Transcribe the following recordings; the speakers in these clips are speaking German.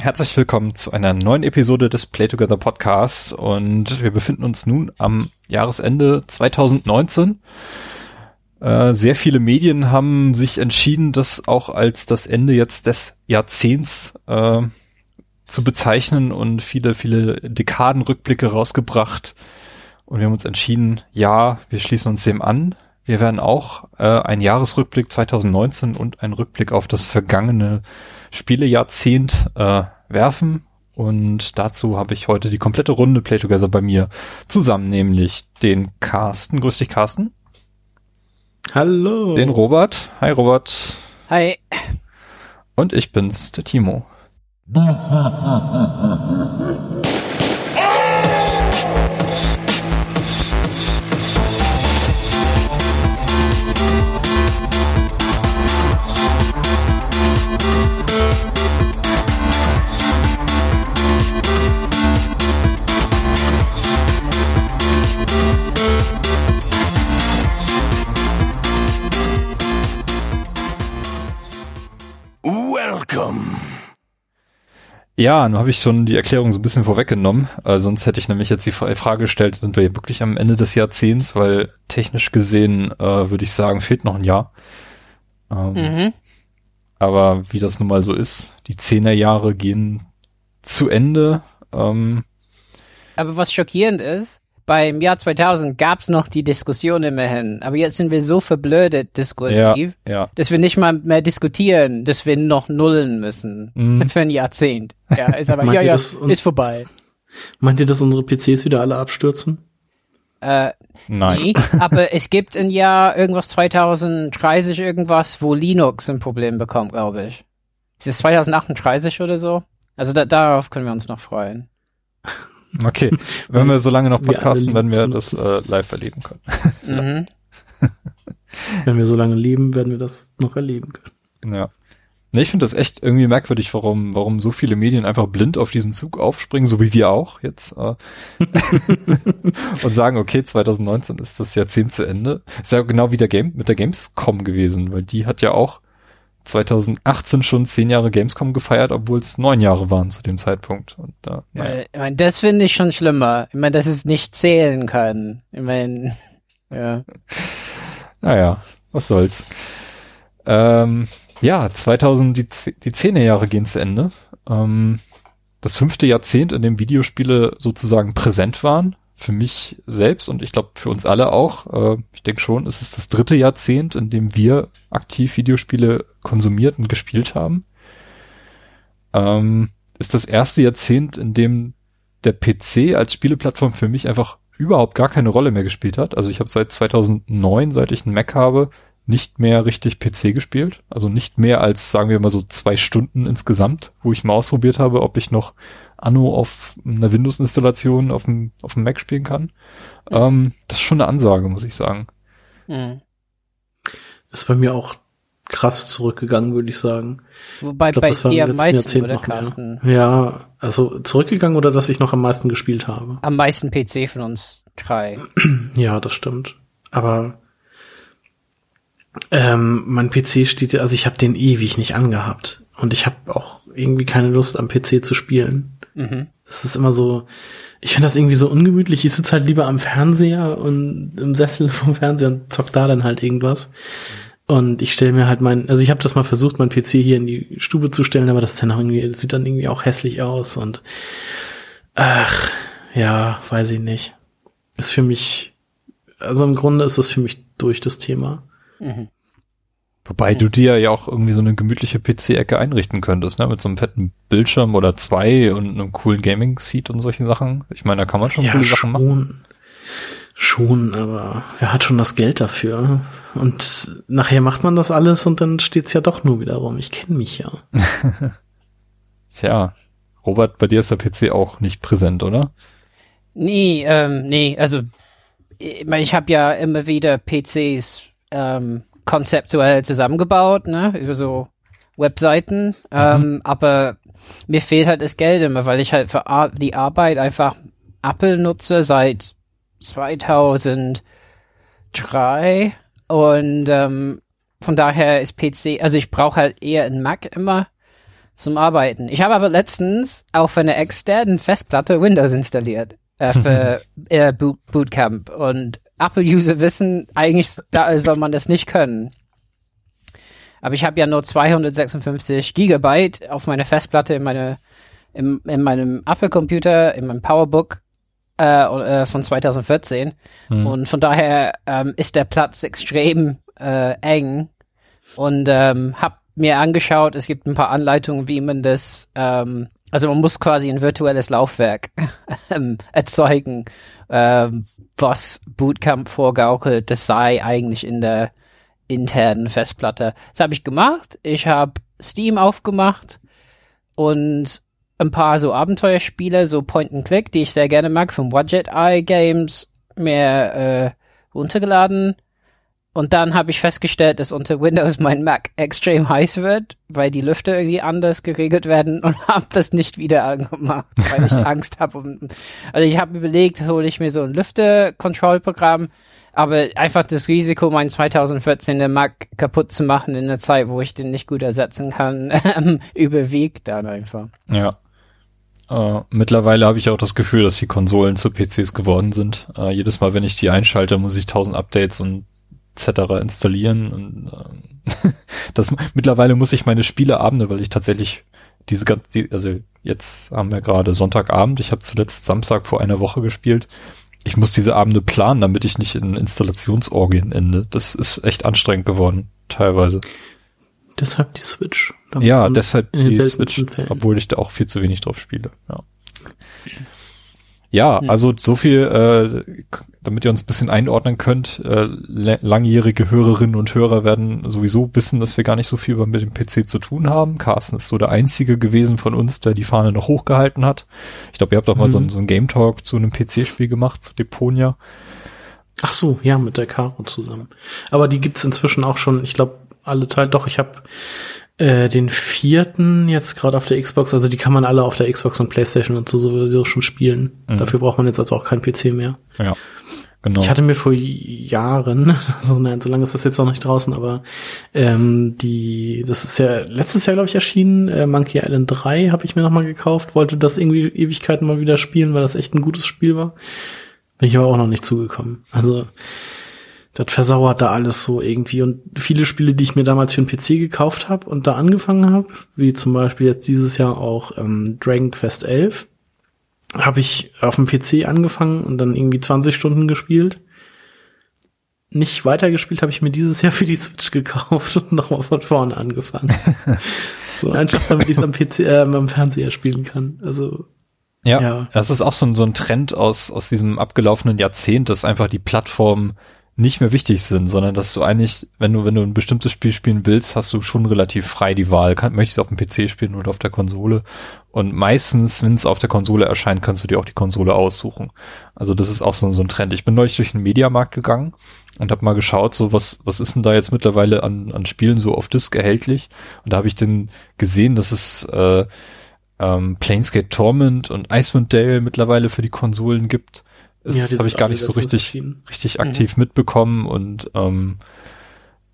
Herzlich willkommen zu einer neuen Episode des Play Together Podcasts und wir befinden uns nun am Jahresende 2019. Äh, sehr viele Medien haben sich entschieden, das auch als das Ende jetzt des Jahrzehnts äh, zu bezeichnen und viele, viele Dekadenrückblicke rausgebracht. Und wir haben uns entschieden, ja, wir schließen uns dem an. Wir werden auch äh, einen Jahresrückblick 2019 und einen Rückblick auf das vergangene Spielejahrzehnt äh, werfen. Und dazu habe ich heute die komplette Runde Play Together bei mir zusammen, nämlich den Carsten. Grüß dich, Carsten. Hallo. Den Robert. Hi, Robert. Hi. Und ich bin's, der Timo. Ja, nun habe ich schon die Erklärung so ein bisschen vorweggenommen. Äh, sonst hätte ich nämlich jetzt die Frage gestellt, sind wir hier wirklich am Ende des Jahrzehnts? Weil technisch gesehen äh, würde ich sagen, fehlt noch ein Jahr. Ähm, Mhm. Aber wie das nun mal so ist, die Zehnerjahre gehen zu Ende. Ähm, Aber was schockierend ist, beim Jahr 2000 gab's noch die Diskussion immerhin. Aber jetzt sind wir so verblödet diskursiv, ja. dass wir nicht mal mehr diskutieren, dass wir noch nullen müssen Mhm. für ein Jahrzehnt. Ja, ist aber, ja, ja, ist vorbei. Meint ihr, dass unsere PCs wieder alle abstürzen? Äh, Nein. nee, aber es gibt ein Jahr irgendwas 2030 irgendwas, wo Linux ein Problem bekommt, glaube ich. Ist es 2038 oder so? Also da, darauf können wir uns noch freuen. Okay. Wenn wir so lange noch podcasten, werden wir das äh, live erleben können. Mhm. Wenn wir so lange leben, werden wir das noch erleben können. Ja. Nee, ich finde das echt irgendwie merkwürdig, warum, warum so viele Medien einfach blind auf diesen Zug aufspringen, so wie wir auch jetzt, äh, und sagen, okay, 2019 ist das Jahrzehnt zu Ende. Ist ja genau wie der Game, mit der Gamescom gewesen, weil die hat ja auch 2018 schon zehn Jahre Gamescom gefeiert, obwohl es neun Jahre waren zu dem Zeitpunkt. Und, äh, naja. Ich meine, das finde ich schon schlimmer. Ich meine, dass es nicht zählen kann. Ich meine, ja. Naja, was soll's. Ähm, ja, 2000, die, die Zehnerjahre gehen zu Ende. Ähm, das fünfte Jahrzehnt, in dem Videospiele sozusagen präsent waren. Für mich selbst und ich glaube für uns alle auch. Äh, ich denke schon, es ist das dritte Jahrzehnt, in dem wir aktiv Videospiele konsumiert und gespielt haben. Ähm, ist das erste Jahrzehnt, in dem der PC als Spieleplattform für mich einfach überhaupt gar keine Rolle mehr gespielt hat. Also ich habe seit 2009, seit ich einen Mac habe, nicht mehr richtig PC gespielt. Also nicht mehr als, sagen wir mal so zwei Stunden insgesamt, wo ich mal ausprobiert habe, ob ich noch Anno auf einer Windows-Installation auf dem, auf dem Mac spielen kann. Ähm, das ist schon eine Ansage, muss ich sagen. Hm. Ist bei mir auch krass zurückgegangen, würde ich sagen. Wobei Ich glaub, bei das war dir am meisten, Jahrzehnt oder noch mehr. Ja, also zurückgegangen oder dass ich noch am meisten gespielt habe. Am meisten PC von uns drei. Ja, das stimmt. Aber ähm, mein PC steht, also ich habe den ewig nicht angehabt und ich habe auch irgendwie keine Lust am PC zu spielen. Mhm. Das ist immer so, ich finde das irgendwie so ungemütlich. Ich sitze halt lieber am Fernseher und im Sessel vom Fernseher und zock da dann halt irgendwas. Und ich stelle mir halt mein, also ich habe das mal versucht, mein PC hier in die Stube zu stellen, aber das, dann auch irgendwie, das sieht dann irgendwie auch hässlich aus und ach, ja, weiß ich nicht. Ist für mich, also im Grunde ist das für mich durch das Thema. Mhm. Wobei du dir ja auch irgendwie so eine gemütliche PC-Ecke einrichten könntest, ne? Mit so einem fetten Bildschirm oder zwei und einem coolen Gaming-Seat und solchen Sachen. Ich meine, da kann man schon ja, coole Sachen machen. Schon, aber wer hat schon das Geld dafür? Und nachher macht man das alles und dann steht's ja doch nur wieder rum. Ich kenne mich ja. Tja, Robert, bei dir ist der PC auch nicht präsent, oder? Nee, ähm, nee, also ich, mein, ich habe ja immer wieder PCs ähm, konzeptuell zusammengebaut, ne, über so Webseiten, ähm, aber mir fehlt halt das Geld immer, weil ich halt für Ar die Arbeit einfach Apple nutze seit 2003 und ähm, von daher ist PC, also ich brauche halt eher einen Mac immer, zum Arbeiten. Ich habe aber letztens auf einer externen Festplatte Windows installiert äh, für äh, Boot Bootcamp und Apple-User wissen, eigentlich da soll man das nicht können. Aber ich habe ja nur 256 Gigabyte auf meiner Festplatte in, meine, in, in meinem Apple-Computer, in meinem PowerBook äh, äh, von 2014. Hm. Und von daher ähm, ist der Platz extrem äh, eng. Und ähm, habe mir angeschaut, es gibt ein paar Anleitungen, wie man das, ähm, also man muss quasi ein virtuelles Laufwerk ähm, erzeugen, ähm, was Bootcamp vorgaukelt, das sei eigentlich in der internen Festplatte. Das habe ich gemacht. Ich habe Steam aufgemacht und ein paar so Abenteuerspiele, so Point and Click, die ich sehr gerne mag, von Budget Eye Games mir äh, runtergeladen. Und dann habe ich festgestellt, dass unter Windows mein Mac extrem heiß wird, weil die Lüfter irgendwie anders geregelt werden und habe das nicht wieder angemacht, weil ich Angst habe. Um, also ich habe überlegt, hole ich mir so ein Lüfter-Control-Programm, aber einfach das Risiko, meinen 2014er Mac kaputt zu machen in einer Zeit, wo ich den nicht gut ersetzen kann, ähm, überwiegt dann einfach. Ja. Äh, mittlerweile habe ich auch das Gefühl, dass die Konsolen zu PCs geworden sind. Äh, jedes Mal, wenn ich die einschalte, muss ich tausend Updates und etc. installieren. Und ähm, das mittlerweile muss ich meine Spieleabende, weil ich tatsächlich diese ganze, also jetzt haben wir gerade Sonntagabend, ich habe zuletzt Samstag vor einer Woche gespielt. Ich muss diese Abende planen, damit ich nicht in Installationsorgien ende. Das ist echt anstrengend geworden, teilweise. Deshalb die Switch. Da Ja, deshalb die Switch, Fällen. obwohl ich da auch viel zu wenig drauf spiele. Ja, ja Hm. also so viel, äh, damit ihr uns ein bisschen einordnen könnt. Äh, la- langjährige Hörerinnen und Hörer werden sowieso wissen, dass wir gar nicht so viel mit dem PC zu tun haben. Carsten ist so der einzige gewesen von uns, der die Fahne noch hochgehalten hat. Ich glaube, ihr habt auch mal so, Mhm. ein- so ein Game Talk zu einem PC-Spiel gemacht, zu Deponia. Ach so, ja, mit der Caro zusammen. Aber die gibt's inzwischen auch schon, ich glaube, alle Teile. Doch, ich habe äh, den vierten jetzt gerade auf der Xbox, also die kann man alle auf der Xbox und Playstation und so sowieso schon spielen. Mhm. Dafür braucht man jetzt also auch keinen PC mehr. Ja, genau. Ich hatte mir vor Jahren, also nein, so lange ist das jetzt noch nicht draußen, aber ähm, die, das ist ja letztes Jahr, glaube ich, erschienen, äh, Monkey Island 3 habe ich mir nochmal gekauft, wollte das irgendwie Ewigkeiten mal wieder spielen, weil das echt ein gutes Spiel war. Bin ich aber auch noch nicht zugekommen. Also das versauert da alles so irgendwie. Und viele Spiele, die ich mir damals für den PC gekauft habe und da angefangen habe, wie zum Beispiel jetzt dieses Jahr auch ähm, Dragon Quest 11, habe ich auf dem PC angefangen und dann irgendwie 20 Stunden gespielt. Nicht weitergespielt habe ich mir dieses Jahr für die Switch gekauft und nochmal von vorne angefangen. so einfach, damit ich es am PC, äh, am Fernseher spielen kann. Also Ja, Ja. das ist auch so ein, so ein Trend aus, aus diesem abgelaufenen Jahrzehnt, dass einfach die Plattformen nicht mehr wichtig sind, sondern dass du eigentlich, wenn du, wenn du ein bestimmtes Spiel spielen willst, hast du schon relativ frei die Wahl. Kann, möchtest du auf dem PC spielen oder auf der Konsole? Und meistens, wenn es auf der Konsole erscheint, kannst du dir auch die Konsole aussuchen. Also das ist auch so, so ein Trend. Ich bin neulich durch den Mediamarkt gegangen und habe mal geschaut, so was, was ist denn da jetzt mittlerweile an, an Spielen so auf Disc erhältlich? Und da habe ich dann gesehen, dass es äh, ähm, Planescape Torment und Icewind Dale mittlerweile für die Konsolen gibt. Das Ja, habe ich gar nicht so richtig, richtig aktiv mitbekommen und ähm,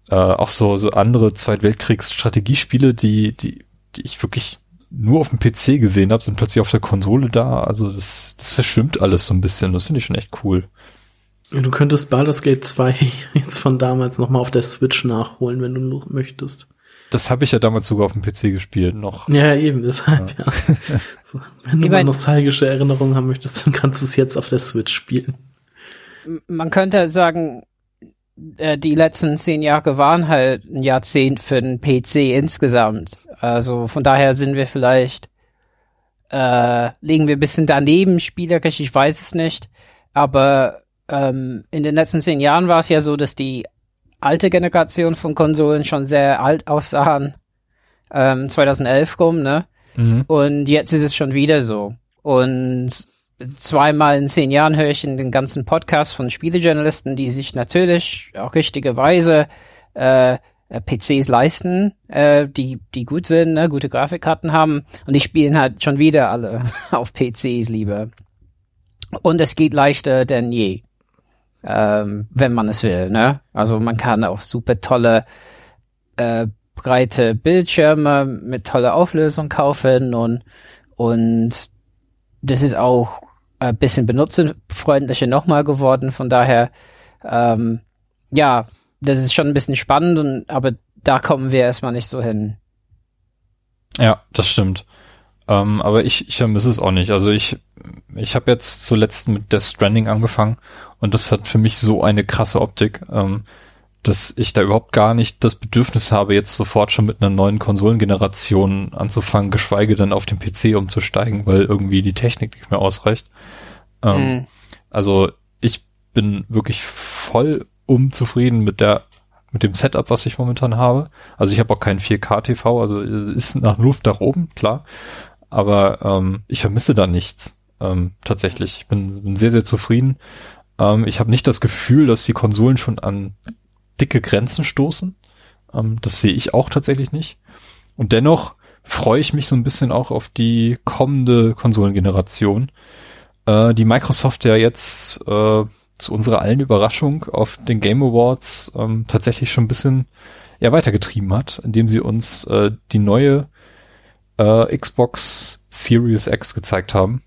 äh, auch so, so andere Zweitweltkriegs-Strategiespiele, die, die, die ich wirklich nur auf dem PC gesehen habe, sind plötzlich auf der Konsole da. Also das, das verschwimmt alles so ein bisschen. Das finde ich schon echt cool. Ja, Du könntest Baldur's Gate 2 jetzt von damals nochmal auf der Switch nachholen, wenn du möchtest. Das habe ich ja damals sogar auf dem PC gespielt noch. Ja, eben, deshalb, ja. So, wenn du Ich mal nostalgische Erinnerungen haben möchtest, dann kannst du es jetzt auf der Switch spielen. Man könnte sagen, äh, die letzten zehn Jahre waren halt ein Jahrzehnt für den PC insgesamt. Also von daher sind wir vielleicht, äh, liegen wir ein bisschen daneben spielerisch, ich weiß es nicht. Aber ähm, in den letzten zehn Jahren war es ja so, dass die alte Generation von Konsolen schon sehr alt aussahen. Ähm, 2011 rum, ne? Mhm. Und jetzt ist es schon wieder so. Und zweimal in zehn Jahren höre ich in den ganzen Podcasts von Spielejournalisten, die sich natürlich auch richtigerweise äh, PCs leisten, äh, die, die gut sind, ne, gute Grafikkarten haben. Und die spielen halt schon wieder alle auf PCs lieber. Und es geht leichter denn je. Ähm, wenn man es will, ne? Also man kann auch super tolle äh, breite Bildschirme mit toller Auflösung kaufen und, und das ist auch ein bisschen benutzerfreundlicher nochmal geworden. Von daher, ähm, ja, das ist schon ein bisschen spannend, und, aber da kommen wir erstmal nicht so hin. Ja, das stimmt. Ähm, aber ich, ich vermisse es auch nicht. Also ich, ich habe jetzt zuletzt mit Death Stranding angefangen und das hat für mich so eine krasse Optik, ähm, dass ich da überhaupt gar nicht das Bedürfnis habe, jetzt sofort schon mit einer neuen Konsolengeneration anzufangen, geschweige denn auf den PC umzusteigen, weil irgendwie die Technik nicht mehr ausreicht. Ähm, mhm. Also ich bin wirklich voll unzufrieden mit der mit dem Setup, was ich momentan habe. Also ich habe auch keinen 4K-TV, also ist nach Luft nach oben, klar. Aber ähm, ich vermisse da nichts. Ähm, tatsächlich. Ich bin, bin sehr, sehr zufrieden. Ähm, ich habe nicht das Gefühl, dass die Konsolen schon an dicke Grenzen stoßen. Ähm, das sehe ich auch tatsächlich nicht. Und dennoch freue ich mich so ein bisschen auch auf die kommende Konsolengeneration, äh, die Microsoft ja jetzt äh, zu unserer allen Überraschung auf den Game Awards ähm, tatsächlich schon ein bisschen ja, weitergetrieben hat, indem sie uns äh, die neue äh, Xbox Series X gezeigt haben.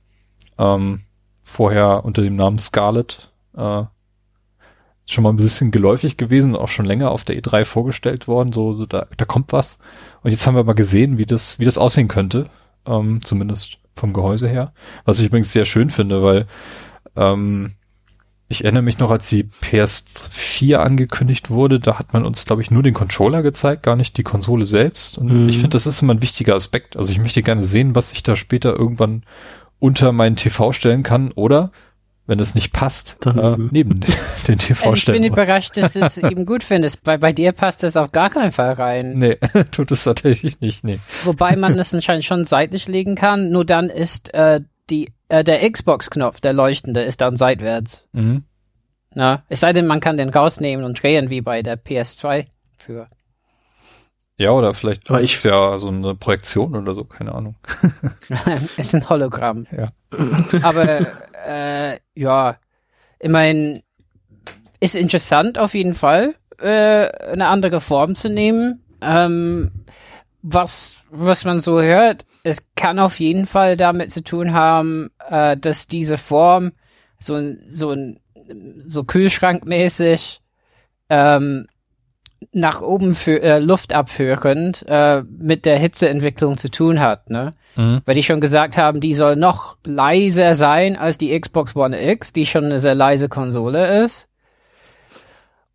Ähm, vorher unter dem Namen Scarlet. Äh, schon mal ein bisschen geläufig gewesen, auch schon länger auf der E3 vorgestellt worden, so, so da, da kommt was. Und jetzt haben wir mal gesehen, wie das, wie das aussehen könnte, ähm, zumindest vom Gehäuse her. Was ich übrigens sehr schön finde, weil ähm, ich erinnere mich noch, als die PS4 angekündigt wurde, da hat man uns, glaube ich, nur den Controller gezeigt, gar nicht die Konsole selbst. Und mhm. ich finde, das ist immer ein wichtiger Aspekt. Also ich möchte gerne sehen, was ich da später irgendwann unter meinen TV stellen kann oder wenn es nicht passt, Dann, äh, neben den TV also ich stellen. Ich bin muss. überrascht, dass du es eben gut findest. Bei, bei dir passt es auf gar keinen Fall rein. Nee, tut es tatsächlich nicht, nee. Wobei man es anscheinend schon seitlich legen kann, nur dann ist äh, die äh, der Xbox-Knopf, der leuchtende, ist dann seitwärts. Mhm. Na, es sei denn, man kann den rausnehmen und drehen wie bei der PS2 für. Ja, oder vielleicht Aber ist es ja so eine Projektion oder so, keine Ahnung. ist ein Hologramm. Ja. Aber äh, ja, immerhin ist interessant auf jeden Fall, äh, eine andere Form zu nehmen. Ähm, was, was man so hört, es kann auf jeden Fall damit zu tun haben, äh, dass diese Form so, so, so kühlschrankmäßig ähm, nach oben für äh, Luft abführend äh, mit der Hitzeentwicklung zu tun hat, ne? Mhm. Weil die schon gesagt haben, die soll noch leiser sein als die Xbox One X, die schon eine sehr leise Konsole ist.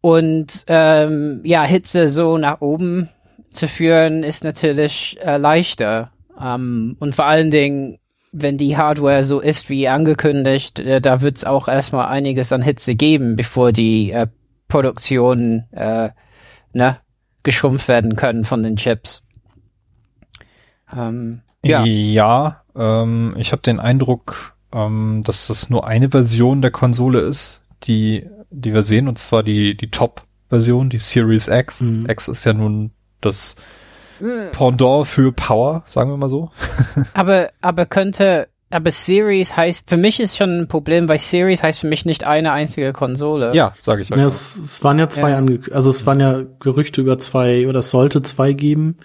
Und ähm, ja, Hitze so nach oben zu führen, ist natürlich äh, leichter. Ähm, und vor allen Dingen, wenn die Hardware so ist wie angekündigt, äh, da wird es auch erstmal einiges an Hitze geben, bevor die äh, Produktionen äh, ne, geschrumpft werden können von den Chips. Ähm, ja, ja ähm, ich habe den Eindruck, ähm, dass das nur eine Version der Konsole ist, die, die wir sehen, und zwar die, die Top-Version, die Series X. Mhm. X ist ja nun das Pendant für Power, sagen wir mal so. aber, aber könnte, aber Series heißt, für mich ist schon ein Problem, weil Series heißt für mich nicht eine einzige Konsole. Ja, sage ich euch. Ja, es, es, waren ja zwei ja. Ange also es waren ja Gerüchte über zwei, oder es sollte zwei geben.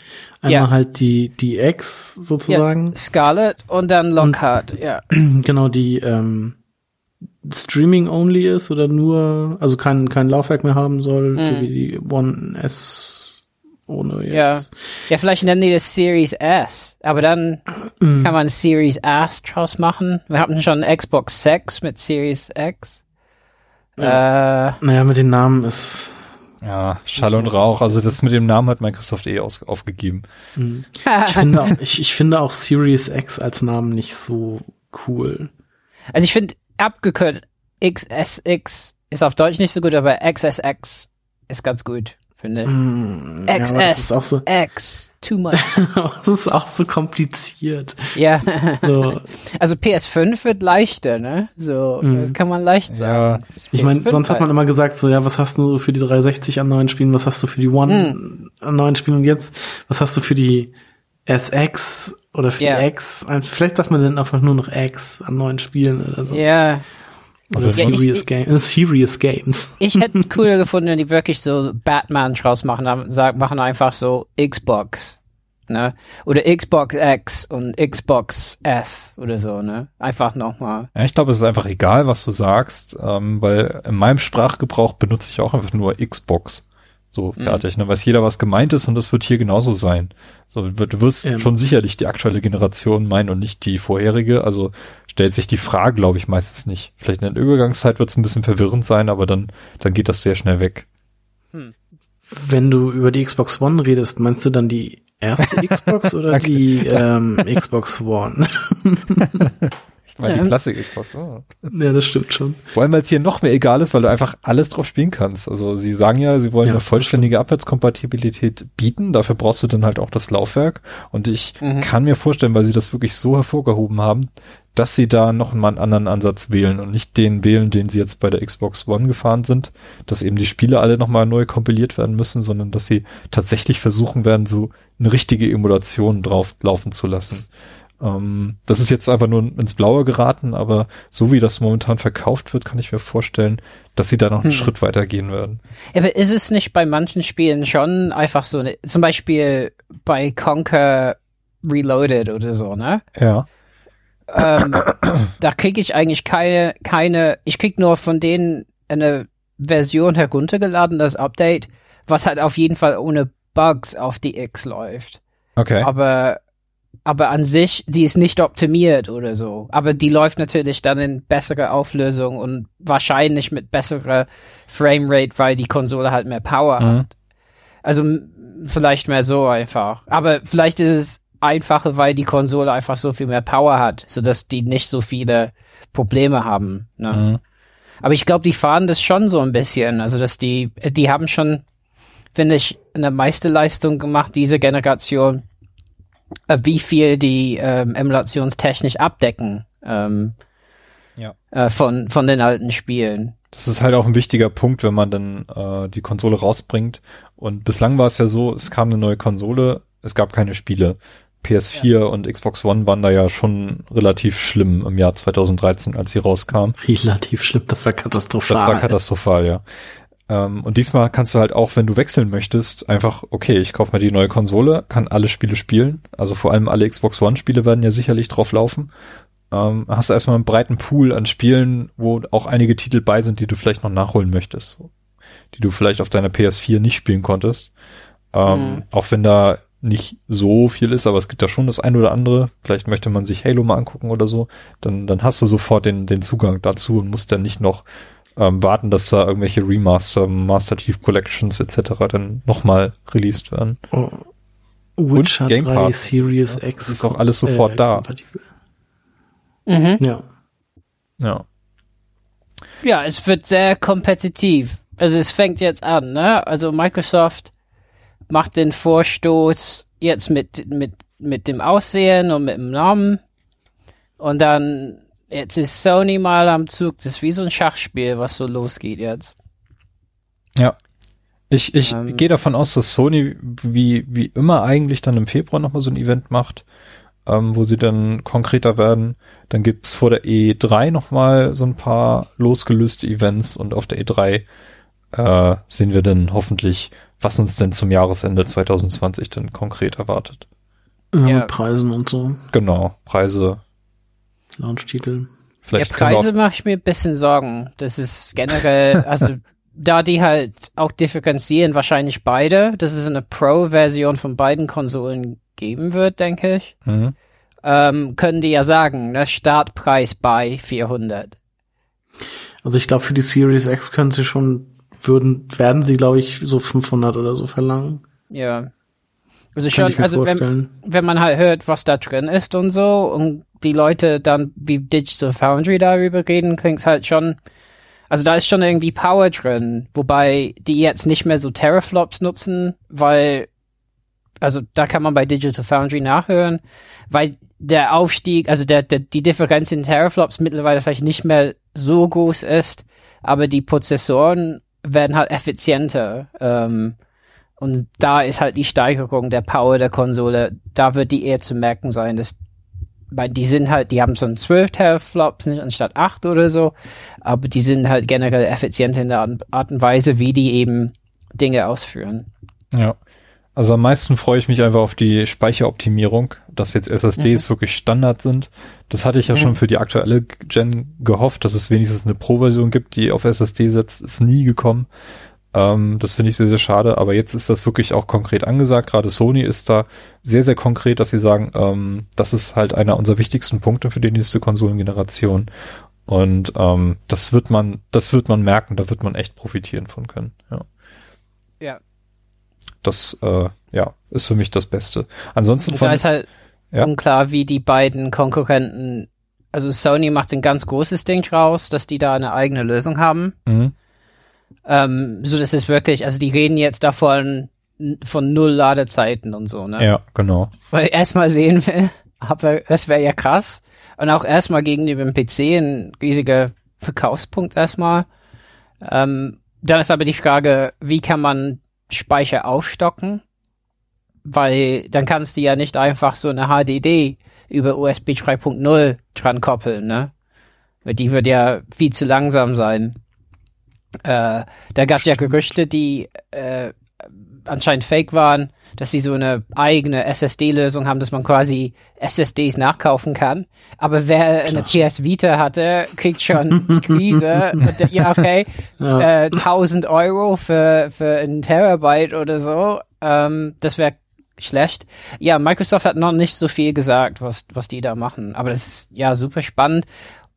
Einmal ja. halt die, die X sozusagen. Ja, Scarlet und dann Lockhart, und, ja. Genau, die, ähm, Streaming only ist oder nur, also kein, kein Laufwerk mehr haben soll, mhm. wie die One S ohne jetzt. Ja, ja vielleicht nennen die das Series S, aber dann mm. kann man Series S draus machen. Wir hatten schon Xbox 6 mit Series X. Ja. Äh, naja, mit den Namen ist. Ja, Schall und Rauch. Also das mit dem Namen hat Microsoft eh aus, aufgegeben. Mm. Ich, finde auch, ich, ich finde auch Series X als Namen nicht so cool. Also ich finde abgekürzt XSX ist auf Deutsch nicht so gut, aber XSX ist ganz gut finde. Mm, XS, ja, ist auch so, X, too much. das ist auch so kompliziert. Ja. So. Also PS5 wird leichter, ne? So, mm. das kann man leicht sagen. Ja. Ich meine, sonst hat man immer gesagt, so, ja, was hast du für die 360 an neuen Spielen, was hast du für die One mm. an neuen Spielen und jetzt, was hast du für die SX oder für yeah. die X? Vielleicht sagt man dann einfach nur noch X an neuen Spielen oder so. Ja. Oder nicht- Serious, Game, äh, Serious Games. Ich hätte es cooler gefunden, wenn die wirklich so Batman draus machen, sagen, machen einfach so Xbox, ne? Oder Xbox X und Xbox S oder so, ne? Einfach nochmal. Ja, ich glaube, es ist einfach egal, was du sagst, ähm, weil in meinem Sprachgebrauch benutze ich auch einfach nur Xbox. So fertig, ne? Weiß jeder, was gemeint ist und das wird hier genauso sein. So, du wirst Ähm. schon sicherlich die aktuelle Generation meinen und nicht die vorherige. Also stellt sich die Frage, glaube ich, meistens nicht. Vielleicht in der Übergangszeit wird es ein bisschen verwirrend sein, aber dann, dann geht das sehr schnell weg. Wenn du über die Xbox One redest, meinst du dann die erste Xbox oder die ähm, Xbox One? Ich meine, Ja. die Klassik Xbox. Oh. ja, das stimmt schon. Vor allem, weil es hier noch mehr egal ist, weil du einfach alles drauf spielen kannst. Also sie sagen ja, sie wollen Ja, eine vollständige Abwärtskompatibilität bieten. Dafür brauchst du dann halt auch das Laufwerk. Und ich Mhm. kann mir vorstellen, weil sie das wirklich so hervorgehoben haben, dass sie da noch mal einen anderen Ansatz wählen und nicht den wählen, den sie jetzt bei der Xbox One gefahren sind, dass eben die Spiele alle nochmal neu kompiliert werden müssen, sondern dass sie tatsächlich versuchen werden, so eine richtige Emulation drauf laufen zu lassen. Ähm, das ist jetzt einfach nur ins Blaue geraten, aber so wie das momentan verkauft wird, kann ich mir vorstellen, dass sie da noch einen Hm. Schritt weiter gehen werden. Aber ist es nicht bei manchen Spielen schon einfach so, ne, zum Beispiel bei Conquer Reloaded oder so, ne? Ja. ähm, da kriege ich eigentlich keine, keine, ich krieg nur von denen eine Version heruntergeladen, das Update, was halt auf jeden Fall ohne Bugs auf die X läuft. Okay. Aber, aber an sich, die ist nicht optimiert oder so. Aber die läuft natürlich dann in bessere Auflösung und wahrscheinlich mit besserer Framerate, weil die Konsole halt mehr Power Mhm. hat. Also vielleicht mehr so einfach. Aber vielleicht ist es einfacher, weil die Konsole einfach so viel mehr Power hat, sodass die nicht so viele Probleme haben. Ne? Mhm. Aber ich glaube, die fahren das schon so ein bisschen. Also, dass die, die haben schon, finde ich, eine Meisterleistung gemacht, diese Generation, wie viel die ähm, emulationstechnisch abdecken ähm, Ja. äh, von, von den alten Spielen. Das ist halt auch ein wichtiger Punkt, wenn man dann äh, die Konsole rausbringt. Und bislang war es ja so, es kam eine neue Konsole, es gab keine Spiele. PS4 und Xbox One waren da ja schon relativ schlimm im Jahr 2013, als sie rauskam. Relativ schlimm, das war katastrophal. Das war katastrophal, ja. Ähm, und diesmal kannst du halt auch, wenn du wechseln möchtest, einfach, okay, ich kaufe mir die neue Konsole, kann alle Spiele spielen. Also vor allem alle Xbox One-Spiele werden ja sicherlich drauf laufen. Ähm, hast du erstmal einen breiten Pool an Spielen, wo auch einige Titel bei sind, die du vielleicht noch nachholen möchtest. Die du vielleicht auf deiner PS4 nicht spielen konntest. Ähm, Mhm. Auch wenn da nicht so viel ist, aber es gibt da schon das ein oder andere. Vielleicht möchte man sich Halo mal angucken oder so. Dann, dann hast du sofort den, den Zugang dazu und musst dann nicht noch ähm, warten, dass da irgendwelche Remaster, Master Chief Collections etc. dann nochmal released werden. Oh. Witcher Game 3 Pass. Series Ja, X. das ist auch alles sofort da. kompatibel. Mhm. Ja. Ja. Ja, es wird sehr kompetitiv. Also es fängt jetzt an, ne? Also Microsoft macht den Vorstoß jetzt mit, mit, mit dem Aussehen und mit dem Namen. Und dann, jetzt ist Sony mal am Zug. Das ist wie so ein Schachspiel, was so losgeht jetzt. Ja. Ich, ich Ähm. gehe davon aus, dass Sony wie, wie immer eigentlich dann im Februar nochmal so ein Event macht, ähm, wo sie dann konkreter werden. Dann gibt's vor der E3 nochmal so ein paar losgelöste Events und auf der E3 äh, sehen wir dann hoffentlich, was uns denn zum Jahresende 2020 dann konkret erwartet. ja. Ja. Mit Preisen und so. Genau, Preise. Launch-Titel. Vielleicht ja, Preise auch- mache ich mir ein bisschen Sorgen. Das ist generell, also da die halt auch differenzieren, wahrscheinlich beide, dass es eine Pro-Version von beiden Konsolen geben wird, denke ich, Mhm. ähm, können die ja sagen, ne, Startpreis bei 400. Also ich glaube, für die Series X können sie schon, würden, werden sie, glaube ich, so 500 oder so verlangen. Ja. Also schon, also wenn, wenn man halt hört, was da drin ist und so und die Leute dann wie Digital Foundry darüber reden, klingt's halt schon, also da ist schon irgendwie Power drin, wobei die jetzt nicht mehr so Teraflops nutzen, weil, also da kann man bei Digital Foundry nachhören, weil der Aufstieg, also der, der die Differenz in Teraflops mittlerweile vielleicht nicht mehr so groß ist, aber die Prozessoren werden halt effizienter. Ähm, und da ist halt die Steigerung der Power der Konsole, da wird die eher zu merken sein, dass weil die sind halt, die haben so einen 12 Teraflops nicht anstatt 8 oder so, aber die sind halt generell effizient in der Art und Weise, wie die eben Dinge ausführen. Ja. Also am meisten freue ich mich einfach auf die Speicheroptimierung, dass jetzt SSDs mhm. wirklich Standard sind. Das hatte ich ja mhm. schon für die aktuelle Gen gehofft, dass es wenigstens eine Pro-Version gibt, die auf SSD setzt. Ist nie gekommen. Ähm, das finde ich sehr, sehr schade. Aber jetzt ist das wirklich auch konkret angesagt. Gerade Sony ist da sehr, sehr konkret, dass sie sagen, ähm, das ist halt einer unserer wichtigsten Punkte für die nächste Konsolengeneration. Und ähm, das wird man, das wird man merken, da wird man echt profitieren von können. Ja. Ja, das äh, ja, ist für mich das Beste. Ansonsten da ist halt ja? unklar, wie die beiden Konkurrenten, also Sony macht ein ganz großes Ding draus, dass die da eine eigene Lösung haben. Mhm. Ähm, so dass es wirklich, also die reden jetzt davon von null Ladezeiten und so, ne? Ja, genau. Weil ich erstmal sehen will, aber das wäre ja krass. Und auch erstmal gegenüber dem PC ein riesiger Verkaufspunkt erstmal. Ähm, dann ist aber die Frage, wie kann man Speicher aufstocken, weil dann kannst du ja nicht einfach so eine HDD über USB 3.0 dran koppeln, ne? Weil die wird ja viel zu langsam sein. Äh, da gab es ja Gerüchte, die äh, anscheinend fake waren, dass sie so eine eigene SSD-Lösung haben, dass man quasi SSDs nachkaufen kann. Aber wer eine PS Vita hatte, kriegt schon die Krise. ja, okay, ja. Äh, 1000 Euro für, für ein Terabyte oder so. Ähm, das wäre schlecht. Ja, Microsoft hat noch nicht so viel gesagt, was, was die da machen. Aber das ist ja super spannend.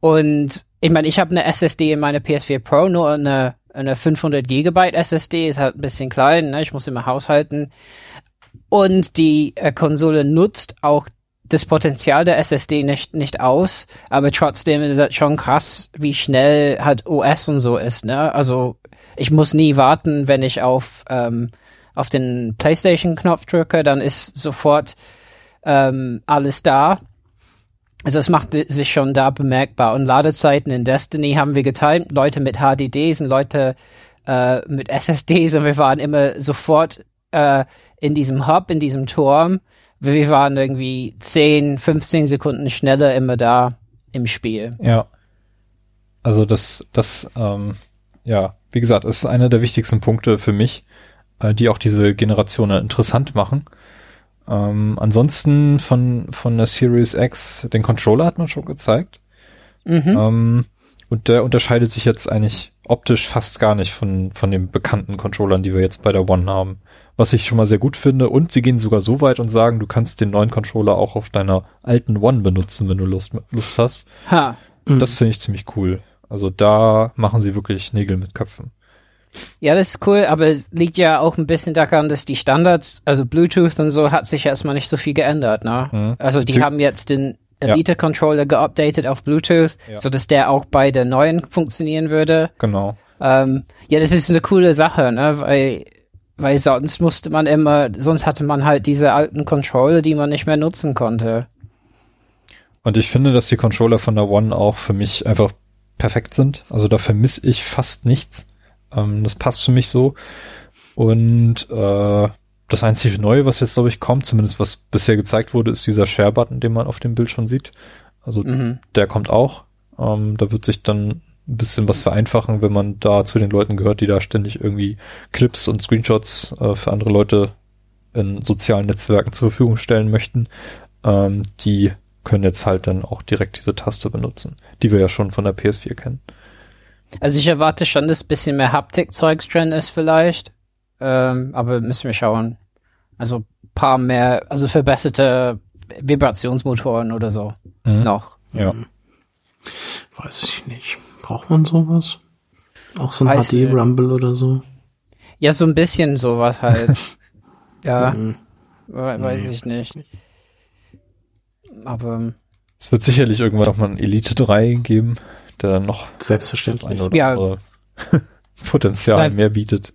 Und ich meine, ich habe eine SSD in meiner PS4 Pro, nur eine eine 500 Gigabyte SSD ist halt ein bisschen klein, ne? ich muss immer haushalten. Und die äh, Konsole nutzt auch das Potenzial der SSD nicht, nicht aus, aber trotzdem ist es schon krass, wie schnell halt OS und so ist, ne? Also ich muss nie warten, wenn ich auf, ähm, auf den PlayStation-Knopf drücke, dann ist sofort ähm, alles da. Also es macht sich schon da bemerkbar. Und Ladezeiten in Destiny haben wir geteilt. Leute mit HDDs und Leute äh, mit SSDs und wir waren immer sofort äh, in diesem Hub, in diesem Turm. Wir waren irgendwie 10, 15 Sekunden schneller immer da im Spiel. Ja. Also das, das, ähm, ja, wie gesagt, ist einer der wichtigsten Punkte für mich, äh, die auch diese Generation interessant machen. Ähm, ansonsten von, von der Series X, den Controller hat man schon gezeigt. Mhm. Ähm, und der unterscheidet sich jetzt eigentlich optisch fast gar nicht von, von den bekannten Controllern, die wir jetzt bei der One haben. Was ich schon mal sehr gut finde. Und sie gehen sogar so weit und sagen, du kannst den neuen Controller auch auf deiner alten One benutzen, wenn du Lust, Lust hast. Ha. Mhm. Das finde ich ziemlich cool. Also da machen sie wirklich Nägel mit Köpfen. Ja, das ist cool, aber es liegt ja auch ein bisschen daran, dass die Standards, also Bluetooth und so, hat sich erstmal nicht so viel geändert, ne? Mhm. Also die Sie haben jetzt den Elite-Controller geupdatet auf Bluetooth, ja. so dass der auch bei der neuen funktionieren würde. Genau. Ähm, ja, das ist eine coole Sache, ne? Weil, weil sonst musste man immer, sonst hatte man halt diese alten Controller, die man nicht mehr nutzen konnte. Und ich finde, dass die Controller von der One auch für mich einfach perfekt sind. Also da vermisse ich fast nichts. Ähm, das passt für mich so. Und äh, das einzige Neue, was jetzt, glaube ich, kommt, zumindest was bisher gezeigt wurde, ist dieser Share-Button, den man auf dem Bild schon sieht. Also mhm. der kommt auch. Ähm, da wird sich dann ein bisschen was vereinfachen, wenn man da zu den Leuten gehört, die da ständig irgendwie Clips und Screenshots äh, für andere Leute in sozialen Netzwerken zur Verfügung stellen möchten. Ähm, die können jetzt halt dann auch direkt diese Taste benutzen, die wir ja schon von der PS4 kennen. Also ich erwarte schon, dass ein bisschen mehr Haptik-Zeugs drin ist vielleicht. Ähm, aber müssen wir schauen. Also paar mehr, also verbesserte Vibrationsmotoren oder so mhm. noch. Ja. Weiß ich nicht. Braucht man sowas? Auch so ein HD-Rumble oder so? Ja, so ein bisschen sowas halt. ja. Mhm. Weiß nee, ich nicht. nicht. Aber. Es wird sicherlich irgendwann auch mal ein Elite 3 geben der dann noch selbstverständlich ja. Potenzial vielleicht, mehr bietet.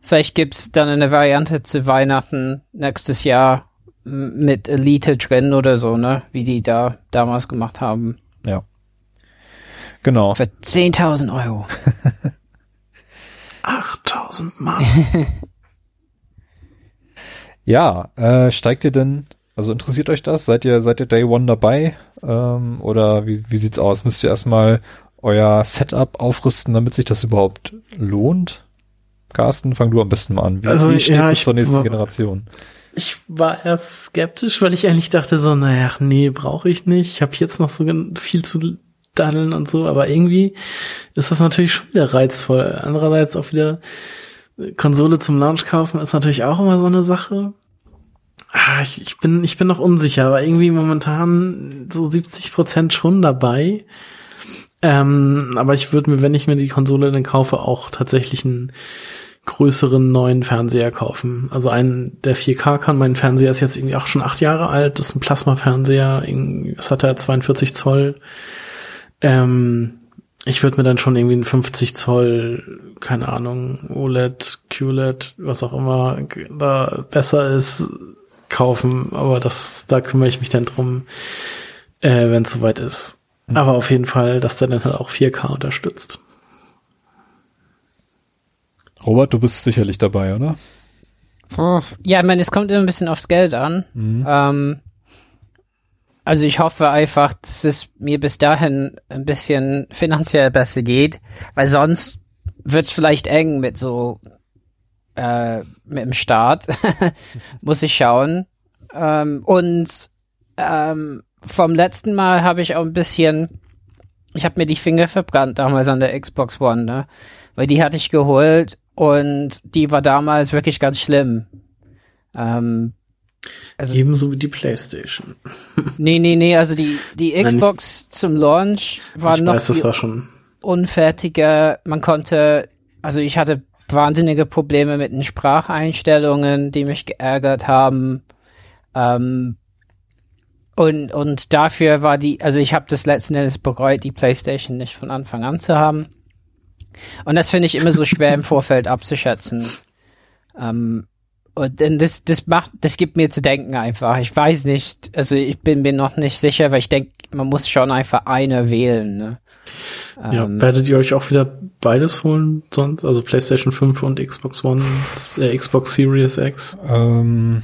Vielleicht gibt's dann eine Variante zu Weihnachten nächstes Jahr mit Elite drin oder so, ne? Wie die da damals gemacht haben. Ja. Genau. Für 10.000 Euro. 8.000 Mark. ja, äh, steigt ihr denn Also interessiert euch das? Seid ihr, seid ihr Day One dabei? Ähm, oder wie, wie sieht's aus? Müsst ihr erstmal euer Setup aufrüsten, damit sich das überhaupt lohnt? Carsten, fang du am besten mal an. Wie, Also, wie stehst ja, du zur nächsten war- Generation? Ich war erst skeptisch, weil ich eigentlich dachte so, naja, nee, brauche ich nicht. Ich habe jetzt noch so viel zu daddeln und so, aber irgendwie ist das natürlich schon wieder reizvoll. Andererseits auch wieder äh, Konsole zum Launch kaufen ist natürlich auch immer so eine Sache. Ah, ich, ich bin ich bin noch unsicher, aber irgendwie momentan so 70 Prozent schon dabei. Ähm, aber ich würde mir, wenn ich mir die Konsole dann kaufe, auch tatsächlich einen größeren neuen Fernseher kaufen. Also einen, der 4K kann. Mein Fernseher ist jetzt irgendwie auch schon acht Jahre alt. Das ist ein Plasma-Fernseher. Was hat er? 42 Zoll. Ähm, ich würde mir dann schon irgendwie einen 50 Zoll, keine Ahnung, OLED, QLED, was auch immer da besser ist, kaufen. Aber das, da kümmere ich mich dann drum, äh, wenn es soweit ist. Aber auf jeden Fall, dass der dann halt auch 4K unterstützt. Robert, du bist sicherlich dabei, oder? Ja, ich meine, es kommt immer ein bisschen aufs Geld an. Ähm, also ich hoffe einfach, dass es mir bis dahin ein bisschen finanziell besser geht, weil sonst wird es vielleicht eng mit so äh, mit dem Start. Muss ich schauen. Ähm, und ähm, vom letzten Mal habe ich auch ein bisschen, ich habe mir die Finger verbrannt damals an der Xbox One, ne? Weil die hatte ich geholt und die war damals wirklich ganz schlimm. Ähm, Also- Ebenso wie die Playstation. nee, nee, nee, also die, die Nein, Xbox zum Launch war ich noch weiß, unfertiger. Man konnte, also ich hatte wahnsinnige Probleme mit den Spracheinstellungen, die mich geärgert haben. Ähm, und, und dafür war die, also ich habe das letzten Endes bereut, die PlayStation nicht von Anfang an zu haben. Und das finde ich immer so schwer im Vorfeld abzuschätzen. Ähm, und denn das, das macht, das gibt mir zu denken einfach. Ich weiß nicht, also ich bin mir noch nicht sicher, weil ich denke, man muss schon einfach eine wählen. Ne? Ja, Ähm, werdet ihr euch auch wieder beides holen sonst? Also PlayStation 5 und Xbox One, äh, Xbox Series X? Ähm,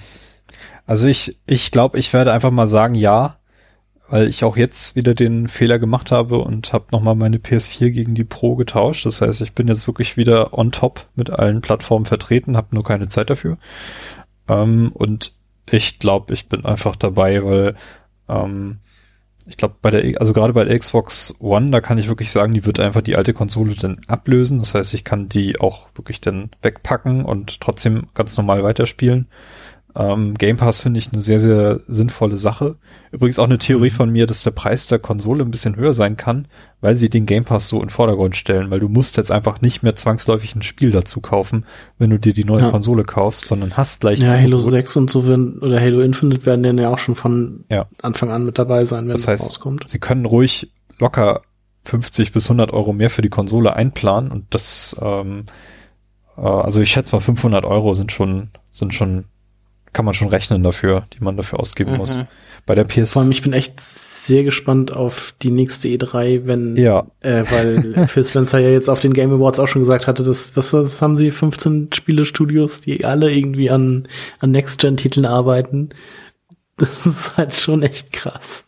also ich, ich glaube, ich werde einfach mal sagen ja, weil ich auch jetzt wieder den Fehler gemacht habe und habe nochmal meine PS4 gegen die Pro getauscht. Das heißt, ich bin jetzt wirklich wieder on top mit allen Plattformen vertreten, habe nur keine Zeit dafür. Ähm, und ich glaube, ich bin einfach dabei, weil ähm, ich glaube, bei der, also gerade bei der Xbox One, da kann ich wirklich sagen, die wird einfach die alte Konsole dann ablösen. Das heißt, ich kann die auch wirklich dann wegpacken und trotzdem ganz normal weiterspielen. Ähm, Game Pass finde ich eine sehr, sehr sinnvolle Sache. Übrigens auch eine Theorie von mir, dass der Preis der Konsole ein bisschen höher sein kann, weil sie den Game Pass so in den Vordergrund stellen, weil du musst jetzt einfach nicht mehr zwangsläufig ein Spiel dazu kaufen, wenn du dir die neue Ja. Konsole kaufst, sondern hast gleich Ja, Halo Angebot. 6 und so werden, oder Halo Infinite werden dann ja auch schon von Ja. Anfang an mit dabei sein, wenn Das heißt, rauskommt. sie können ruhig locker 50 bis 100 Euro mehr für die Konsole einplanen und das, ähm, äh, also ich schätze mal 500 Euro sind schon, sind schon, kann man schon rechnen dafür, die man dafür ausgeben muss. Mhm. Bei der PS, Vor allem, ich bin echt sehr gespannt auf die nächste E3, wenn, ja, äh, weil Phil Spencer ja jetzt auf den Game Awards auch schon gesagt hatte, dass, was, was haben sie, 15 Spielestudios, die alle irgendwie an, an Next-Gen-Titeln arbeiten. Das ist halt schon echt krass.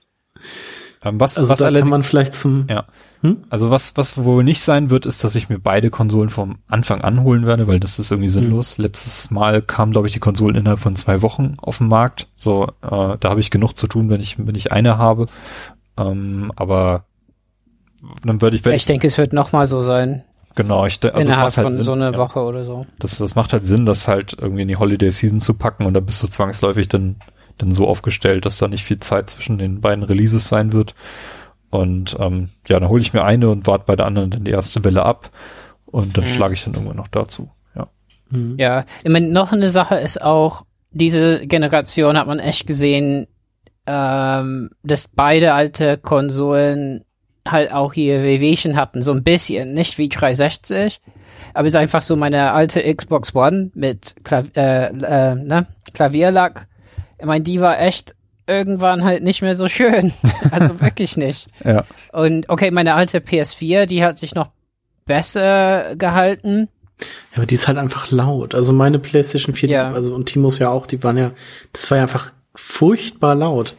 ähm, was, Also was da kann man vielleicht zum, ja. Hm? Also was, was wohl nicht sein wird, ist, dass ich mir beide Konsolen vom Anfang an holen werde, weil das ist irgendwie sinnlos. Letztes Mal kamen, glaube ich, die Konsolen innerhalb von zwei Wochen auf den Markt. So, äh, da habe ich genug zu tun, wenn ich, wenn ich eine habe. Ähm, aber dann würde ich, wenn ich denke, es wird noch mal so sein. genau, ich, also innerhalb halt von Sinn, so einer ja. Woche oder so. Das, das macht halt Sinn, das halt irgendwie in die Holiday Season zu packen und da bist du zwangsläufig dann, dann so aufgestellt, dass da nicht viel Zeit zwischen den beiden Releases sein wird. Und ähm, ja, dann hole ich mir eine und warte bei der anderen dann die erste Welle ab und dann Mhm. schlage ich dann irgendwann noch dazu. Ja. hm. Ja, ich meine, noch eine Sache ist auch, diese Generation hat man echt gesehen, ähm, dass beide alte Konsolen halt auch hier Wehwehchen hatten, so ein bisschen, nicht wie 360, aber es ist einfach so meine alte Xbox One mit Klav äh, äh, ne? Klavierlack. Ich meine, die war echt irgendwann halt nicht mehr so schön. also wirklich nicht. Ja. Und okay, meine alte PS4, die hat sich noch besser gehalten. Ja, aber die ist halt einfach laut. Also meine PlayStation 4, Ja. die, also und Timos ja auch, die waren ja, das war ja einfach furchtbar laut.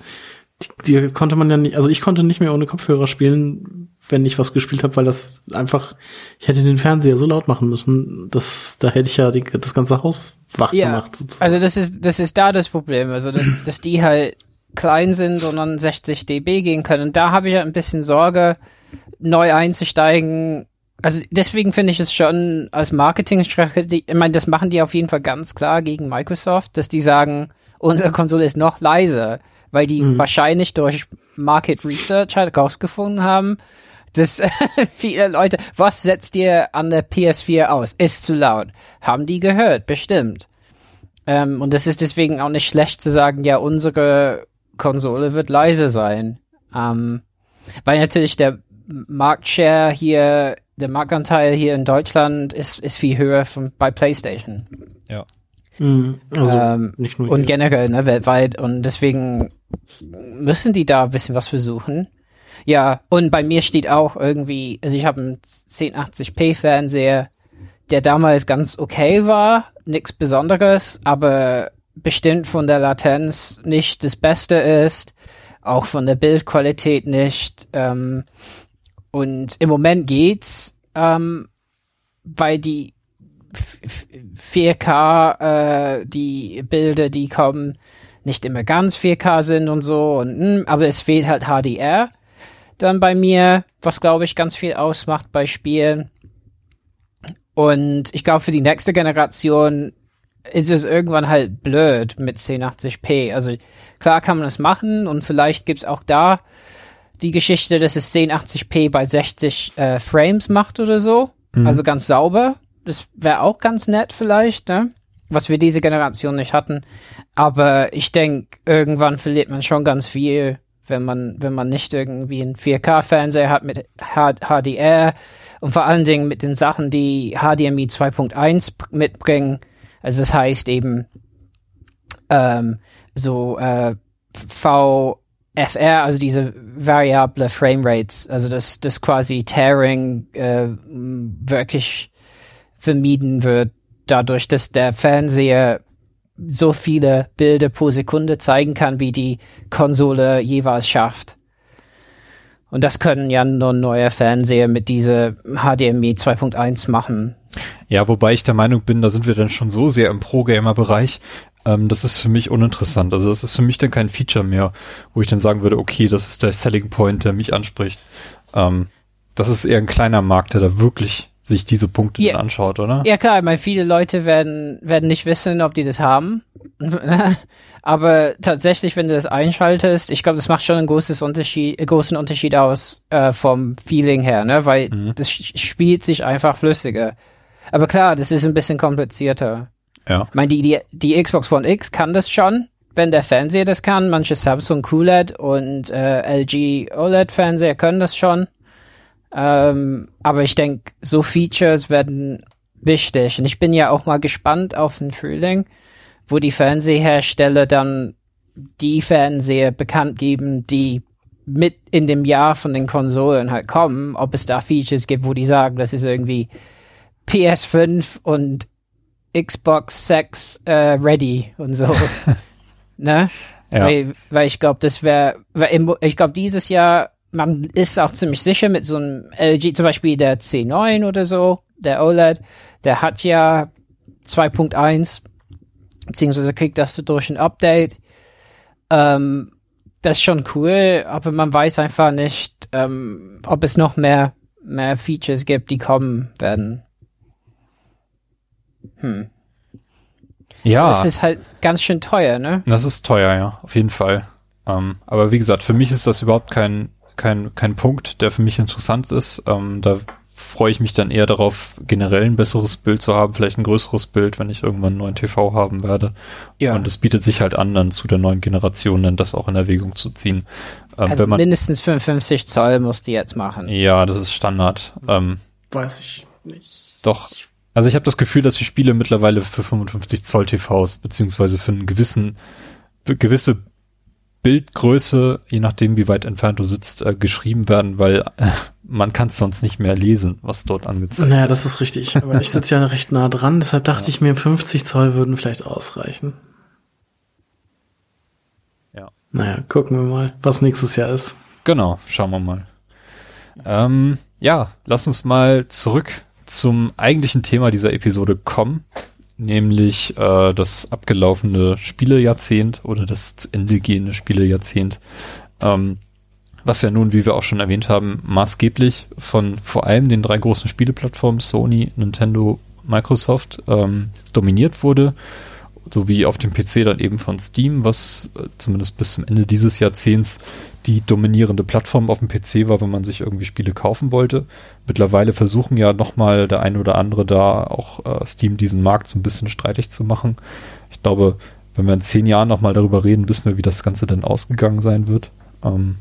Die, die konnte man ja nicht, also ich konnte nicht mehr ohne Kopfhörer spielen, wenn ich was gespielt habe, weil das einfach, ich hätte den Fernseher so laut machen müssen, dass da hätte ich ja die, das ganze Haus wach Ja, gemacht. Sozusagen. also das ist, das ist da das Problem, also dass, dass die halt klein sind und dann 60 dB gehen können. Und da habe ich ja ein bisschen Sorge, neu einzusteigen. Also deswegen finde ich es schon als Marketingstrategie, ich meine, das machen die auf jeden Fall ganz klar gegen Microsoft, dass die sagen, unsere Konsole ist noch leiser, weil die Mhm. wahrscheinlich durch Market Research halt rausgefunden haben, dass viele Leute, was setzt ihr an der PS4 aus? Ist zu laut. Haben die gehört, bestimmt. Ähm, und das ist deswegen auch nicht schlecht zu sagen, ja, unsere Konsole wird leise sein. Ähm, weil natürlich der Marktshare hier, der Marktanteil hier in Deutschland ist, ist viel höher von, bei PlayStation. Mhm. Also ähm, nicht nur Und hier. generell, ne, weltweit. Und deswegen müssen die da ein bisschen was versuchen. Ja, und bei mir steht auch irgendwie, also ich habe einen 1080p Fernseher, der damals ganz okay war, nichts Besonderes, aber bestimmt von der Latenz nicht das Beste ist, auch von der Bildqualität nicht. Ähm, und im Moment geht's, ähm, weil die F- F- 4K, äh, die Bilder, die kommen, nicht immer ganz 4K sind und so, und, mm, aber es fehlt halt HDR dann bei mir, was glaube ich ganz viel ausmacht bei Spielen. Und ich glaube, für die nächste Generation ist es irgendwann halt blöd mit 1080p. Also klar kann man es machen und vielleicht gibt's auch da die Geschichte, dass es 1080p bei 60 äh, Frames macht oder so. Also ganz sauber. Das wäre auch ganz nett vielleicht, ne? Was wir diese Generation nicht hatten. Aber ich denke, irgendwann verliert man schon ganz viel, wenn man, wenn man nicht irgendwie einen 4K-Fernseher hat mit H HDR und vor allen Dingen mit den Sachen, die HDMI 2.1 p- mitbringen. Also das heißt eben ähm, so äh, VFR, also diese variable Frame Rates, also dass das quasi Tearing äh, wirklich vermieden wird, dadurch, dass der Fernseher so viele Bilder pro Sekunde zeigen kann, wie die Konsole jeweils schafft. Und das können ja nur neue Fernseher mit dieser HDMI 2.1 machen. Ja, wobei ich der Meinung bin, da sind wir dann schon so sehr im Pro-Gamer-Bereich, ähm, das ist für mich uninteressant. Also das ist für mich dann kein Feature mehr, wo ich dann sagen würde, okay, das ist der Selling Point, der mich anspricht. Ähm, das ist eher ein kleiner Markt, der da wirklich sich diese Punkte Ja. dann anschaut, oder? Ja klar, ich meine, viele Leute werden, werden nicht wissen, ob die das haben. Aber tatsächlich, wenn du das einschaltest, ich glaube, das macht schon einen großes Unterschied, großen Unterschied aus äh, vom Feeling her, ne? Weil das sch- spielt sich einfach flüssiger. Aber klar, das ist ein bisschen komplizierter. Ja. Ich meine, die, die, die Xbox One X kann das schon, wenn der Fernseher das kann. Manche Samsung QLED und äh, LG OLED Fernseher können das schon. Ähm, aber ich denke, so Features werden wichtig. Und ich bin ja auch mal gespannt auf den Frühling, wo die Fernsehersteller dann die Fernseher bekannt geben, die mit in dem Jahr von den Konsolen halt kommen, ob es da Features gibt, wo die sagen, das ist irgendwie PS5 und Xbox 6 äh, ready und so. ne? Ja. Weil, weil ich glaube, das wäre, ich glaube, dieses Jahr, man ist auch ziemlich sicher mit so einem LG, zum Beispiel der C9 oder so, der OLED, der hat ja 2.1, beziehungsweise kriegt das durch ein Update. Ähm, das ist schon cool, aber man weiß einfach nicht, ähm, ob es noch mehr, mehr Features gibt, die kommen werden. Hm. Ja. Das ist halt ganz schön teuer, ne? Das ist teuer, ja, auf jeden Fall. Ähm, aber wie gesagt, für mich ist das überhaupt kein, kein, kein Punkt, der für mich interessant ist. Ähm, da freue ich mich dann eher darauf, generell ein besseres Bild zu haben, vielleicht ein größeres Bild, wenn ich irgendwann einen neuen TV haben werde. Ja. Und es bietet sich halt an, dann zu der neuen Generation dann das auch in Erwägung zu ziehen. Ähm, Also wenn man, mindestens 55 Zoll muss die jetzt machen. ja, das ist Standard. Ähm, Weiß ich nicht. doch. Also ich habe das Gefühl, dass die Spiele mittlerweile für 55 Zoll TVs, beziehungsweise für einen gewissen, gewisse Bildgröße, je nachdem wie weit entfernt du sitzt, äh, geschrieben werden, weil äh, man kann es sonst nicht mehr lesen, was dort angezeigt wird. Naja, das ist richtig. Aber ich sitze ja recht nah dran, deshalb dachte ich mir, 50 Zoll würden vielleicht ausreichen. Naja, gucken wir mal, was nächstes Jahr ist. Genau, schauen wir mal. Ähm, ja, lass uns mal zurück zum eigentlichen Thema dieser Episode kommen, nämlich äh, das abgelaufene Spielejahrzehnt oder das zu Ende gehende Spielejahrzehnt, ähm, was ja nun, wie wir auch schon erwähnt haben, maßgeblich von vor allem den drei großen Spieleplattformen Sony, Nintendo, Microsoft ähm, dominiert wurde, sowie auf dem PC dann eben von Steam, was äh, zumindest bis zum Ende dieses Jahrzehnts die dominierende Plattform auf dem PC war, wenn man sich irgendwie Spiele kaufen wollte. Mittlerweile versuchen ja nochmal der eine oder andere da auch äh, Steam diesen Markt so ein bisschen streitig zu machen. Ich glaube, wenn wir in zehn Jahren nochmal darüber reden, wissen wir, wie das Ganze dann ausgegangen sein wird. Ähm,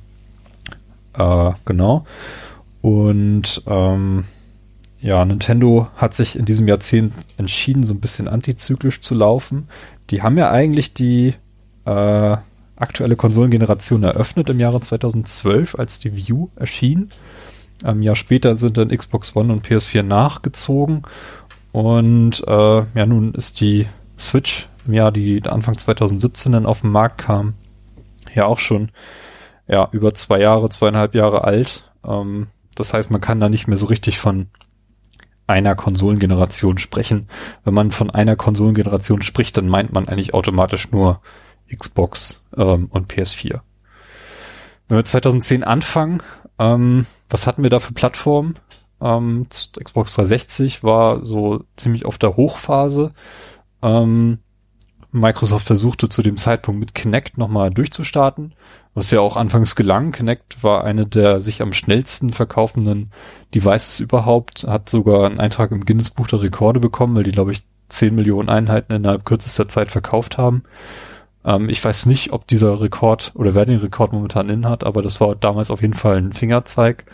äh, genau. Und ähm, ja, Nintendo hat sich in diesem Jahrzehnt entschieden, so ein bisschen antizyklisch zu laufen. Die haben ja eigentlich die äh, aktuelle Konsolengeneration eröffnet im Jahre 2012, als die U erschien. Ein Jahr später sind dann Xbox One und PS4 nachgezogen. Und äh, ja, nun ist die Switch im Jahr, die Anfang 2017 dann auf den Markt kam, ja auch schon ja über zwei Jahre, zweieinhalb Jahre alt. Ähm, das heißt, man kann da nicht mehr so richtig von einer Konsolengeneration sprechen. Wenn man von einer Konsolengeneration spricht, dann meint man eigentlich automatisch nur Xbox ähm, und PS4. Wenn wir 2010 anfangen, ähm, was hatten wir da für Plattformen? Ähm, Xbox 360 war so ziemlich auf der Hochphase. Ähm, Microsoft versuchte zu dem Zeitpunkt mit Kinect nochmal durchzustarten, was ja auch anfangs gelang. Kinect war eine der sich am schnellsten verkaufenden Devices überhaupt, hat sogar einen Eintrag im Guinness Buch der Rekorde bekommen, weil die, glaube ich, 10 Millionen Einheiten innerhalb kürzester Zeit verkauft haben. Ähm, ich weiß nicht, ob dieser Rekord oder wer den Rekord momentan in hat, aber das war damals auf jeden Fall ein Fingerzeig.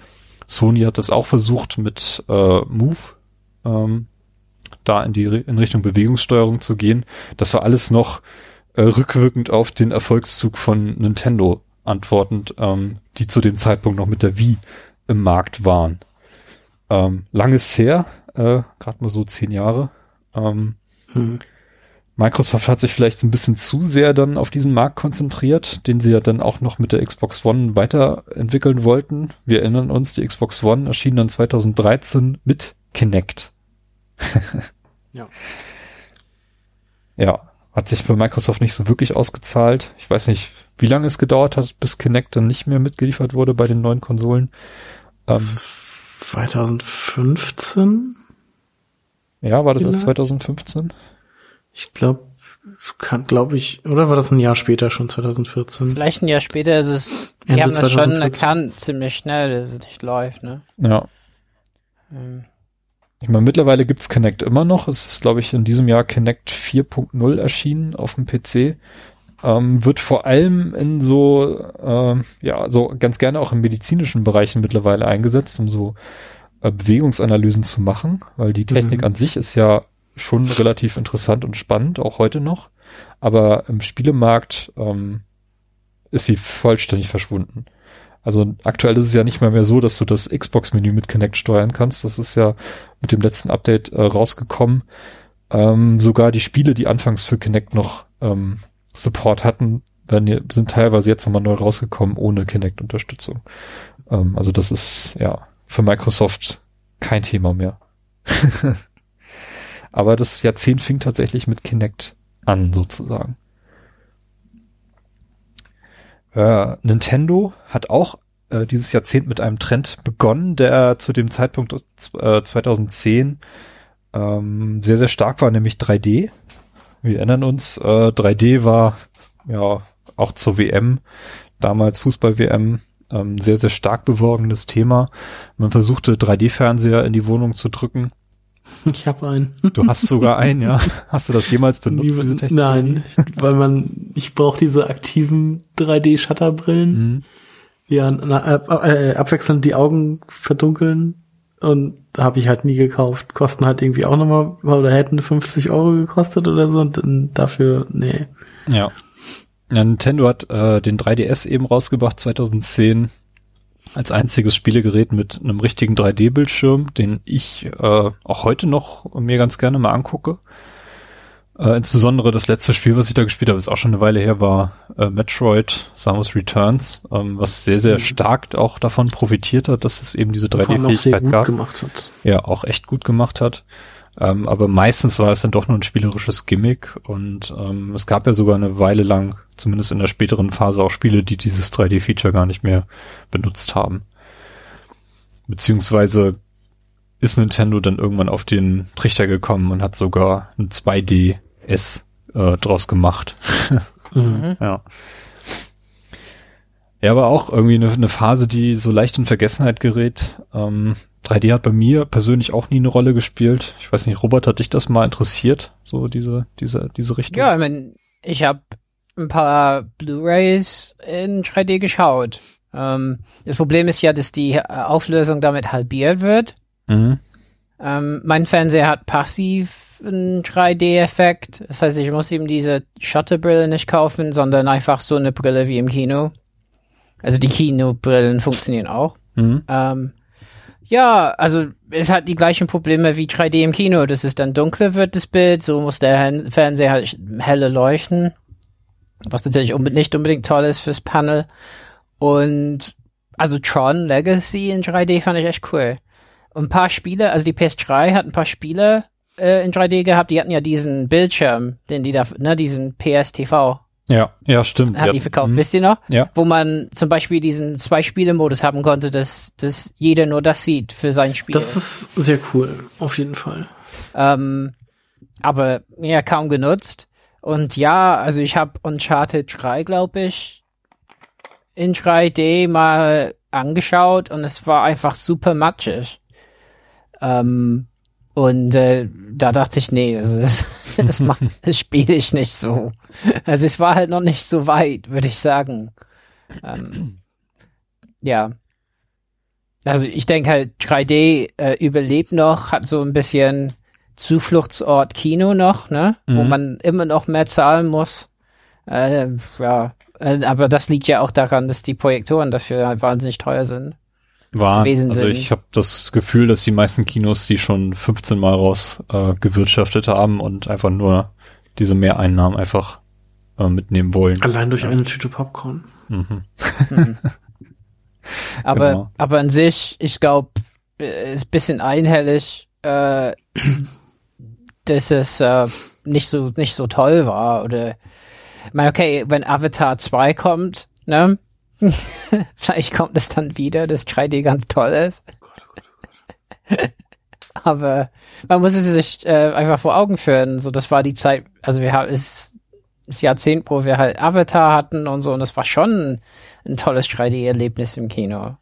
Sony hat das auch versucht mit äh, Move, ähm, da in die in Richtung Bewegungssteuerung zu gehen. Das war alles noch äh, rückwirkend auf den Erfolgszug von Nintendo antwortend, ähm, die zu dem Zeitpunkt noch mit der Wii im Markt waren. Ähm, langes her, äh, gerade mal so zehn Jahre. Ähm, hm. Microsoft hat sich vielleicht ein bisschen zu sehr dann auf diesen Markt konzentriert, den sie ja dann auch noch mit der Xbox One weiterentwickeln wollten. Wir erinnern uns, die Xbox One erschien dann 2013 mit Kinect. ja. Ja, hat sich für Microsoft nicht so wirklich ausgezahlt. Ich weiß nicht, wie lange es gedauert hat, bis Kinect dann nicht mehr mitgeliefert wurde bei den neuen Konsolen. Ähm, 2015? Ja, war das auch 2015? Ich glaube, kann, glaube ich, oder war das ein Jahr später schon, 2014? Vielleicht ein Jahr später ist es, die Ende haben das 2014. schon erkannt, ziemlich schnell, dass es nicht läuft, ne? Ja. Ähm. Ich meine, mittlerweile gibt's Connect immer noch. Es ist, glaube ich, in diesem Jahr Connect 4.0 erschienen auf dem PC. Ähm, wird vor allem in so, äh, ja, so ganz gerne auch in medizinischen Bereichen mittlerweile eingesetzt, um so äh, Bewegungsanalysen zu machen, weil die Technik mhm. an sich ist ja schon relativ interessant und spannend, auch heute noch. Aber im Spielemarkt ähm, ist sie vollständig verschwunden. Also aktuell ist es ja nicht mehr mehr so, dass du das Xbox-Menü mit Kinect steuern kannst. Das ist ja mit dem letzten Update äh, rausgekommen. Ähm, sogar die Spiele, die anfangs für Kinect noch ähm, Support hatten, werden, sind teilweise jetzt nochmal neu rausgekommen ohne Kinect-Unterstützung. Ähm, also das ist ja für Microsoft kein Thema mehr. Aber das Jahrzehnt fing tatsächlich mit Kinect an, sozusagen. Äh, Nintendo hat auch äh, dieses Jahrzehnt mit einem Trend begonnen, der zu dem Zeitpunkt äh, 2010 ähm, sehr, sehr stark war, nämlich 3D. Wir erinnern uns, äh, 3D war ja auch zur WM, damals Fußball-WM, ähm, sehr, sehr stark beworbenes Thema. Man versuchte 3D-Fernseher in die Wohnung zu drücken Ich habe einen. Du hast sogar einen, ja. Hast du das jemals benutzt, diese Technik? Nein, weil man, ich brauche diese aktiven 3D-Shutterbrillen, mhm. ja, na, äh, äh, abwechselnd die Augen verdunkeln und habe ich halt nie gekauft. Kosten halt irgendwie auch nochmal, oder hätten 50 Euro gekostet oder so und dann dafür, nee. Ja. ja Nintendo hat äh, den 3DS eben rausgebracht 2010 als einziges Spielegerät mit einem richtigen 3D-Bildschirm, den ich äh, auch heute noch mir ganz gerne mal angucke. Äh, insbesondere das letzte Spiel, was ich da gespielt habe, ist auch schon eine Weile her, war äh, Metroid Samus Returns, ähm, was sehr, sehr mhm. stark auch davon profitiert hat, dass es eben diese 3D-Fähigkeit gab. Gemacht hat. Ja, auch echt gut gemacht hat. Ähm, aber meistens war es dann doch nur ein spielerisches Gimmick und ähm, es gab ja sogar eine Weile lang, zumindest in der späteren Phase, auch Spiele, die dieses 3D-Feature gar nicht mehr benutzt haben. Beziehungsweise ist Nintendo dann irgendwann auf den Trichter gekommen und hat sogar ein 2D S äh, draus gemacht. mhm. Ja. Ja, aber auch irgendwie eine, eine, Phase, die so leicht in Vergessenheit gerät. Ähm, 3D hat bei mir persönlich auch nie eine Rolle gespielt. Ich weiß nicht, Robert, hat dich das mal interessiert, so diese, diese, diese Richtung? Ja, ich mein, ich habe ein paar Blu-rays in 3D geschaut. Ähm, das Problem ist ja, dass die Auflösung damit halbiert wird. Mhm. Ähm, mein Fernseher hat passiv einen 3D-Effekt. Das heißt, ich muss ihm diese Shutterbrille nicht kaufen, sondern einfach so eine Brille wie im Kino. Also die Kinobrillen funktionieren auch. Mhm. Ähm, ja, also es hat die gleichen Probleme wie 3D im Kino. Das ist dann dunkler wird das Bild, so muss der Fernseher halt helle leuchten. Was natürlich nicht unbedingt toll ist fürs Panel. Und also Tron Legacy in 3D fand ich echt cool. Und ein paar Spiele, also die PS3 hat ein paar Spiele, äh, in 3D gehabt. Die hatten ja diesen Bildschirm, den die da, ne, diesen PSTV. Ja, ja, stimmt. Haben ja. die verkauft, mhm. wisst ihr noch? Ja. Wo man zum Beispiel diesen Zwei-Spiele-Modus haben konnte, dass, dass jeder nur das sieht für sein Spiel. Das ist sehr cool, auf jeden Fall. Ähm, aber ja, kaum genutzt. Und ja, also ich habe Uncharted 3, glaube ich, in 3D mal angeschaut und es war einfach super matschig. Ähm, und äh, da dachte ich, nee, das, ist, das, mach, das spiele ich nicht so. Also es war halt noch nicht so weit, würde ich sagen. Ähm, ja. Also ich denke halt, 3D äh, überlebt noch, hat so ein bisschen Zufluchtsort Kino noch, ne? Mhm. Wo man immer noch mehr zahlen muss. Äh, ja, äh, aber das liegt ja auch daran, dass die Projektoren dafür halt wahnsinnig teuer sind war. Also ich habe das Gefühl, dass die meisten Kinos die schon 15 Mal raus äh, gewirtschaftet haben und einfach nur diese Mehreinnahmen einfach äh, mitnehmen wollen. Allein durch ja. eine Tüte Popcorn. Mhm. mhm. aber genau. aber an sich, ich glaube, ist bisschen einhellig, äh, dass es äh, nicht so nicht so toll war oder ich meine, okay, wenn Avatar 2 kommt, ne? Vielleicht kommt es dann wieder, dass 3D ganz toll ist. Oh Gott, oh Gott, oh Gott. Aber man muss es sich äh, einfach vor Augen führen. So, das war die Zeit, also wir haben es das Jahrzehnt, wo wir halt Avatar hatten und so, und das war schon ein tolles 3D-Erlebnis im Kino.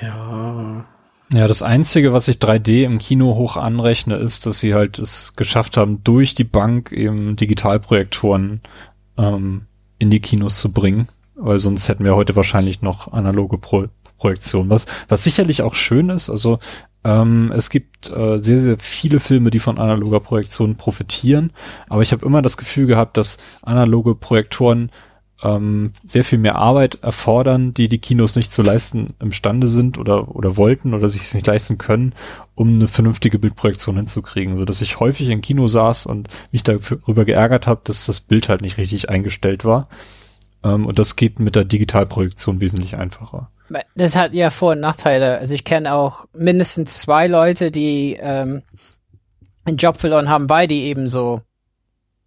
Ja. Ja, das Einzige, was ich 3D im Kino hoch anrechne, ist, dass sie halt es geschafft haben, durch die Bank eben Digitalprojektoren ähm, in die Kinos zu bringen weil sonst hätten wir heute wahrscheinlich noch analoge Pro Projektionen, was, was sicherlich auch schön ist. Also ähm, es gibt äh, sehr, sehr viele Filme, die von analoger Projektion profitieren, aber ich habe immer das Gefühl gehabt, dass analoge Projektoren ähm, sehr viel mehr Arbeit erfordern, die die Kinos nicht zu leisten imstande sind oder oder wollten oder sich es nicht leisten können, um eine vernünftige Bildprojektion hinzukriegen, so dass ich häufig im Kino saß und mich darüber geärgert habe, dass das Bild halt nicht richtig eingestellt war. Ähm, und das geht mit der Digitalprojektion wesentlich einfacher. Das hat ja Vor- und Nachteile. Also ich kenne auch mindestens zwei Leute, die ähm, einen Job verloren haben, weil die eben so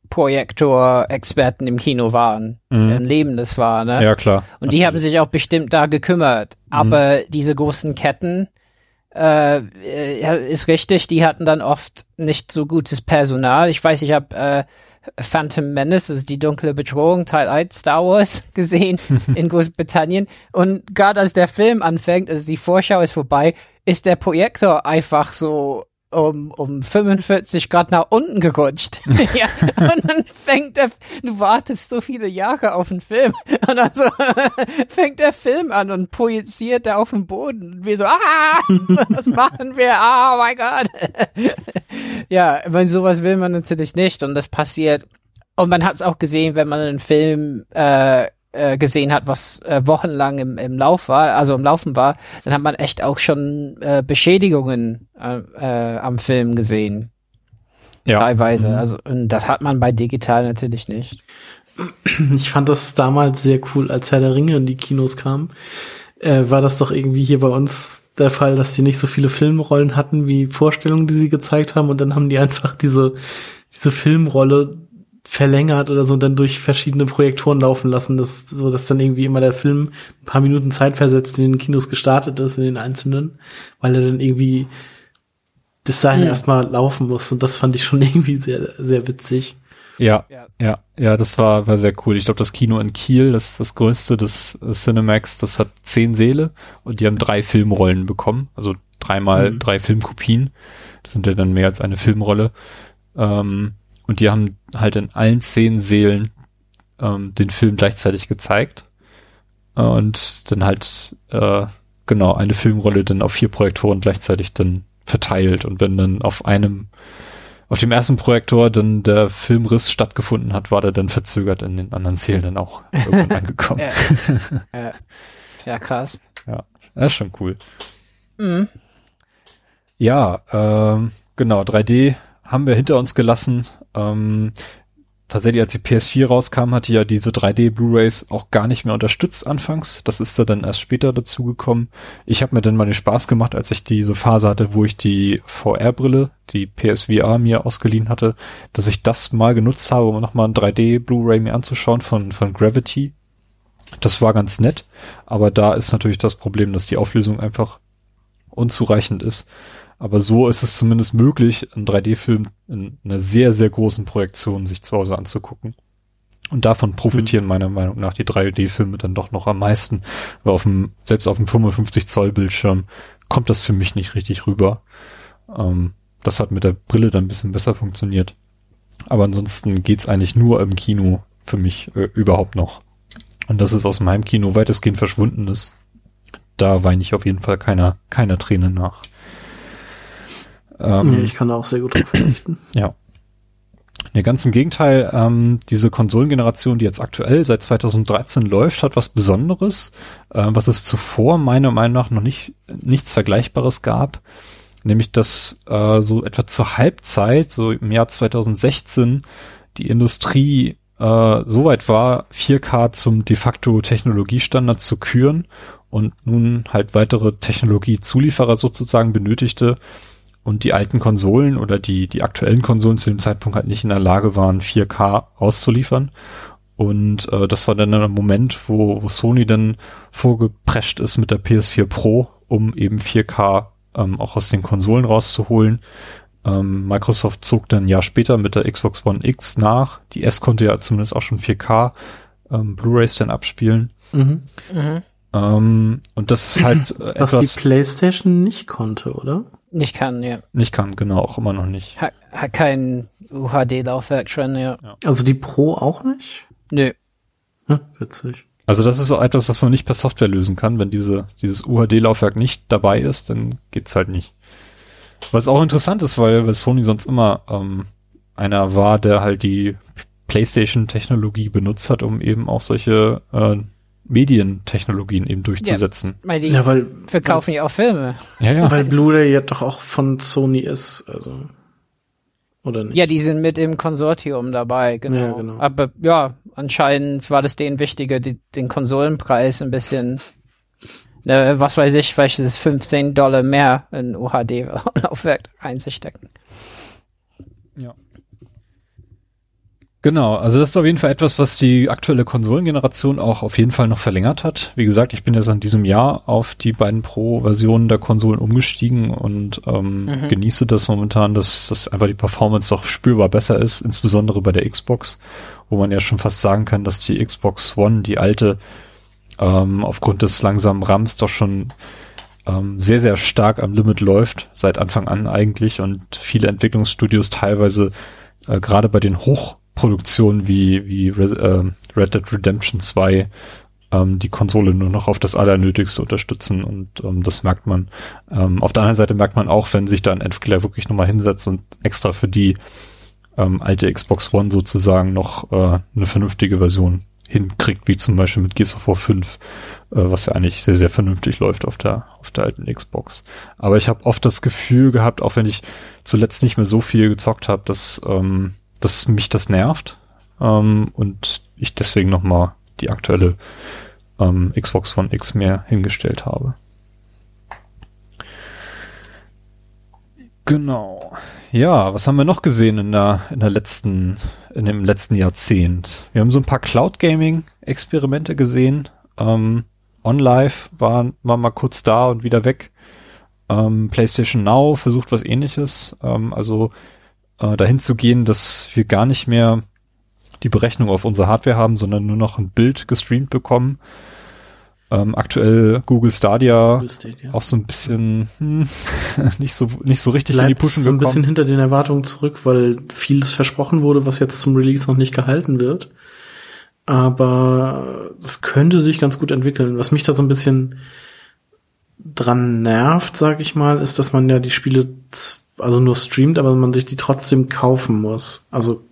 Projektor-Experten im Kino waren, mhm. ein Leben das war, ne? Ja, klar. Und die haben sich auch bestimmt da gekümmert. Mhm. Aber diese großen Ketten, äh, äh, ist richtig, die hatten dann oft nicht so gutes Personal. Ich weiß, ich habe äh, Phantom Menace, also die dunkle Bedrohung, Teil 1 Star Wars gesehen in Großbritannien. Und gerade als der Film anfängt, also die Vorschau ist vorbei, ist der Projektor einfach so um, um 45 Grad nach unten gerutscht. ja, und dann fängt der, du wartest so viele Jahre auf einen Film und dann so fängt der Film an und projiziert er auf den Boden und wir so, ah, was machen wir? Oh mein Gott. ja, wenn sowas will man natürlich nicht und das passiert. Und man hat es auch gesehen, wenn man einen Film äh, äh, gesehen hat, was äh, wochenlang im, im Lauf war, also im Laufen war, dann hat man echt auch schon äh, Beschädigungen äh, äh, am Film gesehen. Ja. Teilweise. Mhm. Also, und das hat man bei digital natürlich nicht. Ich fand das damals sehr cool, als Herr der Ringe in die Kinos kam. Äh, war das doch irgendwie hier bei uns der Fall, dass die nicht so viele Filmrollen hatten wie Vorstellungen, die sie gezeigt haben und dann haben die einfach diese, diese Filmrolle verlängert oder so und dann durch verschiedene Projektoren laufen lassen, dass, so dass dann irgendwie immer der Film ein paar Minuten Zeit versetzt in den Kinos gestartet ist, in den einzelnen, weil er dann irgendwie das dahin Mhm. erstmal laufen muss und das fand ich schon irgendwie sehr, sehr witzig. Ja, Ja. ja, ja, das war, war sehr cool. Ich glaube, das Kino in Kiel, das ist das größte des Cinemax, das hat zehn Säle und die haben drei Filmrollen bekommen, also dreimal Mhm. drei Filmkopien. Das sind ja dann mehr als eine Filmrolle. Ähm, und die haben halt in allen zehn Sälen ähm, den Film gleichzeitig gezeigt. Und dann halt, äh, genau, eine Filmrolle dann auf vier Projektoren gleichzeitig dann verteilt. Und wenn dann auf einem auf dem ersten Projektor dann der Filmriss stattgefunden hat, war der dann verzögert in den anderen Zählen dann auch irgendwann angekommen. Ja. ja. ja, krass. Das ist schon cool. Mhm. Ja, ähm, genau, 3D haben wir hinter uns gelassen. Ähm, tatsächlich, als die PS4 rauskam, hatte ja diese 3D Blu-rays auch gar nicht mehr unterstützt anfangs. Das ist da dann erst später dazugekommen. Ich habe mir dann mal den Spaß gemacht, als ich diese Phase hatte, wo ich die VR-Brille, die PSVR mir ausgeliehen hatte, dass ich das mal genutzt habe, um nochmal ein 3D Blu-ray mir anzuschauen von, von Gravity. Das war ganz nett, aber da ist natürlich das Problem, dass die Auflösung einfach unzureichend ist. Aber so ist es zumindest möglich, einen 3D-Film in einer sehr, sehr großen Projektion sich zu Hause anzugucken. Und davon profitieren meiner Meinung nach die 3D-Filme dann doch noch am meisten, weil auf dem, selbst auf dem 55 Zoll Bildschirm kommt das für mich nicht richtig rüber. Ähm, das hat mit der Brille dann ein bisschen besser funktioniert. Aber ansonsten geht's eigentlich nur im Kino für mich äh, überhaupt noch. Und dass es aus meinem Kino weitestgehend verschwunden ist, da weine ich auf jeden Fall keiner, keiner Träne nach. Ähm, nee, ich kann da auch sehr gut drauf verzichten. ja. Nee, ganz im Gegenteil, ähm, diese Konsolengeneration, die jetzt aktuell seit 2013 läuft, hat was Besonderes, äh, was es zuvor meiner Meinung nach noch nicht nichts Vergleichbares gab, nämlich dass äh, so etwa zur Halbzeit, so im Jahr 2016, die Industrie äh, so weit war, 4K zum de facto Technologiestandard zu küren und nun halt weitere Technologiezulieferer sozusagen benötigte, und die alten Konsolen oder die, die aktuellen Konsolen zu dem Zeitpunkt halt nicht in der Lage waren, 4K auszuliefern. Und äh, das war dann ein Moment, wo, wo Sony dann vorgeprescht ist mit der PS4 Pro, um eben 4K ähm, auch aus den Konsolen rauszuholen. Ähm, Microsoft zog dann ein Jahr später mit der Xbox One X nach. Die S konnte ja zumindest auch schon 4K ähm, Blu-rays dann abspielen. Mhm. Mhm. Ähm, und das ist halt äh, Was etwas die PlayStation nicht konnte, oder? Ich kann, ja. nicht kann, genau, auch immer noch nicht. Hat, hat kein UHD-Laufwerk schon, ja. Also die Pro auch nicht? Nö. Hm, witzig. Also das ist auch etwas, was man nicht per Software lösen kann. Wenn diese, dieses UHD-Laufwerk nicht dabei ist, dann geht's halt nicht. Was auch interessant ist, weil, weil Sony sonst immer ähm, einer war, der halt die PlayStation-Technologie benutzt hat, um eben auch solche äh, Medientechnologien eben durchzusetzen. Weil die Ja, weil, verkaufen ja auch Filme. Ja, ja. weil Blu-ray ja doch auch von Sony ist, also. Oder nicht? Ja, die sind mit im Konsortium dabei, genau. Ja, genau. Aber ja, anscheinend war das denen wichtiger, die, den Konsolenpreis ein bisschen, ne, was weiß ich, welches 15 Dollar mehr in UHD-Laufwerk einzustecken. Ja. Genau, also das ist auf jeden Fall etwas, was die aktuelle Konsolengeneration auch auf jeden Fall noch verlängert hat. Wie gesagt, ich bin jetzt in diesem Jahr auf die beiden Pro-Versionen der Konsolen umgestiegen und ähm, Mhm. genieße das momentan, dass, dass einfach die Performance doch spürbar besser ist, insbesondere bei der Xbox, wo man ja schon fast sagen kann, dass die Xbox One, die alte, ähm, aufgrund des langsamen RAMs doch schon ähm, sehr, sehr stark am Limit läuft, seit Anfang an eigentlich und viele Entwicklungsstudios teilweise äh, gerade bei den Hochproduktionen wie, wie äh, Red Dead Redemption 2 ähm, die Konsole nur noch auf das Allernötigste unterstützen und ähm, das merkt man. Ähm, auf der anderen Seite merkt man auch, wenn sich da ein Entwickler wirklich nochmal hinsetzt und extra für die ähm, alte Xbox One sozusagen noch äh, eine vernünftige Version hinkriegt, wie zum Beispiel mit Gears of War 5, äh, was ja eigentlich sehr, sehr vernünftig läuft auf der, auf der alten Xbox. Aber ich habe oft das Gefühl gehabt, auch wenn ich zuletzt nicht mehr so viel gezockt habe, dass, ähm, dass mich das nervt ähm, und ich deswegen nochmal die aktuelle ähm, Xbox One X mehr hingestellt habe. Genau. Ja, was haben wir noch gesehen in der, in der letzten, in dem letzten Jahrzehnt? Wir haben so ein paar Cloud Gaming Experimente gesehen. Ähm, OnLive war, war mal kurz da und wieder weg. Ähm, PlayStation Now versucht was ähnliches. Ähm, also äh, dahin zu gehen, dass wir gar nicht mehr die Berechnung auf unsere Hardware haben, sondern nur noch ein Bild gestreamt bekommen. Ähm, aktuell Google Stadia, Google Stadia. auch so ein bisschen hm, nicht so nicht so richtig in die Bleibt Puschen so ein bisschen hinter den Erwartungen zurück, weil vieles versprochen wurde, was jetzt zum Release noch nicht gehalten wird. Aber das könnte sich ganz gut entwickeln. Was mich da so ein bisschen dran nervt, sag ich mal, ist, dass man ja die Spiele also nur streamt, aber man sich die trotzdem kaufen muss. Also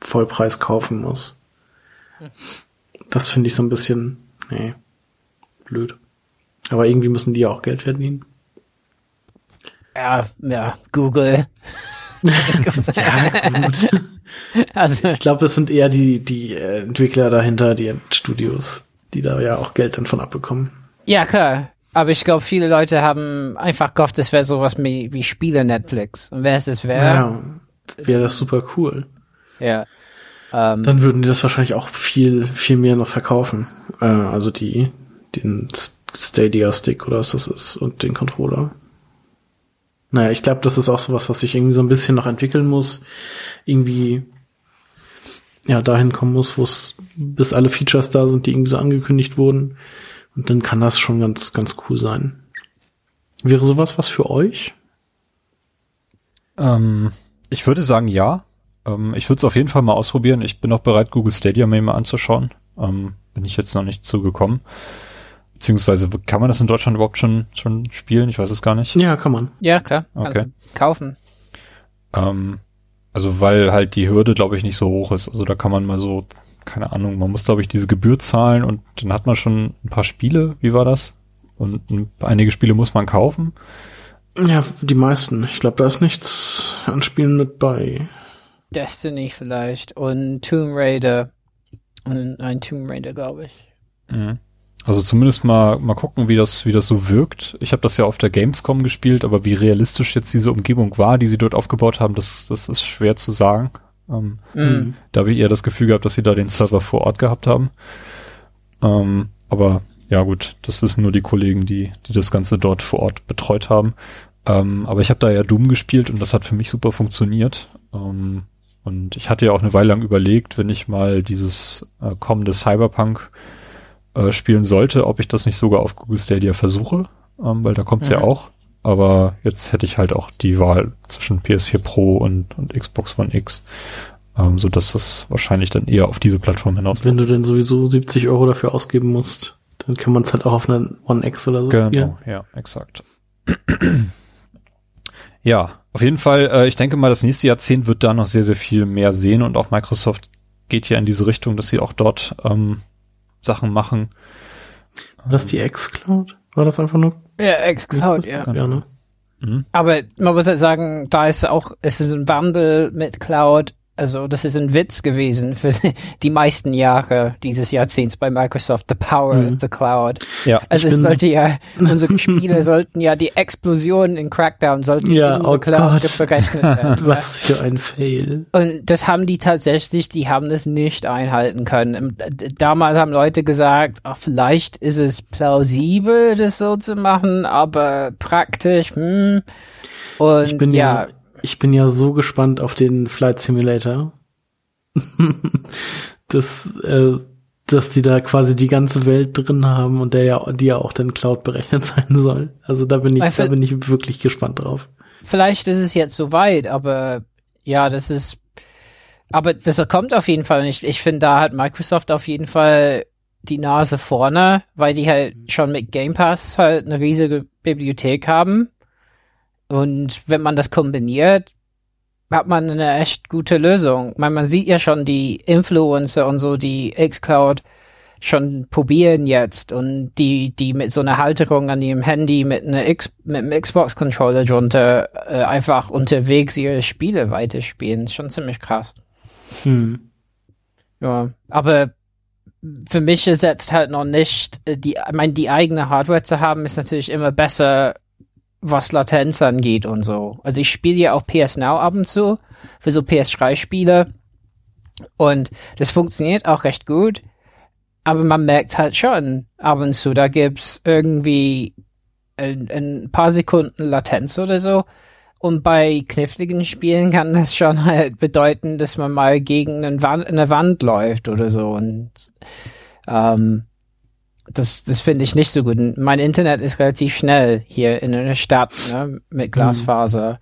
Vollpreis kaufen muss. Das finde ich so ein bisschen, nee, blöd. Aber irgendwie müssen die ja auch Geld verdienen. Ja, ja, Google. Ja, gut. Also, Ich glaube, das sind eher die, die äh, Entwickler dahinter, die Studios, die da ja auch Geld dann von abbekommen. ja, klar. Aber ich glaube, viele Leute haben einfach gehofft, es wäre sowas wie, wie Spiele Netflix. Und wenn es das wäre, Ja, wäre das super cool. ja. Ähm, Dann würden die das wahrscheinlich auch viel, viel mehr noch verkaufen. Äh, also die, den Stadia Stick oder was das ist und den Controller. Naja, ich glaube, das ist auch sowas, was sich irgendwie so ein bisschen noch entwickeln muss. Irgendwie, ja, dahin kommen muss, wo es, bis alle Features da sind, die irgendwie so angekündigt wurden. Und dann kann das schon ganz, ganz cool sein. Wäre sowas was für euch? Ähm, ich würde sagen ja. Ähm, ich würde es auf jeden Fall mal ausprobieren. Ich bin auch bereit, Google Stadia mir mal anzuschauen. Ähm, bin ich jetzt noch nicht zugekommen. Beziehungsweise kann man das in Deutschland überhaupt schon schon spielen? Ich weiß es gar nicht. Ja, kann man. ja, klar. Okay. du kaufen. Ähm, also weil halt die Hürde, glaube ich, nicht so hoch ist. Also da kann man mal so, keine Ahnung, man muss, glaube ich, diese Gebühr zahlen und dann hat man schon ein paar Spiele. Wie war das? Und ein- einige Spiele muss man kaufen. Ja, die meisten. Ich glaube, da ist nichts an Spielen mit bei. Destiny vielleicht und Tomb Raider. Und ein Tomb Raider, glaube ich. Mhm. Also zumindest mal mal gucken, wie das wie das so wirkt. Ich habe das ja auf der Gamescom gespielt, aber wie realistisch jetzt diese Umgebung war, die sie dort aufgebaut haben, das das ist schwer zu sagen. Ähm, Mhm. da habe ich eher das Gefühl gehabt, dass sie da den Server vor Ort gehabt haben. Ähm, aber ja gut, das wissen nur die Kollegen, die die das Ganze dort vor Ort betreut haben. Ähm, aber ich habe da ja Doom gespielt und das hat für mich super funktioniert. Ähm, und ich hatte ja auch eine Weile lang überlegt, wenn ich mal dieses äh, kommende Cyberpunk äh, spielen sollte, ob ich das nicht sogar auf Google Stadia versuche, ähm, weil da kommt's ja Mhm. auch. Aber jetzt hätte ich halt auch die Wahl zwischen PS4 Pro und, und Xbox One X, ähm, so dass das wahrscheinlich dann eher auf diese Plattform hinaus Wenn du denn sowieso 70 Euro dafür ausgeben musst, dann kann man es halt auch auf einer One X oder so spielen. Genau, ja, exakt. ja, auf jeden Fall, äh, ich denke mal, das nächste Jahrzehnt wird da noch sehr, sehr viel mehr sehen und auch Microsoft geht ja in diese Richtung, dass sie auch dort ähm, Sachen machen. War das die X-Cloud? War das einfach nur? Ja, xCloud, ja. Ja, ne? Mhm. Aber man muss halt sagen, da ist auch, es ist ein Wandel mit Cloud. Also das ist ein Witz gewesen für die meisten Jahre dieses Jahrzehnts bei Microsoft, the power Mhm. of the Cloud. Ja, Also es sollte ja, unsere Spiele sollten ja, die Explosionen in Crackdown sollten Ja, in oh Cloud berechnet werden. ja. Was für ein Fail. Und das haben die tatsächlich, die haben das nicht einhalten können. Damals haben Leute gesagt, ach, vielleicht ist es plausibel, das so zu machen, aber praktisch, hm. Und Ich bin ja, ich bin ja so gespannt auf den Flight Simulator. dass, äh, dass die da quasi die ganze Welt drin haben und der ja, die ja auch dann Cloud berechnet sein soll. Also da bin ich, Weil da bin ich wirklich gespannt drauf. vielleicht ist es jetzt soweit, aber ja, das ist, aber das kommt auf jeden Fall. Und ich, ich finde, da hat Microsoft auf jeden Fall die Nase vorne, weil die halt schon mit Game Pass halt eine riesige Bibliothek haben. Und wenn man das kombiniert, hat man eine echt gute Lösung. Man, man sieht ja schon die Influencer und so, die xCloud schon probieren jetzt und die, die mit so einer Halterung an ihrem Handy mit einer X, mit einem Xbox-Controller drunter äh, einfach unterwegs ihre Spiele weiterspielen. Ist schon ziemlich krass. Hm. Ja, aber für mich ist jetzt halt noch nicht, äh, die, ich meine, die eigene Hardware zu haben, ist natürlich immer besser, was Latenz angeht und so. Also ich spiele ja auch PS Now ab und zu für so PS3-Spiele und das funktioniert auch recht gut, aber man merkt halt schon ab und zu, da gibt's irgendwie ein, ein paar Sekunden Latenz oder so. Und bei kniffligen Spielen kann das schon halt bedeuten, dass man mal gegen eine Wand, eine Wand läuft oder so. Und ähm, das, das finde ich nicht so gut. Mein Internet ist relativ schnell hier in einer Stadt ne, mit Glasfaser.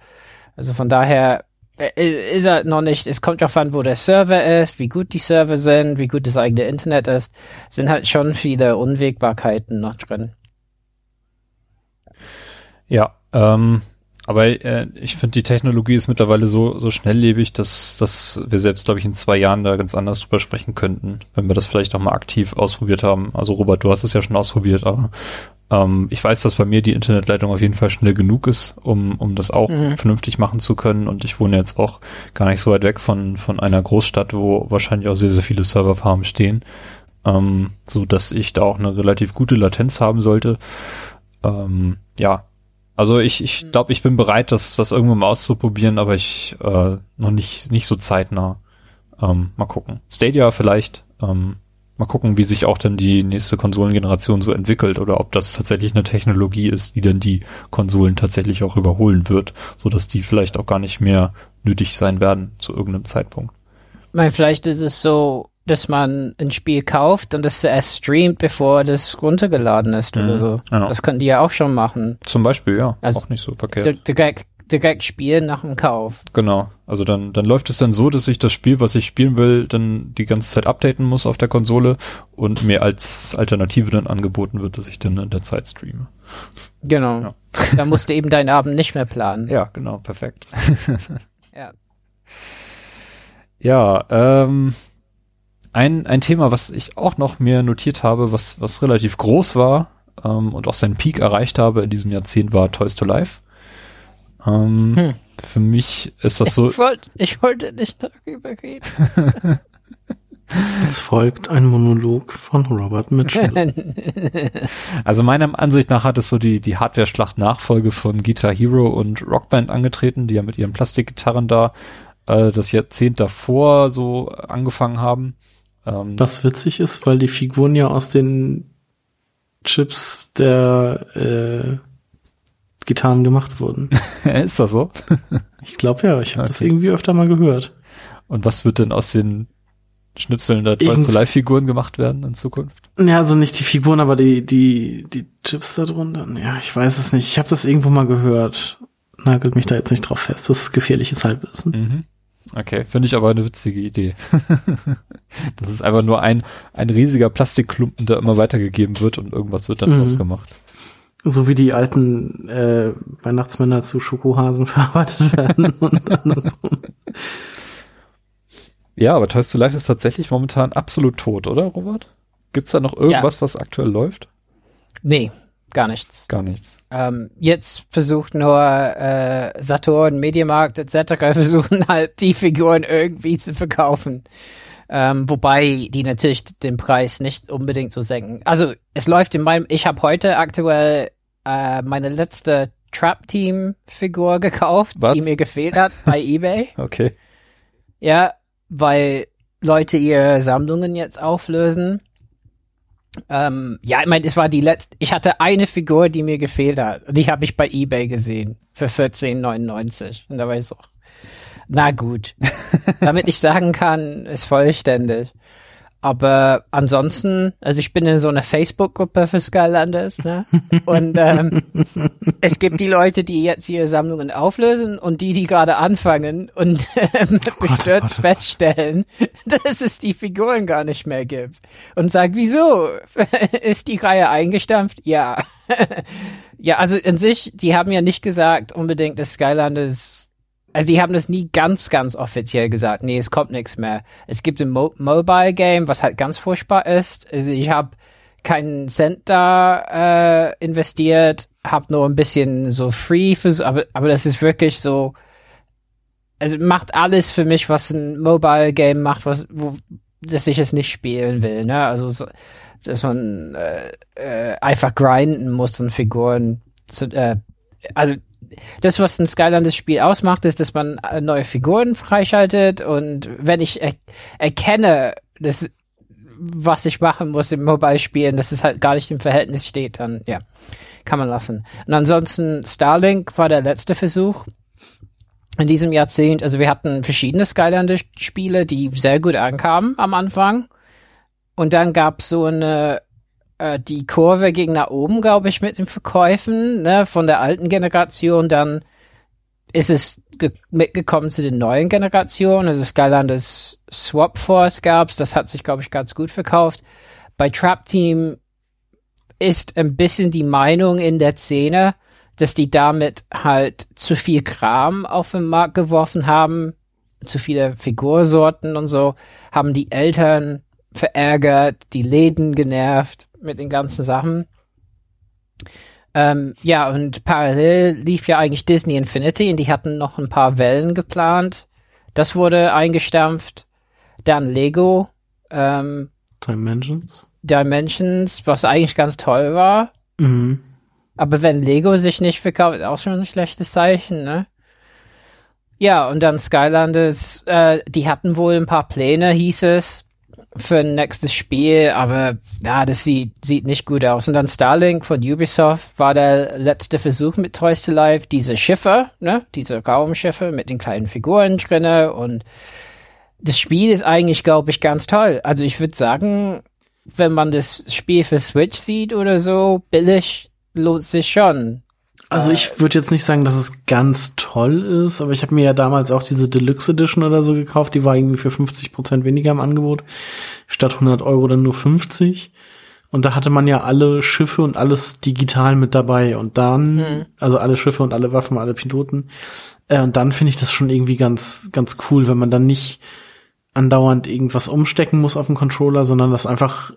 Also von daher äh, ist er noch nicht, es kommt darauf an, wo der Server ist, wie gut die Server sind, wie gut das eigene Internet ist. Es sind halt schon viele Unwägbarkeiten noch drin. Ja, ähm, aber äh, ich finde, die Technologie ist mittlerweile so, so schnelllebig, dass, dass wir selbst, glaube ich, in zwei Jahren da ganz anders drüber sprechen könnten, wenn wir das vielleicht auch mal aktiv ausprobiert haben. Also Robert, du hast es ja schon ausprobiert, aber ähm, ich weiß, dass bei mir die Internetleitung auf jeden Fall schnell genug ist, um, um das auch mhm. vernünftig machen zu können. Und ich wohne jetzt auch gar nicht so weit weg von, von einer Großstadt, wo wahrscheinlich auch sehr, sehr viele Serverfarmen stehen, ähm, so dass ich da auch eine relativ gute Latenz haben sollte. Ähm, ja, also ich, ich mhm. glaube, ich bin bereit, das, das irgendwann mal auszuprobieren, aber ich äh, noch nicht, nicht so zeitnah. Ähm, mal gucken. Stadia vielleicht. Ähm, mal gucken, wie sich auch dann die nächste Konsolengeneration so entwickelt oder ob das tatsächlich eine Technologie ist, die dann die Konsolen tatsächlich auch überholen wird, so dass die vielleicht auch gar nicht mehr nötig sein werden zu irgendeinem Zeitpunkt. Ich meine, vielleicht ist es so, dass man ein Spiel kauft und das erst streamt, bevor das runtergeladen ist mhm. oder so. Ja. Das können die ja auch schon machen. Zum Beispiel, ja. Also auch nicht so verkehrt. Direkt, direkt spielen nach dem Kauf. Genau. Also dann, dann läuft es dann so, dass ich das Spiel, was ich spielen will, dann die ganze Zeit updaten muss auf der Konsole und mir als Alternative dann angeboten wird, dass ich dann in der Zeit streame. Genau. Ja. Da musst du eben deinen Abend nicht mehr planen. Ja, genau, perfekt. ja. Ja, ähm, ein, ein Thema, was ich auch noch mir notiert habe, was, was relativ groß war ähm, und auch seinen Peak erreicht habe in diesem Jahrzehnt, war Toys to Life. Ähm, hm. Für mich ist das so. Ich wollte, ich wollte nicht darüber reden. Es folgt ein Monolog von Robert Mitchell. also meiner Ansicht nach hat es so die, die Hardware-Schlacht-Nachfolge von Guitar Hero und Rockband angetreten, die ja mit ihren Plastikgitarren da äh, das Jahrzehnt davor so angefangen haben. Ähm, Was witzig ist, weil die Figuren ja aus den Chips der äh, Gitarren gemacht wurden. ist das so? ich glaube ja, ich habe okay. das irgendwie öfter mal gehört. Und was wird denn aus den Schnipseln der Toys to Life Figuren gemacht werden in Zukunft? Ja, also nicht die Figuren, aber die die die Chips da drunter. Ja, ich weiß es nicht. Ich habe das irgendwo mal gehört. Nagelt mich da jetzt nicht drauf fest. Das ist gefährliches Halbwissen. Mhm. Okay, finde ich aber eine witzige Idee. das ist einfach nur ein, ein riesiger Plastikklumpen, der immer weitergegeben wird und irgendwas wird dann mhm. ausgemacht. So wie die alten äh, Weihnachtsmänner zu Schokohasen verarbeitet werden und andersrum. Ja, aber Toys to Life ist tatsächlich momentan absolut tot, oder, Robert? Gibt's da noch irgendwas, ja. was aktuell läuft? Nee, gar nichts. Gar nichts. Ähm, jetzt versucht nur äh, Saturn, Mediamarkt etc. versuchen halt die Figuren irgendwie zu verkaufen. Ähm, wobei die natürlich den Preis nicht unbedingt so senken. Also es läuft in meinem, ich habe heute aktuell äh, meine letzte Trap-Team-Figur gekauft, Was? die mir gefehlt hat bei eBay. Okay. Ja, weil Leute ihre Sammlungen jetzt auflösen. Ähm, ja, ich meine, es war die letzte. Ich hatte eine Figur, die mir gefehlt hat. Die habe ich bei eBay gesehen für 14,99. Und da war ich so, na gut. Damit ich sagen kann, ist vollständig. Aber ansonsten, also ich bin in so einer Facebook-Gruppe für Skylanders, ne? Und ähm, es gibt die Leute, die jetzt ihre Sammlungen auflösen und die, die gerade anfangen und ähm, oh bestört Gott, oh feststellen, dass es die Figuren gar nicht mehr gibt. Und sagt, wieso? Ist die Reihe eingestampft? Ja. ja, also in sich, die haben ja nicht gesagt unbedingt, dass Skylanders also die haben das nie ganz, ganz offiziell gesagt. Nee, es kommt nichts mehr. Es gibt ein Mo Mobile Game, was halt ganz furchtbar ist. Also ich habe keinen Cent da äh, investiert, habe nur ein bisschen so free, für, aber, aber das ist wirklich so, also macht alles für mich, was ein Mobile Game macht, was, wo, dass ich es nicht spielen will, ne? Also, so, dass man äh, äh, einfach grinden muss und Figuren zu, äh, also das, was ein Skylanders-Spiel ausmacht, ist, dass man äh, neue Figuren freischaltet und wenn ich er erkenne, dass was ich machen muss im Mobile-Spielen, dass es halt gar nicht im Verhältnis steht, dann ja, kann man lassen. Und ansonsten Starlink war der letzte Versuch in diesem Jahrzehnt. Also wir hatten verschiedene Skylanders-Spiele, die sehr gut ankamen am Anfang. Und dann gab es so eine äh, die Kurve ging nach oben, glaube ich, mit den Verkäufen, ne, von der alten Generation, dann ist es mitgekommen zu den neuen Generationen. Also Skylanders Swap Force gab's, das hat sich, glaube ich, ganz gut verkauft. Bei Trap Team ist ein bisschen die Meinung in der Szene, dass die damit halt zu viel Kram auf den Markt geworfen haben, zu viele Figursorten und so, haben die Eltern verärgert, die Läden genervt mit den ganzen Sachen. Ähm, ja, und parallel lief ja eigentlich Disney Infinity und die hatten noch ein paar Wellen geplant. Das wurde eingestampft. Dann Lego. Ähm, Dimensions. Dimensions, was eigentlich ganz toll war. Mhm. Aber wenn Lego sich nicht verkauft, auch schon ein schlechtes Zeichen, ne? Ja, und dann Skylanders, äh, die hatten wohl ein paar Pläne, hieß es für ein nächstes Spiel, aber ja, das sieht, sieht nicht gut aus. Und dann Starlink von Ubisoft war der letzte Versuch mit Toys to Life, diese Schiffe, ne, diese Raumschiffe mit den kleinen Figuren drinne und das Spiel ist eigentlich, glaube ich, ganz toll. Also ich würde sagen, wenn man das Spiel für Switch sieht oder so, billig lohnt sich schon. Also ich würde jetzt nicht sagen, dass es ganz toll ist, aber ich habe mir ja damals auch diese Deluxe Edition oder so gekauft, die war irgendwie für 50 Prozent weniger im Angebot, statt 100 Euro dann nur 50. Und da hatte man ja alle Schiffe und alles digital mit dabei und dann, mhm. also alle Schiffe und alle Waffen, alle Piloten. Äh, und dann finde ich das schon irgendwie ganz, ganz cool, wenn man dann nicht andauernd irgendwas umstecken muss auf dem Controller, sondern das einfach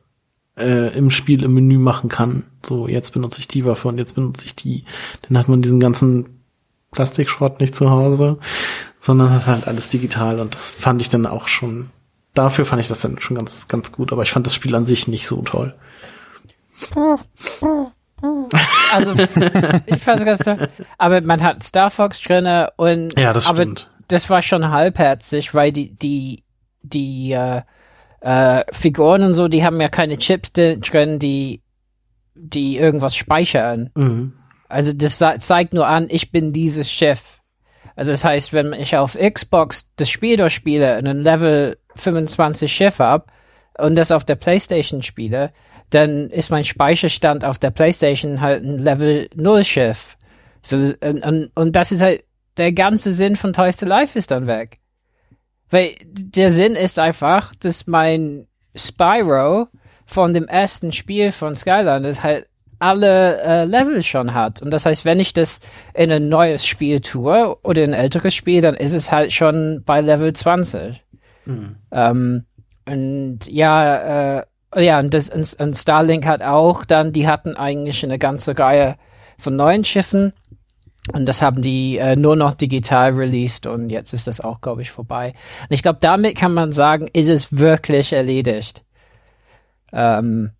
äh, im Spiel im Menü machen kann. So, jetzt benutze ich die Waffe und jetzt benutze ich die. Dann hat man diesen ganzen Plastikschrott nicht zu Hause, sondern hat halt alles digital und das fand ich dann auch schon, dafür fand ich das dann schon ganz, ganz gut, aber ich fand das Spiel an sich nicht so toll. Also, ich fand es ganz toll. Aber man hat Star Fox drinne und, ja, das aber stimmt. das war schon halbherzig, weil die, die, die, äh, äh, Figuren und so, die haben ja keine Chips drin, die, die irgendwas speichern. Mhm. Also das zeigt nur an, ich bin dieses Chef. Also das heißt, wenn ich auf Xbox das Spiel durchspiele und ein Level 25 Schiff hab und das auf der Playstation spiele, dann ist mein Speicherstand auf der Playstation halt ein Level 0 Schiff. So, und, und, und das ist halt, der ganze Sinn von Toys to Life ist dann weg. Weil der Sinn ist einfach, dass mein Spyro von dem ersten Spiel von Skylanders halt alle äh, Level schon hat. Und das heißt, wenn ich das in ein neues Spiel tue oder in ein älteres Spiel, dann ist es halt schon bei Level 20. Mhm. Ähm, und ja, äh, ja, und, das, und, und Starlink hat auch dann, die hatten eigentlich eine ganze Reihe von neuen Schiffen. Und das haben die äh, nur noch digital released und jetzt ist das auch, glaube ich, vorbei. Und ich glaube, damit kann man sagen, ist es wirklich erledigt. Ähm,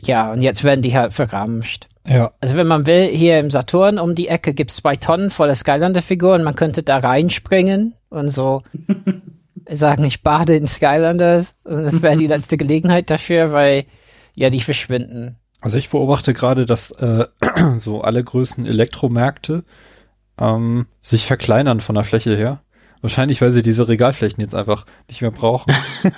ja, und jetzt werden die halt verramscht. Ja. Also wenn man will, hier im Saturn um die Ecke gibt's zwei Tonnen voller Skylander-Figuren. Man könnte da reinspringen und so sagen, ich bade in Skylanders. Und das wäre die letzte Gelegenheit dafür, weil ja, die verschwinden. Also ich beobachte gerade, dass äh, so alle größten Elektromärkte ähm, sich verkleinern von der Fläche her. Wahrscheinlich, weil sie diese Regalflächen jetzt einfach nicht mehr brauchen.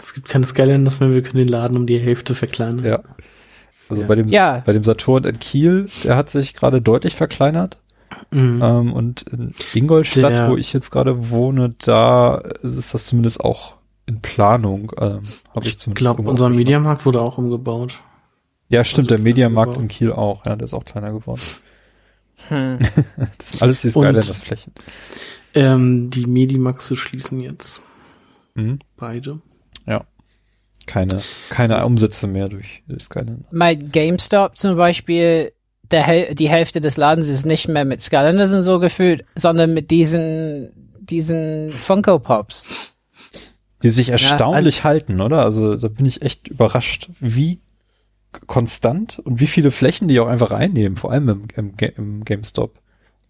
es gibt keine Skylanders mehr, wir können den Laden um die Hälfte verkleinern. Ja. Also Ja. bei dem Ja. bei dem Saturn in Kiel, der hat sich gerade deutlich verkleinert. Mhm. Ähm, und in Ingolstadt, Der- wo ich jetzt gerade wohne, da ist das zumindest auch in Planung. Ähm, Habe ich ich zumindest glaube, irgendwo unser aufgeschnappt. Mediamarkt wurde auch umgebaut. Ja, stimmt, also der Mediamarkt in Kiel auch. Ja, der ist auch kleiner geworden. Hm. Das sind alles die Skylanders-Flächen. Ähm, die Medimaxe schließen jetzt. Mhm. Beide. Keine, keine Umsätze mehr durch Skylanders. Mein GameStop zum Beispiel, der Hel die Hälfte des Ladens ist nicht mehr mit Skylanders und so gefüllt, sondern mit diesen, diesen Funko Pops. Die sich erstaunlich also- halten, oder? Also da bin ich echt überrascht, wie konstant und wie viele Flächen die auch einfach einnehmen, vor allem im, im, im GameStop.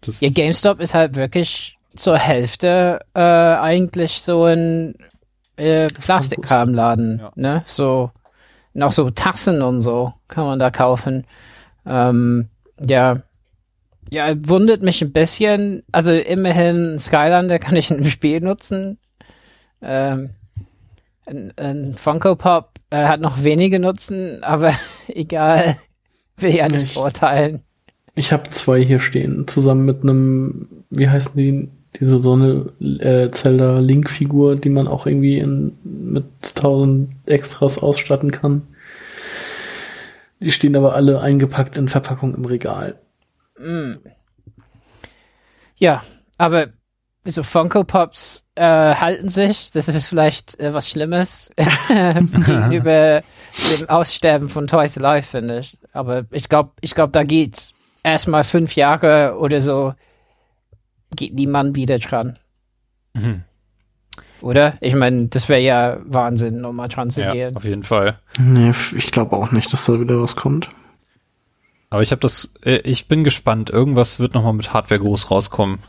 Das Ja, GameStop ist halt wirklich zur Hälfte äh, eigentlich so ein äh, Plastikkramladen, Ja. ne? So noch so Tassen und so kann man da kaufen. Ähm, ja, ja, wundert mich ein bisschen. Also immerhin Skylander kann ich in einem Spiel nutzen. Ähm, ein, ein Funko Pop äh, hat noch wenige Nutzen, aber egal, will ja nicht Ich- urteilen. Ich habe zwei hier stehen, zusammen mit einem, wie heißen die, diese so eine äh, Zelda Link-Figur, die man auch irgendwie in, mit tausend Extras ausstatten kann. Die stehen aber alle eingepackt in Verpackung im Regal. Ja, aber so Funko Pops äh, halten sich. Das ist vielleicht äh, was Schlimmes gegenüber dem Aussterben von Toys Alive, finde ich. Aber ich glaube, ich glaube, da geht's erstmal fünf Jahre oder so geht niemand wieder dran. Mhm. Oder? Ich meine, das wäre ja Wahnsinn, nochmal dran zu ja, gehen. auf jeden Fall. Nee, ich glaube auch nicht, dass da wieder was kommt. Aber ich habe das, äh, ich bin gespannt. Irgendwas wird nochmal mit Hardware groß rauskommen,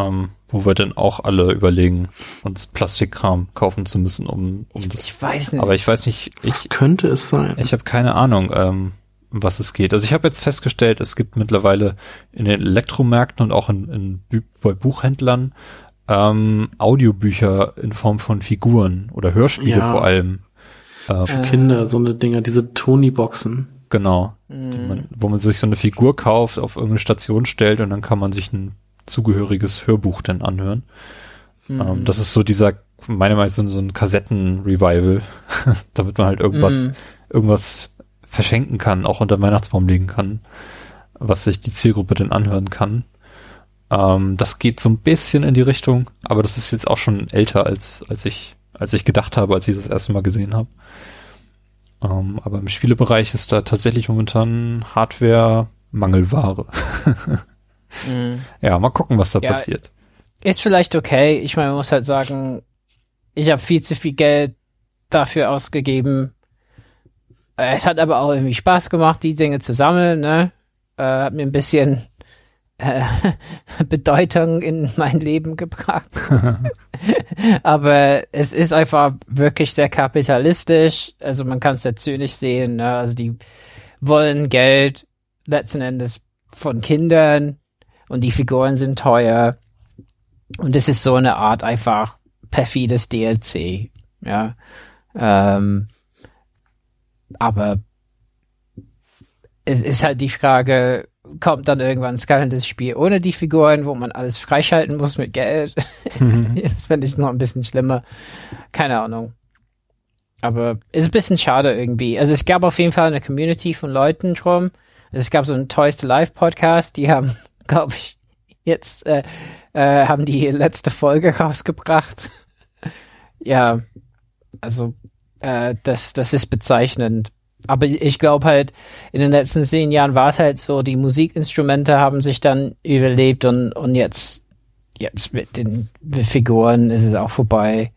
ähm, wo wir dann auch alle überlegen, uns Plastikkram kaufen zu müssen, um, um das. Ich weiß nicht. Aber ich weiß nicht, Was ich, könnte es sein? ich habe keine Ahnung, ähm, um was es geht. Also ich habe jetzt festgestellt, es gibt mittlerweile in den Elektromärkten und auch in, in bei Buchhändlern ähm, Audiobücher in Form von Figuren oder Hörspiele Ja. vor allem. Äh, Für Kinder, so eine Dinger, diese Tony-Boxen. Genau. Die man, wo man sich so eine Figur kauft, auf irgendeine Station stellt und dann kann man sich ein zugehöriges Hörbuch dann anhören. Mhm. Ähm, das ist so dieser, meiner Meinung nach, so, ein Kassetten-Revival, damit man halt irgendwas, Mhm. irgendwas verschenken kann, auch unter Weihnachtsbaum legen kann, was sich die Zielgruppe dann anhören kann. Ähm, das geht so ein bisschen in die Richtung, aber das ist jetzt auch schon älter als, als ich, als ich gedacht habe, als ich das erste Mal gesehen habe. Ähm, aber im Spielebereich ist da tatsächlich momentan Hardware Mangelware. Mhm. ja, mal gucken, was da Ja, passiert. Ist vielleicht okay. Ich meine, man muss halt sagen, ich habe viel zu viel Geld dafür ausgegeben. Es hat aber auch irgendwie Spaß gemacht, die Dinge zu sammeln, ne? Äh, hat mir ein bisschen äh, Bedeutung in mein Leben gebracht. aber es ist einfach wirklich sehr kapitalistisch. Also man kann es ja zynisch sehen, ne? Also die wollen Geld letzten Endes von Kindern und die Figuren sind teuer. Und es ist so eine Art einfach perfides DLC, ja. Ähm, aber es ist halt die Frage, kommt dann irgendwann ein Skylanders Spiel ohne die Figuren, wo man alles freischalten muss mit Geld? das fände ich noch ein bisschen schlimmer. Keine Ahnung. Aber ist ein bisschen schade irgendwie. Also es gab auf jeden Fall eine Community von Leuten drum. Es gab so einen Toys to Life Podcast, die haben, glaube ich, jetzt äh, äh, haben die letzte Folge rausgebracht. ja, also äh, das, das ist bezeichnend. Aber ich glaube halt, in den letzten zehn Jahren war es halt so, die Musikinstrumente haben sich dann überlebt und, und jetzt, jetzt mit den Figuren ist es auch vorbei.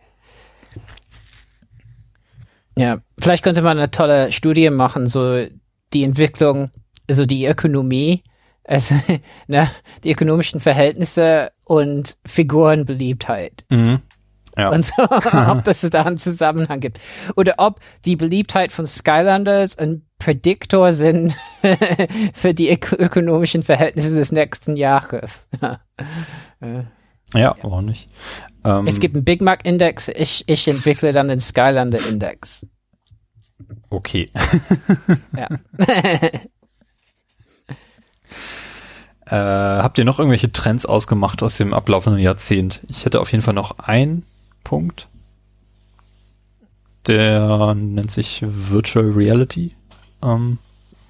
Ja, vielleicht könnte man eine tolle Studie machen, so die Entwicklung, also die Ökonomie, also ne, die ökonomischen Verhältnisse und Figurenbeliebtheit. Mhm. Ja. Und so, ob das da einen Zusammenhang gibt. Oder ob die Beliebtheit von Skylanders ein Prädiktor sind für die ök ökonomischen Verhältnisse des nächsten Jahres. ja, warum nicht? Ähm, Es gibt einen Big Mac Index, ich, ich entwickle dann den Skylander Index. Okay. Ja. Äh, habt ihr noch irgendwelche Trends ausgemacht aus dem ablaufenden Jahrzehnt? Ich hätte auf jeden Fall noch einen Punkt. Der nennt sich Virtual Reality. Ähm,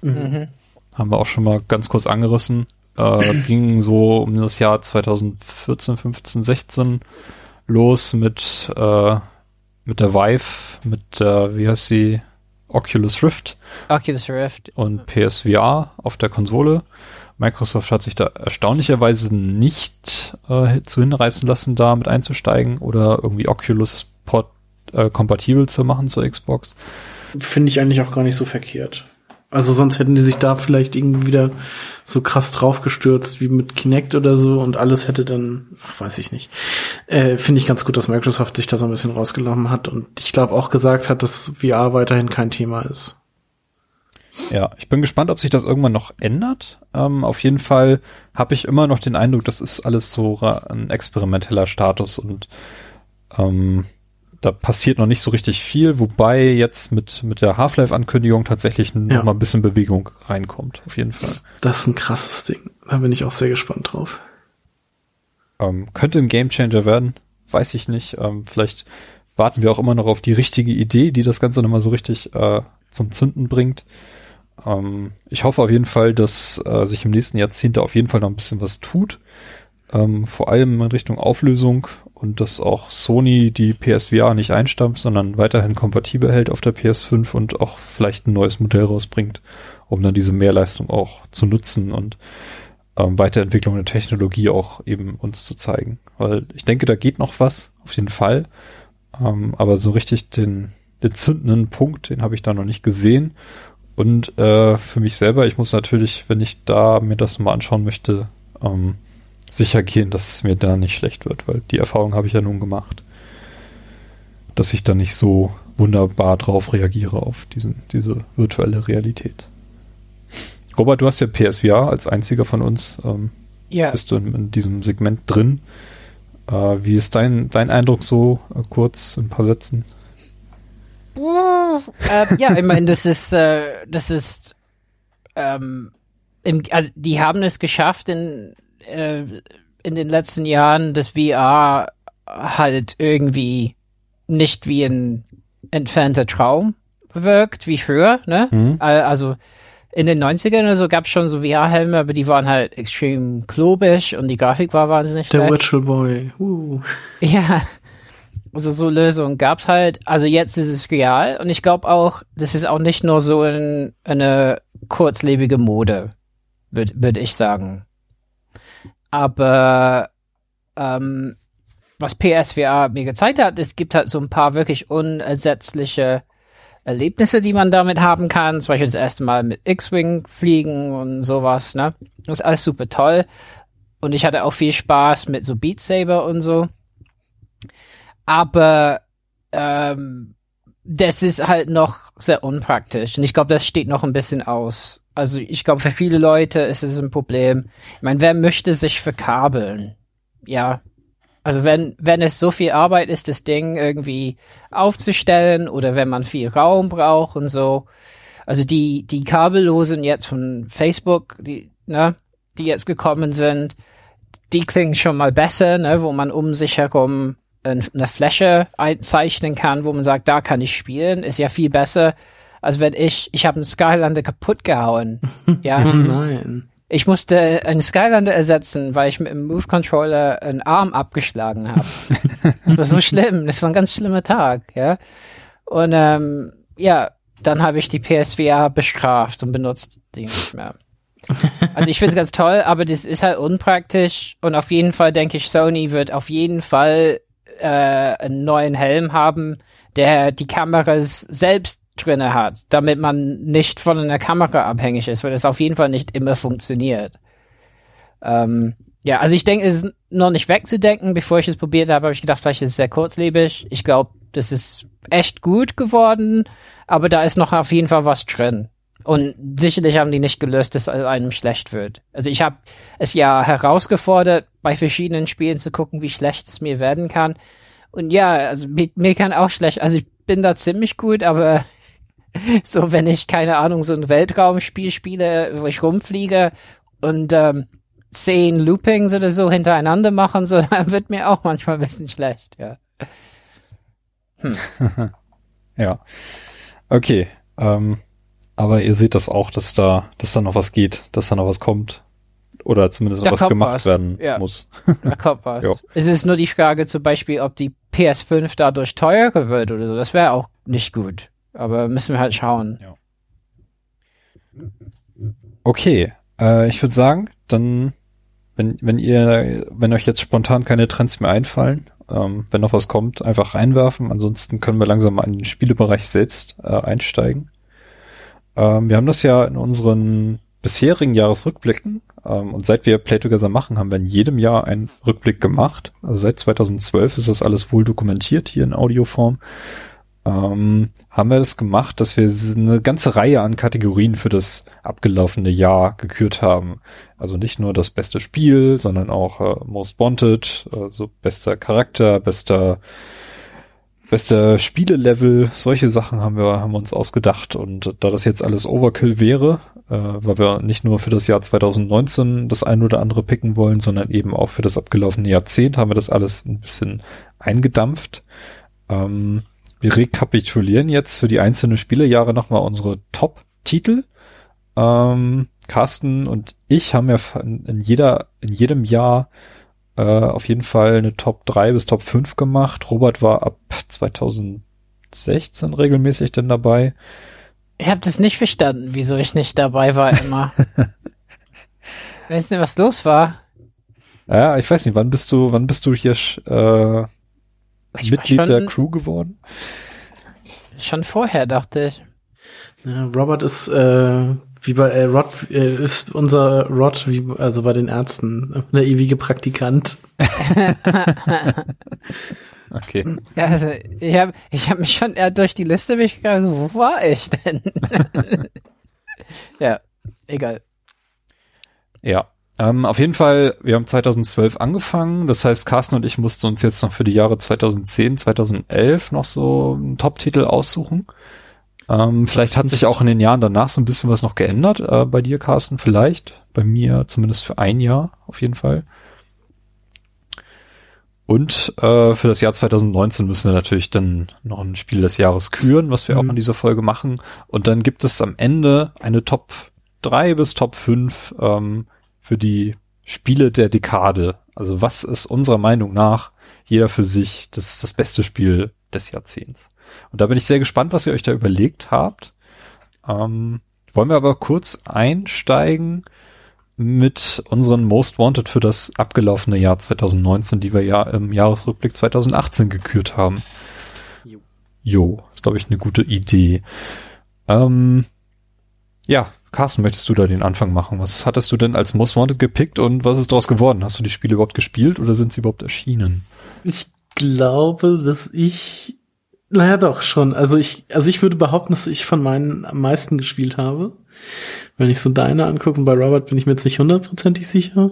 mhm. haben wir auch schon mal ganz kurz angerissen. äh, ging so um das Jahr 2014, 15, 16 los mit, äh, mit der Vive, mit der, wie heißt sie, Oculus Rift Oculus Rift. und PSVR auf der Konsole. Microsoft hat sich da erstaunlicherweise nicht äh, zu hinreißen lassen, da mit einzusteigen oder irgendwie Oculus Port äh, kompatibel zu machen zur Xbox. Finde ich eigentlich auch gar nicht so verkehrt. Also sonst hätten die sich da vielleicht irgendwie wieder so krass draufgestürzt wie mit Kinect oder so und alles hätte dann, ach, weiß ich nicht. Äh, Finde ich ganz gut, dass Microsoft sich da so ein bisschen rausgenommen hat und ich glaube auch gesagt hat, dass VR weiterhin kein Thema ist. Ja, ich bin gespannt, ob sich das irgendwann noch ändert. Ähm, auf jeden Fall habe ich immer noch den Eindruck, das ist alles so ein experimenteller Status und ähm, da passiert noch nicht so richtig viel, wobei jetzt mit, mit der Half-Life-Ankündigung tatsächlich noch Ja. mal ein bisschen Bewegung reinkommt, auf jeden Fall. Das ist ein krasses Ding. Da bin ich auch sehr gespannt drauf. Ähm, könnte ein Gamechanger werden, weiß ich nicht. Ähm, vielleicht warten wir auch immer noch auf die richtige Idee, die das Ganze nochmal so richtig äh, zum Zünden bringt. Ähm, ich hoffe auf jeden Fall, dass äh, sich im nächsten Jahrzehnt da auf jeden Fall noch ein bisschen was tut. Ähm, vor allem in Richtung Auflösung und dass auch Sony die PSVR nicht einstampft, sondern weiterhin kompatibel hält auf der PS5 und auch vielleicht ein neues Modell rausbringt, um dann diese Mehrleistung auch zu nutzen und ähm, Weiterentwicklung der Technologie auch eben uns zu zeigen. Weil ich denke, da geht noch was, auf jeden Fall. Ähm, aber so richtig den, den zündenden Punkt, den habe ich da noch nicht gesehen. Und äh, für mich selber, ich muss natürlich, wenn ich da mir das mal anschauen möchte, ähm, sicher gehen, dass es mir da nicht schlecht wird, weil die Erfahrung habe ich ja nun gemacht, dass ich da nicht so wunderbar drauf reagiere auf diesen, diese virtuelle Realität. Robert, du hast ja PSVR als einziger von uns. Ähm, Ja, bist du in, in diesem Segment drin. Äh, wie ist dein, dein Eindruck so äh, kurz in ein paar Sätzen? Äh, ja, ich meine, das ist, äh, das ist, ähm, im, also die haben es geschafft in, äh, in den letzten Jahren, dass VR halt irgendwie nicht wie ein entfernter Traum wirkt, wie früher, ne? Mhm. Also in den 90ern oder so gab es schon so VR-Helme, aber die waren halt extrem klobig und die Grafik war wahnsinnig Der schlecht. Virtual Boy. Uh. Ja. Also so Lösungen gab's halt. Also jetzt ist es real und ich glaube auch, das ist auch nicht nur so ein, eine kurzlebige Mode, würde würd ich sagen. Aber ähm, was PSVR mir gezeigt hat, es gibt halt so ein paar wirklich unersetzliche Erlebnisse, die man damit haben kann. Zum Beispiel das erste Mal mit X-Wing fliegen und sowas, ne? Das ist alles super toll. Und ich hatte auch viel Spaß mit so Beat Saber und so. Aber ähm, das ist halt noch sehr unpraktisch. Und ich glaube, das steht noch ein bisschen aus. Also ich glaube, für viele Leute ist es ein Problem. Ich meine, wer möchte sich verkabeln? Ja. Also wenn, wenn es so viel Arbeit ist, das Ding irgendwie aufzustellen oder wenn man viel Raum braucht und so. Also die, die Kabellosen jetzt von Facebook, die, ne, die jetzt gekommen sind, die klingen schon mal besser, ne, wo man um sich herum eine Fläche einzeichnen kann, wo man sagt, da kann ich spielen, ist ja viel besser, als wenn ich, ich habe einen Skylander kaputt gehauen. ja, Oh nein. ich musste einen Skylander ersetzen, weil ich mit dem Move Controller einen Arm abgeschlagen habe. das war so schlimm, das war ein ganz schlimmer Tag, ja. Und ähm, ja, dann habe ich die PSVR bestraft und benutzt die nicht mehr. Also ich finde es ganz toll, aber das ist halt unpraktisch und auf jeden Fall denke ich, Sony wird auf jeden Fall äh, einen neuen Helm haben, der die Kameras selbst drinne hat, damit man nicht von einer Kamera abhängig ist, weil das auf jeden Fall nicht immer funktioniert. Ähm, ja, also ich denke, es ist noch nicht wegzudenken. Bevor ich es probiert habe, habe ich gedacht, vielleicht ist es sehr kurzlebig. Ich glaube, das ist echt gut geworden, aber da ist noch auf jeden Fall was drin. Und sicherlich haben die nicht gelöst, dass einem schlecht wird. Also ich habe es ja herausgefordert, bei verschiedenen Spielen zu gucken, wie schlecht es mir werden kann. Und ja, also mir, mir kann auch schlecht, also ich bin da ziemlich gut, aber so wenn ich, keine Ahnung, so ein Weltraumspiel spiele, wo ich rumfliege und ähm, zehn Loopings oder so hintereinander machen, so, dann wird mir auch manchmal ein bisschen schlecht, ja. Ja. Okay. Ähm, aber ihr seht das auch, dass da, dass da noch was geht, dass da noch was kommt. Oder zumindest was gemacht was, werden ja. muss. Da kommt was. Ja. Es ist nur die Frage zum Beispiel, ob die PS5 dadurch teurer wird oder so. Das wäre auch nicht gut. Aber müssen wir halt schauen. Okay, äh, ich würde sagen, dann, wenn, wenn ihr, wenn euch jetzt spontan keine Trends mehr einfallen, ähm, wenn noch was kommt, einfach reinwerfen. Ansonsten können wir langsam mal in den Spielebereich selbst äh, einsteigen. Ähm, wir haben das ja in unseren bisherigen Jahresrückblicken ähm, und seit wir Play Together machen, haben wir in jedem Jahr einen Rückblick gemacht. Also seit 2012 ist das alles wohl dokumentiert hier in Audioform. Ähm, haben wir das gemacht, dass wir eine ganze Reihe an Kategorien für das abgelaufene Jahr gekürt haben. Also nicht nur das beste Spiel, sondern auch äh, Most Wanted, also bester Charakter, bester bester Spielelevel, solche Sachen haben wir haben wir uns ausgedacht und da das jetzt alles Overkill wäre, äh, weil wir nicht nur für das Jahr 2019 das ein oder andere picken wollen, sondern eben auch für das abgelaufene Jahrzehnt, haben wir das alles ein bisschen eingedampft. Ähm, wir rekapitulieren jetzt für die einzelnen Spielejahre nochmal unsere Top-Titel. Ähm, Carsten und ich haben ja in, jeder, in jedem Jahr äh, auf jeden Fall eine Top 3 bis Top 5 gemacht. Robert war ab 2016 regelmäßig denn dabei. Ich habe das nicht verstanden, wieso ich nicht dabei war immer. Weißt du, was los war? Ja, ich weiß nicht, wann bist du, wann bist du hier äh, Ich Mitglied schon, der Crew geworden? schon vorher, dachte ich. Ja, Robert ist äh, wie bei äh, Rod äh, ist unser Rod wie also bei den Ärzten der ewige Praktikant. Okay. Ja, also, ich habe ich hab mich schon eher durch die Liste mich gegangen, so, wo war ich denn? ja, egal. Ja. Ähm, auf jeden Fall, wir haben 2012 angefangen. Das heißt, Carsten und ich mussten uns jetzt noch für die Jahre 2010, 2011 noch so einen Top-Titel aussuchen. Ähm, vielleicht hat sich auch in den Jahren danach so ein bisschen was noch geändert. Äh, bei dir, Carsten, vielleicht. Bei mir zumindest für ein Jahr, auf jeden Fall. Und äh, für das Jahr 2019 müssen wir natürlich dann noch ein Spiel des Jahres küren, was wir Mhm. auch in dieser Folge machen. Und dann gibt es am Ende eine Top 3 bis Top 5 ähm, für die Spiele der Dekade. Also was ist unserer Meinung nach jeder für sich das, das beste Spiel des Jahrzehnts? Und da bin ich sehr gespannt, was ihr euch da überlegt habt. Ähm, wollen wir aber kurz einsteigen mit unseren Most Wanted für das abgelaufene Jahr 2019, die wir ja im Jahresrückblick 2018 gekürt haben. Jo. Jo, ist glaube ich eine gute Idee. Ähm, ja, Carsten, möchtest du da den Anfang machen? Was hattest du denn als Most Wanted gepickt und was ist daraus geworden? Hast du die Spiele überhaupt gespielt oder sind sie überhaupt erschienen? Ich glaube, dass ich naja doch schon. Also ich also ich würde behaupten, dass ich von meinen am meisten gespielt habe. Wenn ich so deine angucke, und bei Robert bin ich mir jetzt nicht hundertprozentig sicher.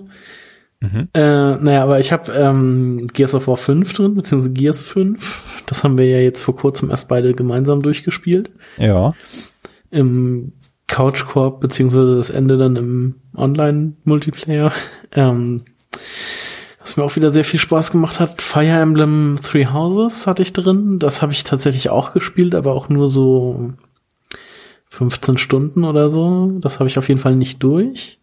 Mhm. Äh, naja, aber ich habe ähm, Gears of War 5 drin, beziehungsweise Gears 5. Das haben wir ja jetzt vor kurzem erst beide gemeinsam durchgespielt. Ja. Im Couch Corp, beziehungsweise das Ende dann im Online-Multiplayer. Ähm, was mir auch wieder sehr viel Spaß gemacht hat, Fire Emblem Three Houses hatte ich drin. Das habe ich tatsächlich auch gespielt, aber auch nur so 15 Stunden oder so. Das habe ich auf jeden Fall nicht durch.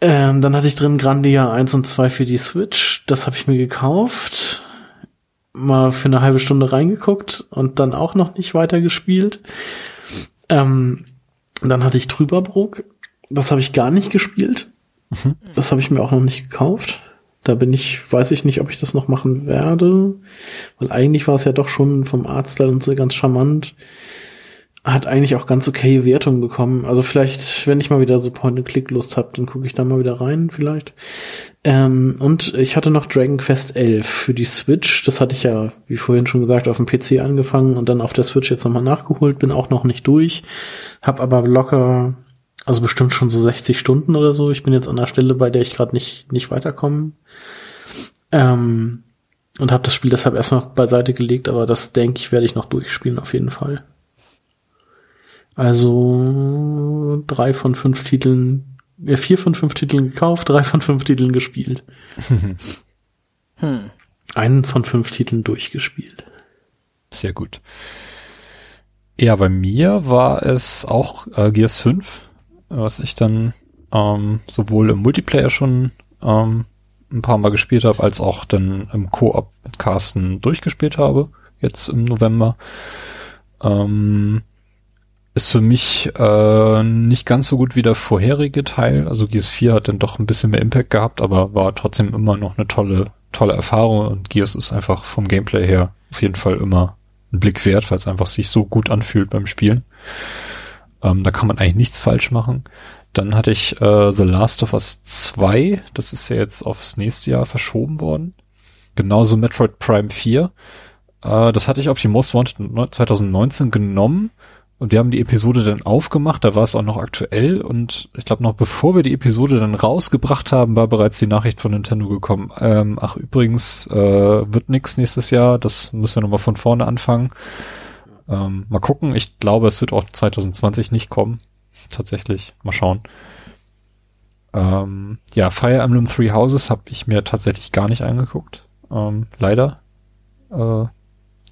Ähm, dann hatte ich drin Grandia 1 und 2 für die Switch. Das habe ich mir gekauft. Mal für eine halbe Stunde reingeguckt und dann auch noch nicht weiter gespielt. Ähm, dann hatte ich Trüberbrook. Das habe ich gar nicht gespielt. Das habe ich mir auch noch nicht gekauft. Da bin ich, weiß ich nicht, ob ich das noch machen werde. Weil eigentlich war es ja doch schon vom Arzt und so ganz charmant. Hat eigentlich auch ganz okay Wertungen bekommen. Also vielleicht, wenn ich mal wieder so Point-and-Click-Lust habe, dann gucke ich da mal wieder rein, vielleicht. Ähm, und ich hatte noch Dragon Quest 11 für die Switch. Das hatte ich ja, wie vorhin schon gesagt, auf dem PC angefangen und dann auf der Switch jetzt nochmal nachgeholt. Bin auch noch nicht durch. Hab aber locker, also bestimmt schon so 60 Stunden oder so. Ich bin jetzt an der Stelle, bei der ich gerade nicht, nicht weiterkomme. Ähm, und habe das Spiel deshalb erstmal beiseite gelegt, aber das denke ich, werde ich noch durchspielen auf jeden Fall. Also drei von fünf Titeln, äh, vier von fünf Titeln gekauft, drei von fünf Titeln gespielt. Hm. Einen von fünf Titeln durchgespielt. Sehr gut. Ja, bei mir war es auch äh, Gears 5, was ich dann ähm, sowohl im Multiplayer schon ähm, ein paar Mal gespielt habe, als auch dann im Koop mit Carsten durchgespielt habe, jetzt im November. Ähm, ist für mich äh, nicht ganz so gut wie der vorherige Teil. Also GS4 hat dann doch ein bisschen mehr Impact gehabt, aber war trotzdem immer noch eine tolle, tolle Erfahrung und Gears ist einfach vom Gameplay her auf jeden Fall immer ein Blick wert, weil es einfach sich so gut anfühlt beim Spielen. Ähm, da kann man eigentlich nichts falsch machen. Dann hatte ich äh, The Last of Us 2, das ist ja jetzt aufs nächste Jahr verschoben worden. Genauso Metroid Prime 4. Äh, das hatte ich auf die Most Wanted 2019 genommen und wir haben die Episode dann aufgemacht, da war es auch noch aktuell und ich glaube noch bevor wir die Episode dann rausgebracht haben, war bereits die Nachricht von Nintendo gekommen. Ähm, ach übrigens, äh, wird nix nächstes Jahr, das müssen wir nochmal von vorne anfangen. Ähm, mal gucken, ich glaube, es wird auch 2020 nicht kommen. Tatsächlich, mal schauen. Ähm, ja, Fire Emblem Three Houses habe ich mir tatsächlich gar nicht angeguckt. Ähm, leider. Äh,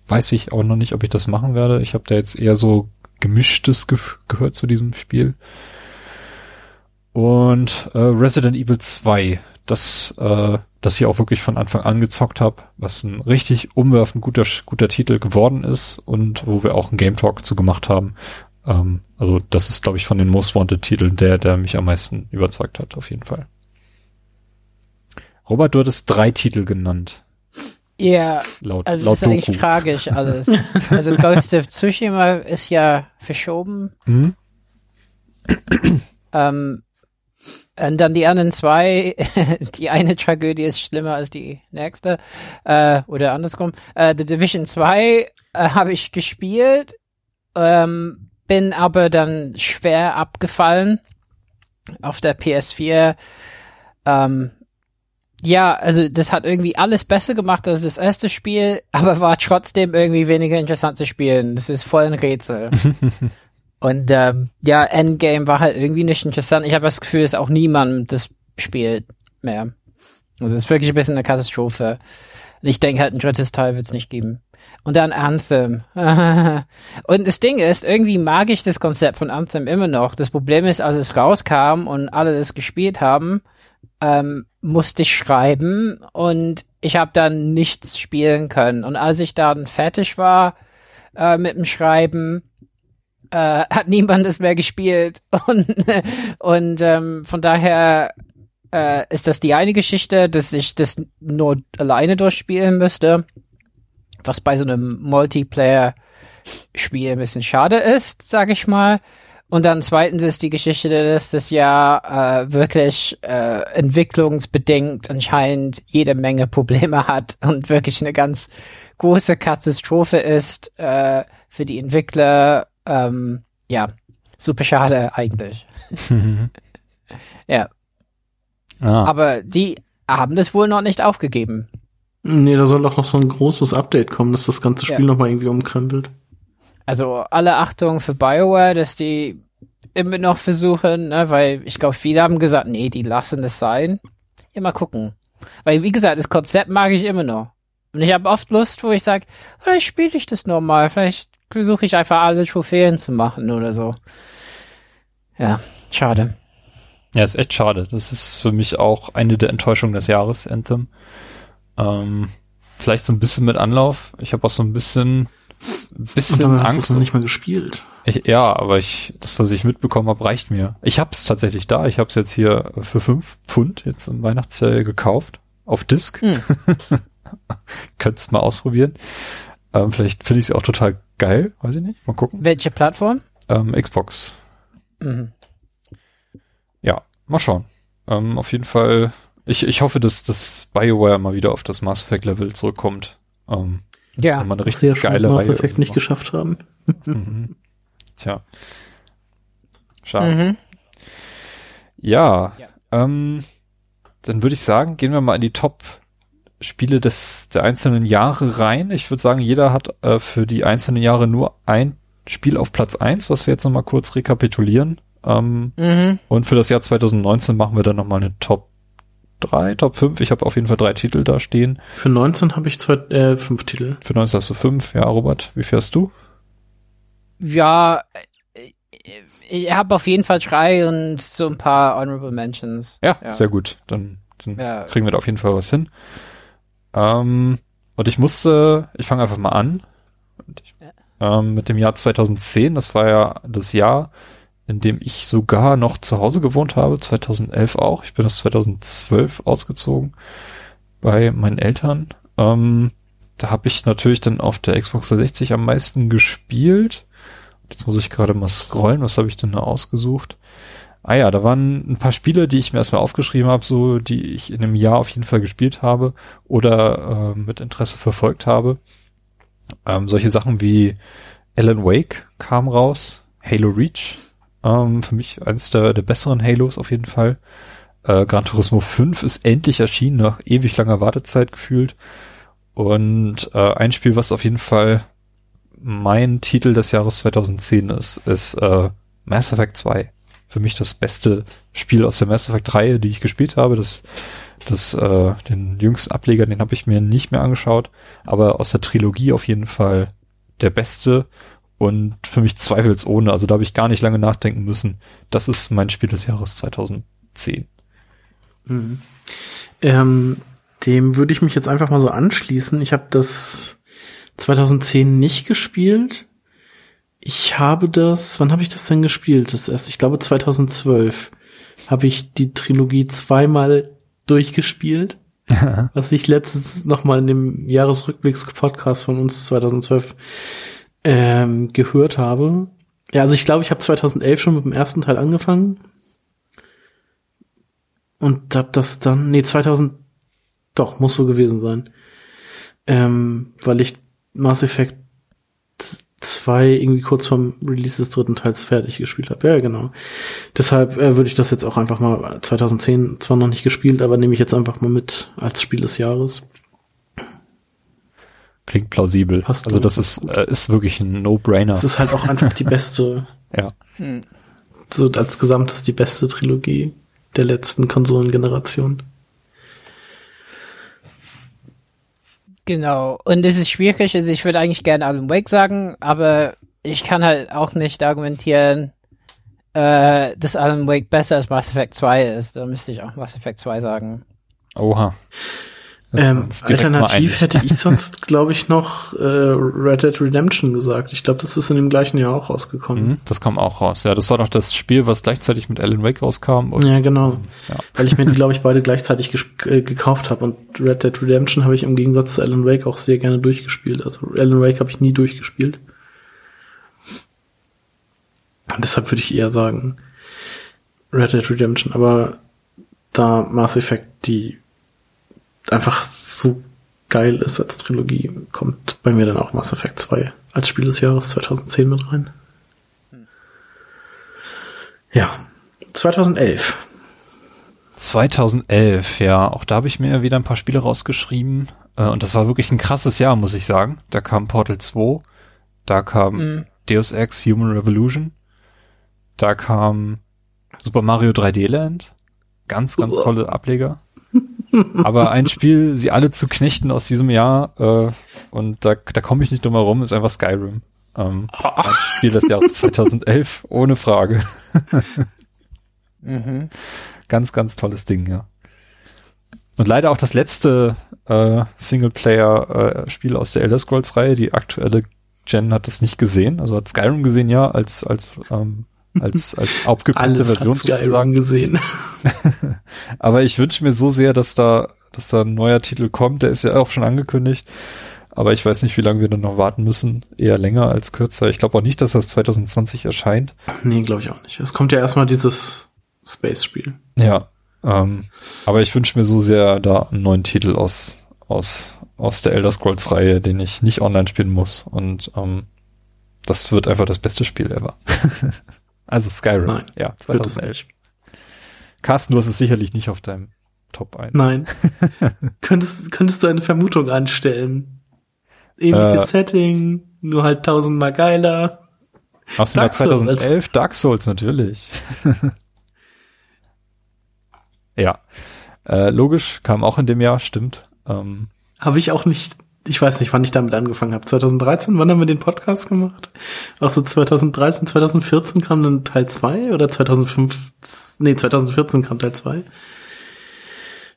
weiß ich auch noch nicht, ob ich das machen werde. Ich habe da jetzt eher so gemischtes ge gehört zu diesem Spiel. Und äh, Resident Evil 2, das, äh, das ich auch wirklich von Anfang an gezockt habe, was ein richtig umwerfend guter, guter Titel geworden ist und wo wir auch einen Game Talk zu gemacht haben. Ähm, also das ist, glaube ich, von den Most Wanted Titeln der, der mich am meisten überzeugt hat, auf jeden Fall. Robert, du hattest drei Titel genannt. Ja, laut, also laut das ist eigentlich Doku. tragisch alles. also Ghost of Tsushima ist ja verschoben. Hm? Ähm, und dann die anderen zwei, die eine Tragödie ist schlimmer als die nächste. Äh, oder andersrum. Äh, The Division 2 äh, habe ich gespielt, ähm, bin aber dann schwer abgefallen auf der PS4. Ähm, ja, also das hat irgendwie alles besser gemacht als das erste Spiel, aber war trotzdem irgendwie weniger interessant zu spielen. Das ist voll ein Rätsel. Und ähm, ja, Endgame war halt irgendwie nicht interessant. Ich habe das Gefühl, dass auch niemand das spielt mehr. Also es ist wirklich ein bisschen eine Katastrophe. Und ich denke halt, ein drittes Teil wird es nicht geben. Und dann Anthem. und das Ding ist, irgendwie mag ich das Konzept von Anthem immer noch. Das Problem ist, als es rauskam und alle das gespielt haben, ähm, musste ich schreiben und ich habe dann nichts spielen können. Und als ich dann fertig war äh, mit dem Schreiben, äh, hat niemand es mehr gespielt. Und, und ähm, von daher äh, ist das die eine Geschichte, dass ich das nur alleine durchspielen müsste, was bei so einem Multiplayer-Spiel ein bisschen schade ist, sag ich mal. Und dann zweitens ist die Geschichte, dass das ja äh, wirklich äh, entwicklungsbedingt anscheinend jede Menge Probleme hat und wirklich eine ganz große Katastrophe ist äh, für die Entwickler. Ähm, ja, super schade eigentlich. ja, ah, aber die haben das wohl noch nicht aufgegeben. Nee, da soll doch noch so ein großes Update kommen, dass das ganze Spiel Ja. nochmal irgendwie umkrempelt. Also alle Achtung für BioWare, dass die immer noch versuchen, ne, weil ich glaube, viele haben gesagt, nee, die lassen es sein. Immer gucken. Weil, wie gesagt, das Konzept mag ich immer noch. Und ich habe oft Lust, wo ich sage, vielleicht spiele ich das nochmal, vielleicht versuche ich einfach alle Trophäen zu machen oder so. Ja, schade. ja, ist echt schade. Das ist für mich auch eine der Enttäuschungen des Jahres, Anthem. Ähm, vielleicht so ein bisschen mit Anlauf. Ich habe auch so ein bisschen, Und bisschen dann hast du es Angst. noch nicht mal gespielt. Ich, ja, aber ich, das, was ich mitbekommen habe, reicht mir. Ich hab's tatsächlich da. Ich hab's jetzt hier für fünf Pfund jetzt im Weihnachtssale gekauft. Auf Disc. Hm. Könnt's mal ausprobieren. Ähm, vielleicht finde ich sie auch total geil. Weiß ich nicht. Mal gucken. Welche Plattform? Ähm, Xbox. Mhm. Ja, mal schauen. Ähm, auf jeden Fall. Ich, ich hoffe, dass das BioWare mal wieder auf das Mass Effect Level zurückkommt. Ähm, Ja, wenn man eine richtig geile Mass Reihe Effect nicht geschafft haben. Mhm. Tja. Schade. mhm. Ja, Ja. Ähm, dann würde ich sagen, gehen wir mal in die Top-Spiele des der einzelnen Jahre rein. Ich würde sagen, jeder hat äh, für die einzelnen Jahre nur ein Spiel auf Platz eins, was wir jetzt nochmal kurz rekapitulieren. Ähm, Mhm. und für das Jahr 2019 machen wir dann nochmal eine Top 3, Top 5. Ich habe auf jeden Fall drei Titel da stehen. Für 19 habe ich zwei, äh, fünf Titel. Für 19 hast du fünf. Ja, Robert, wie fährst du? Ja, äh, ich habe auf jeden Fall drei und so ein paar Honorable Mentions. Ja, sehr gut. Dann, dann Ja. kriegen wir da auf jeden Fall was hin. Ähm, und ich musste, ich fange einfach mal an. Und ich, ähm, mit dem Jahr 2010, das war ja das Jahr, in dem ich sogar noch zu Hause gewohnt habe, 2011 auch. Ich bin das 2012 ausgezogen bei meinen Eltern. Ähm, da habe ich natürlich dann auf der Xbox 360 am meisten gespielt. Jetzt muss ich gerade mal scrollen, was habe ich denn da ausgesucht? Ah ja, da waren ein paar Spiele, die ich mir erstmal aufgeschrieben habe, so die ich in einem Jahr auf jeden Fall gespielt habe oder äh, mit Interesse verfolgt habe. Ähm, solche Sachen wie Alan Wake kam raus, Halo Reach, ähm, für mich eines der, der besseren Halos auf jeden Fall. Äh, Gran Turismo 5 ist endlich erschienen, nach ewig langer Wartezeit gefühlt. Und äh, ein Spiel, was auf jeden Fall mein Titel des Jahres 2010 ist, ist äh, Mass Effect 2. Für mich das beste Spiel aus der Mass Effect Reihe, die ich gespielt habe. Das, das, äh, den jüngsten Ableger, den habe ich mir nicht mehr angeschaut, aber aus der Trilogie auf jeden Fall der beste und für mich zweifelsohne. Also da habe ich gar nicht lange nachdenken müssen. Das ist mein Spiel des Jahres 2010. Mhm. Ähm, dem würde ich mich jetzt einfach mal so anschließen. Ich habe das 2010 nicht gespielt. Ich habe das, wann habe ich das denn gespielt? Das erst, ich glaube 2012 habe ich die Trilogie zweimal durchgespielt, was ich letztens noch mal in dem Jahresrückblicks-Podcast von uns 2012 ähm, gehört habe. Ja, also ich glaube, ich habe 2011 schon mit dem ersten Teil angefangen und hab das dann, nee, 2000, doch, muss so gewesen sein. Ähm, weil ich Mass Effect 2 irgendwie kurz vorm Release des dritten Teils fertig gespielt habe. Ja, genau. Deshalb äh, würde ich das jetzt auch einfach mal 2010 zwar noch nicht gespielt, aber nehme ich jetzt einfach mal mit als Spiel des Jahres. Klingt plausibel. Passt also das ist, äh, ist wirklich ein No-Brainer. Es ist halt auch einfach die beste, Ja. so als Gesamtes die beste Trilogie der letzten Konsolengeneration. Genau. Und es ist schwierig, also ich würde eigentlich gerne Alan Wake sagen, aber ich kann halt auch nicht argumentieren, äh, dass Alan Wake besser als Mass Effect 2 ist. Da müsste ich auch Mass Effect 2 sagen. Oha. Ähm, alternativ hätte ich sonst, glaube ich, noch äh, Red Dead Redemption gesagt. Ich glaube, das ist in dem gleichen Jahr auch rausgekommen. Mhm, das kam auch raus. Ja, das war doch das Spiel, was gleichzeitig mit Alan Wake rauskam. Und Ja, genau. Ja. Weil ich mir die, glaube ich, beide gleichzeitig äh, gekauft habe. Und Red Dead Redemption habe ich im Gegensatz zu Alan Wake auch sehr gerne durchgespielt. Also Alan Wake habe ich nie durchgespielt. Und deshalb würde ich eher sagen Red Dead Redemption. Aber da Mass Effect die einfach so geil ist als Trilogie, kommt bei mir dann auch Mass Effect 2 als Spiel des Jahres 2010 mit rein. Ja, 2011. 2011, ja, auch da habe ich mir wieder ein paar Spiele rausgeschrieben. Äh, und das war wirklich ein krasses Jahr, muss ich sagen. Da kam Portal 2, da kam Mhm. Deus Ex Human Revolution, da kam Super Mario 3D Land. Ganz, ganz tolle Ableger. Aber ein Spiel, sie alle zu knechten aus diesem Jahr, äh, und da, da komme ich nicht drum herum, ist einfach Skyrim. Ähm, ein Spiel des Jahres 2011, ohne Frage. Mhm. Ganz, ganz tolles Ding, ja. Und leider auch das letzte äh, Singleplayer-Spiel aus der Elder Scrolls-Reihe. Die aktuelle Gen hat das nicht gesehen. Also hat Skyrim gesehen, ja, als als ähm, als als aufgepimpte Version sozusagen. gesehen. Aber ich wünsche mir so sehr, dass da dass da ein neuer Titel kommt. Der ist ja auch schon angekündigt. Aber ich weiß nicht, wie lange wir dann noch warten müssen. Eher länger als kürzer. Ich glaube auch nicht, dass das 2020 erscheint. Nee, glaube ich auch nicht. Es kommt ja erstmal dieses Space-Spiel. Ja, ähm, aber ich wünsche mir so sehr da einen neuen Titel aus, aus, aus der Elder Scrolls Reihe, den ich nicht online spielen muss. Und ähm, das wird einfach das beste Spiel ever. also Skyrim, Nein, ja, Wird es 2011. nicht. Carsten, du hast es sicherlich nicht auf deinem Top 1. Nein. könntest, könntest du eine Vermutung anstellen? Ähnliches Äh. Setting, nur halt tausendmal geiler. Aus dem Jahr Dark Souls. 2011 Dark Souls natürlich. ja, äh, logisch, kam auch in dem Jahr, stimmt. Ähm, Habe ich auch nicht ich weiß nicht, wann ich damit angefangen habe. 2013, wann haben wir den Podcast gemacht? Auch so 2013, 2014 kam dann Teil 2 oder 2005, nee, 2014 kam Teil 2.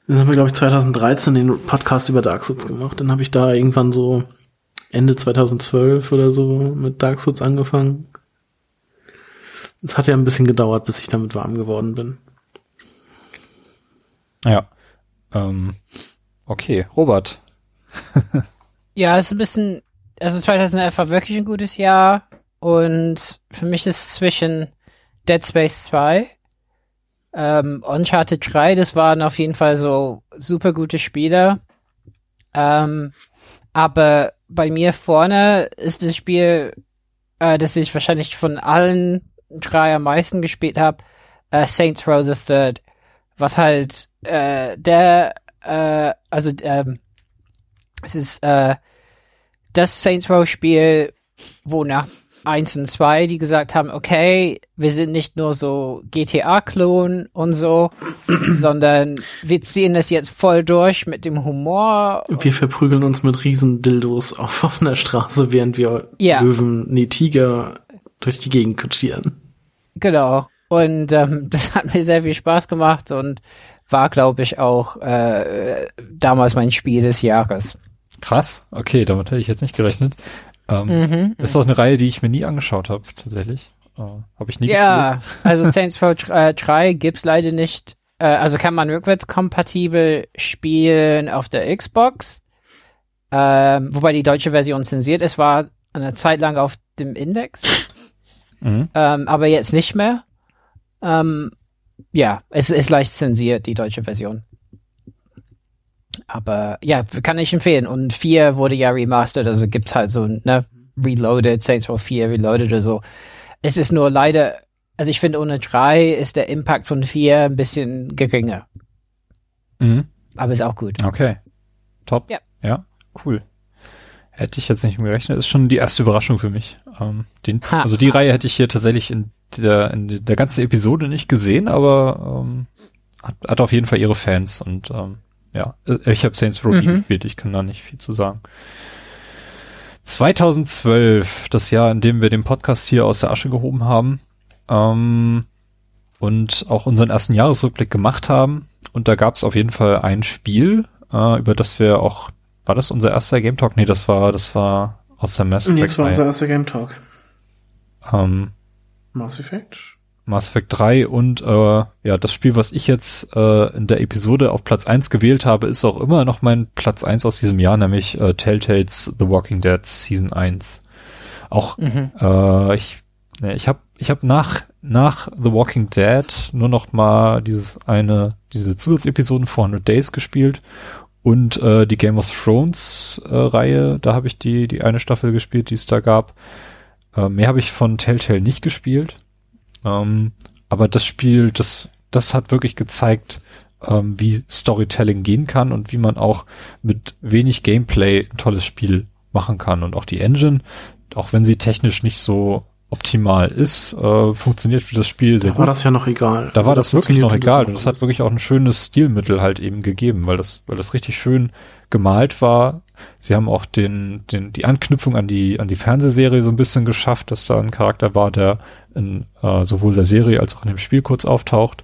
Dann haben wir, glaube ich, 2013 den Podcast über Dark Souls gemacht. Dann habe ich da irgendwann so Ende 2012 oder so mit Dark Souls angefangen. Es hat ja ein bisschen gedauert, bis ich damit warm geworden bin. Ja. Ähm, okay, Robert. Ja, es ist ein bisschen, also 2011 war wirklich ein gutes Jahr und für mich ist zwischen Dead Space 2, ähm, Uncharted 3, das waren auf jeden Fall so super gute Spiele. Ähm, aber bei mir vorne ist das Spiel, äh, das ich wahrscheinlich von allen drei am meisten gespielt habe, äh, Saints Row the Third, was halt äh, der, äh, also ähm, es ist äh, das Saints Row Spiel, wo nach 1 und 2 die gesagt haben, okay, wir sind nicht nur so GTA-Klon und so, sondern wir ziehen das jetzt voll durch mit dem Humor. Wir verprügeln uns mit Riesendildos auf offener Straße, während wir Ja. Löwen, nee, Tiger durch die Gegend kutschieren. Genau. Und ähm, das hat mir sehr viel Spaß gemacht und war, glaube ich, auch äh, damals mein Spiel des Jahres. Krass. Okay, damit hätte ich jetzt nicht gerechnet. Ähm, Mhm. Ist auch eine Reihe, die ich mir nie angeschaut habe, tatsächlich. Äh, habe ich nie Ja, also Saints Row äh, 3 gibt's leider nicht. Äh, also kann man rückwärtskompatibel spielen auf der Xbox. Ähm, wobei die deutsche Version zensiert ist, war eine Zeit lang auf dem Index. Mhm. Ähm, aber jetzt nicht mehr. Ähm, ja, es ist leicht zensiert, die deutsche Version. Aber ja, kann ich empfehlen. Und 4 wurde ja remastered, also gibt's halt so, ne, Reloaded, Saints Row 4 Reloaded oder so. Es ist nur leider, also ich finde, ohne 3 ist der Impact von 4 ein bisschen geringer. Mhm. Aber ist auch gut. Okay. Top. Ja. Ja, cool. Hätte ich jetzt nicht mehr gerechnet. Ist schon die erste Überraschung für mich. Ähm, den, also die Reihe hätte ich hier tatsächlich in der, in der ganzen Episode nicht gesehen, aber ähm, hat, hat auf jeden Fall ihre Fans und ähm, ja, äh, ich habe Saints Row Mhm. gespielt, ich kann da nicht viel zu sagen. 2012, das Jahr, in dem wir den Podcast hier aus der Asche gehoben haben ähm, und auch unseren ersten Jahresrückblick gemacht haben. Und da gab es auf jeden Fall ein Spiel, äh, über das wir auch, war das unser erster Game Talk? Nee, das war, das war aus der Mass Effect. jetzt war unser erster Game Talk. ähm, Mass Effect? Mass Effect 3 und äh, ja, das Spiel, was ich jetzt äh, in der Episode auf Platz 1 gewählt habe, ist auch immer noch mein Platz 1 aus diesem Jahr, nämlich äh, Telltales The Walking Dead Season 1. Auch Mhm. äh, ich ne, ich habe ich hab nach nach The Walking Dead nur noch mal dieses eine diese Zusatzepisoden 400 Days gespielt und äh, die Game of Thrones äh, Reihe, da habe ich die die eine Staffel gespielt, die es da gab. Äh, mehr habe ich von Telltale nicht gespielt. Ähm, aber das Spiel, das, das hat wirklich gezeigt, ähm, wie Storytelling gehen kann und wie man auch mit wenig Gameplay ein tolles Spiel machen kann. Und auch die Engine, auch wenn sie technisch nicht so optimal ist, äh, funktioniert für das Spiel sehr Da war gut. das ja noch egal. Da Also war das wirklich noch egal und und das hat wirklich auch ein schönes Stilmittel halt eben gegeben, weil das, weil das richtig schön gemalt war. Sie haben auch den, den, die Anknüpfung an die, an die Fernsehserie so ein bisschen geschafft, dass da ein Charakter war, der in äh, sowohl der Serie als auch in dem Spiel kurz auftaucht.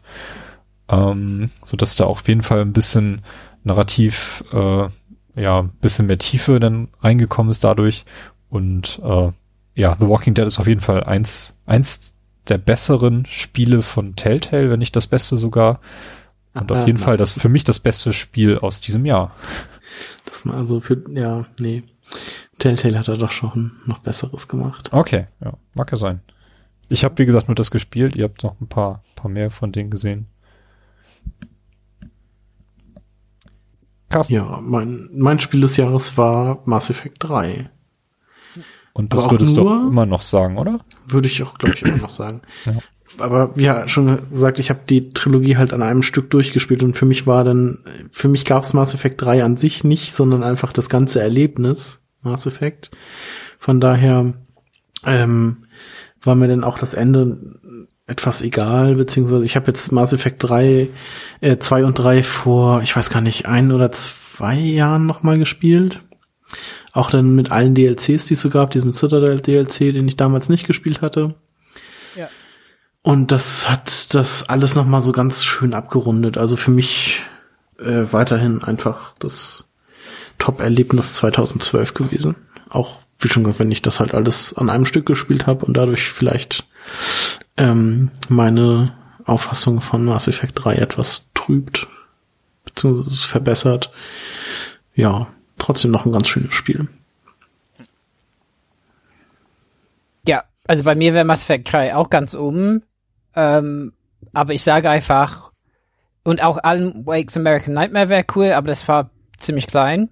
Ähm, so dass da auch auf jeden Fall ein bisschen narrativ, äh, ja, ein bisschen mehr Tiefe dann reingekommen ist dadurch. Und äh, ja, The Walking Dead ist auf jeden Fall eins, eins der besseren Spiele von Telltale, wenn nicht das Beste sogar. Und auf Ah, jeden na. Fall das für mich das beste Spiel aus diesem Jahr. Das mal also für, ja, nee. Telltale hat er doch schon noch Besseres gemacht. Okay, ja, mag ja sein. Ich habe wie gesagt nur das gespielt. Ihr habt noch ein paar, paar mehr von denen gesehen. Krass. Ja, mein, mein Spiel des Jahres war Mass Effect 3. Und das würdest du auch immer noch sagen, oder? Würde ich auch, glaube ich, immer noch sagen. Ja. Aber wie ja schon gesagt, ich habe die Trilogie halt an einem Stück durchgespielt und für mich war dann, für mich gab's Mass Effect 3 an sich nicht, sondern einfach das ganze Erlebnis Mass Effect. Von daher ähm, war mir dann auch das Ende etwas egal, beziehungsweise ich habe jetzt Mass Effect 3, äh, 2 und 3 vor, ich weiß gar nicht, ein oder zwei Jahren nochmal gespielt. Auch dann mit allen DLCs, die es so gab, diesem Citadel DLC, den ich damals nicht gespielt hatte. Ja. Und das hat das alles nochmal so ganz schön abgerundet. Also für mich äh, weiterhin einfach das Top-Erlebnis 2012 gewesen. Auch wie schon gesagt, wenn ich das halt alles an einem Stück gespielt habe und dadurch vielleicht ähm, meine Auffassung von Mass Effect 3 etwas trübt, beziehungsweise verbessert. Ja, trotzdem noch ein ganz schönes Spiel. Ja, also bei mir wäre Mass Effect 3 auch ganz oben. Ähm, aber ich sage einfach, und auch Alan Wake's American Nightmare wäre cool, aber das war ziemlich klein.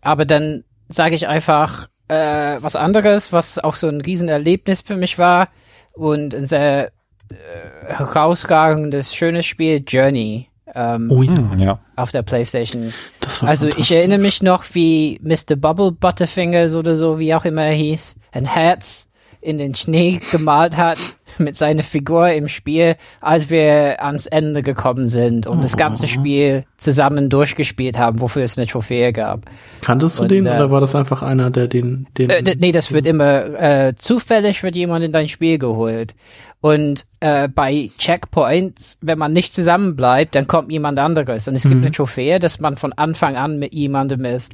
Aber dann sage ich einfach äh, was anderes, was auch so ein Riesenerlebnis für mich war und ein sehr äh, herausragendes, schönes Spiel, Journey. Ähm, Oh ja, Hm, ja. auf der Playstation. das war Also ich erinnere mich noch, wie Mr. Bubble Butterfingers oder so, wie auch immer er hieß, ein Herz in den Schnee gemalt hat mit seiner Figur im Spiel, als wir ans Ende gekommen sind und das ganze Spiel zusammen durchgespielt haben, wofür es eine Trophäe gab. Kanntest du Und, den äh, oder war das einfach einer, der den, den Äh, d- nee, das wird immer äh, zufällig wird jemand in dein Spiel geholt. Und äh, bei Checkpoints, wenn man nicht zusammen bleibt, dann kommt jemand anderes. Und es gibt eine Trophäe, dass man von Anfang an mit jemandem ist.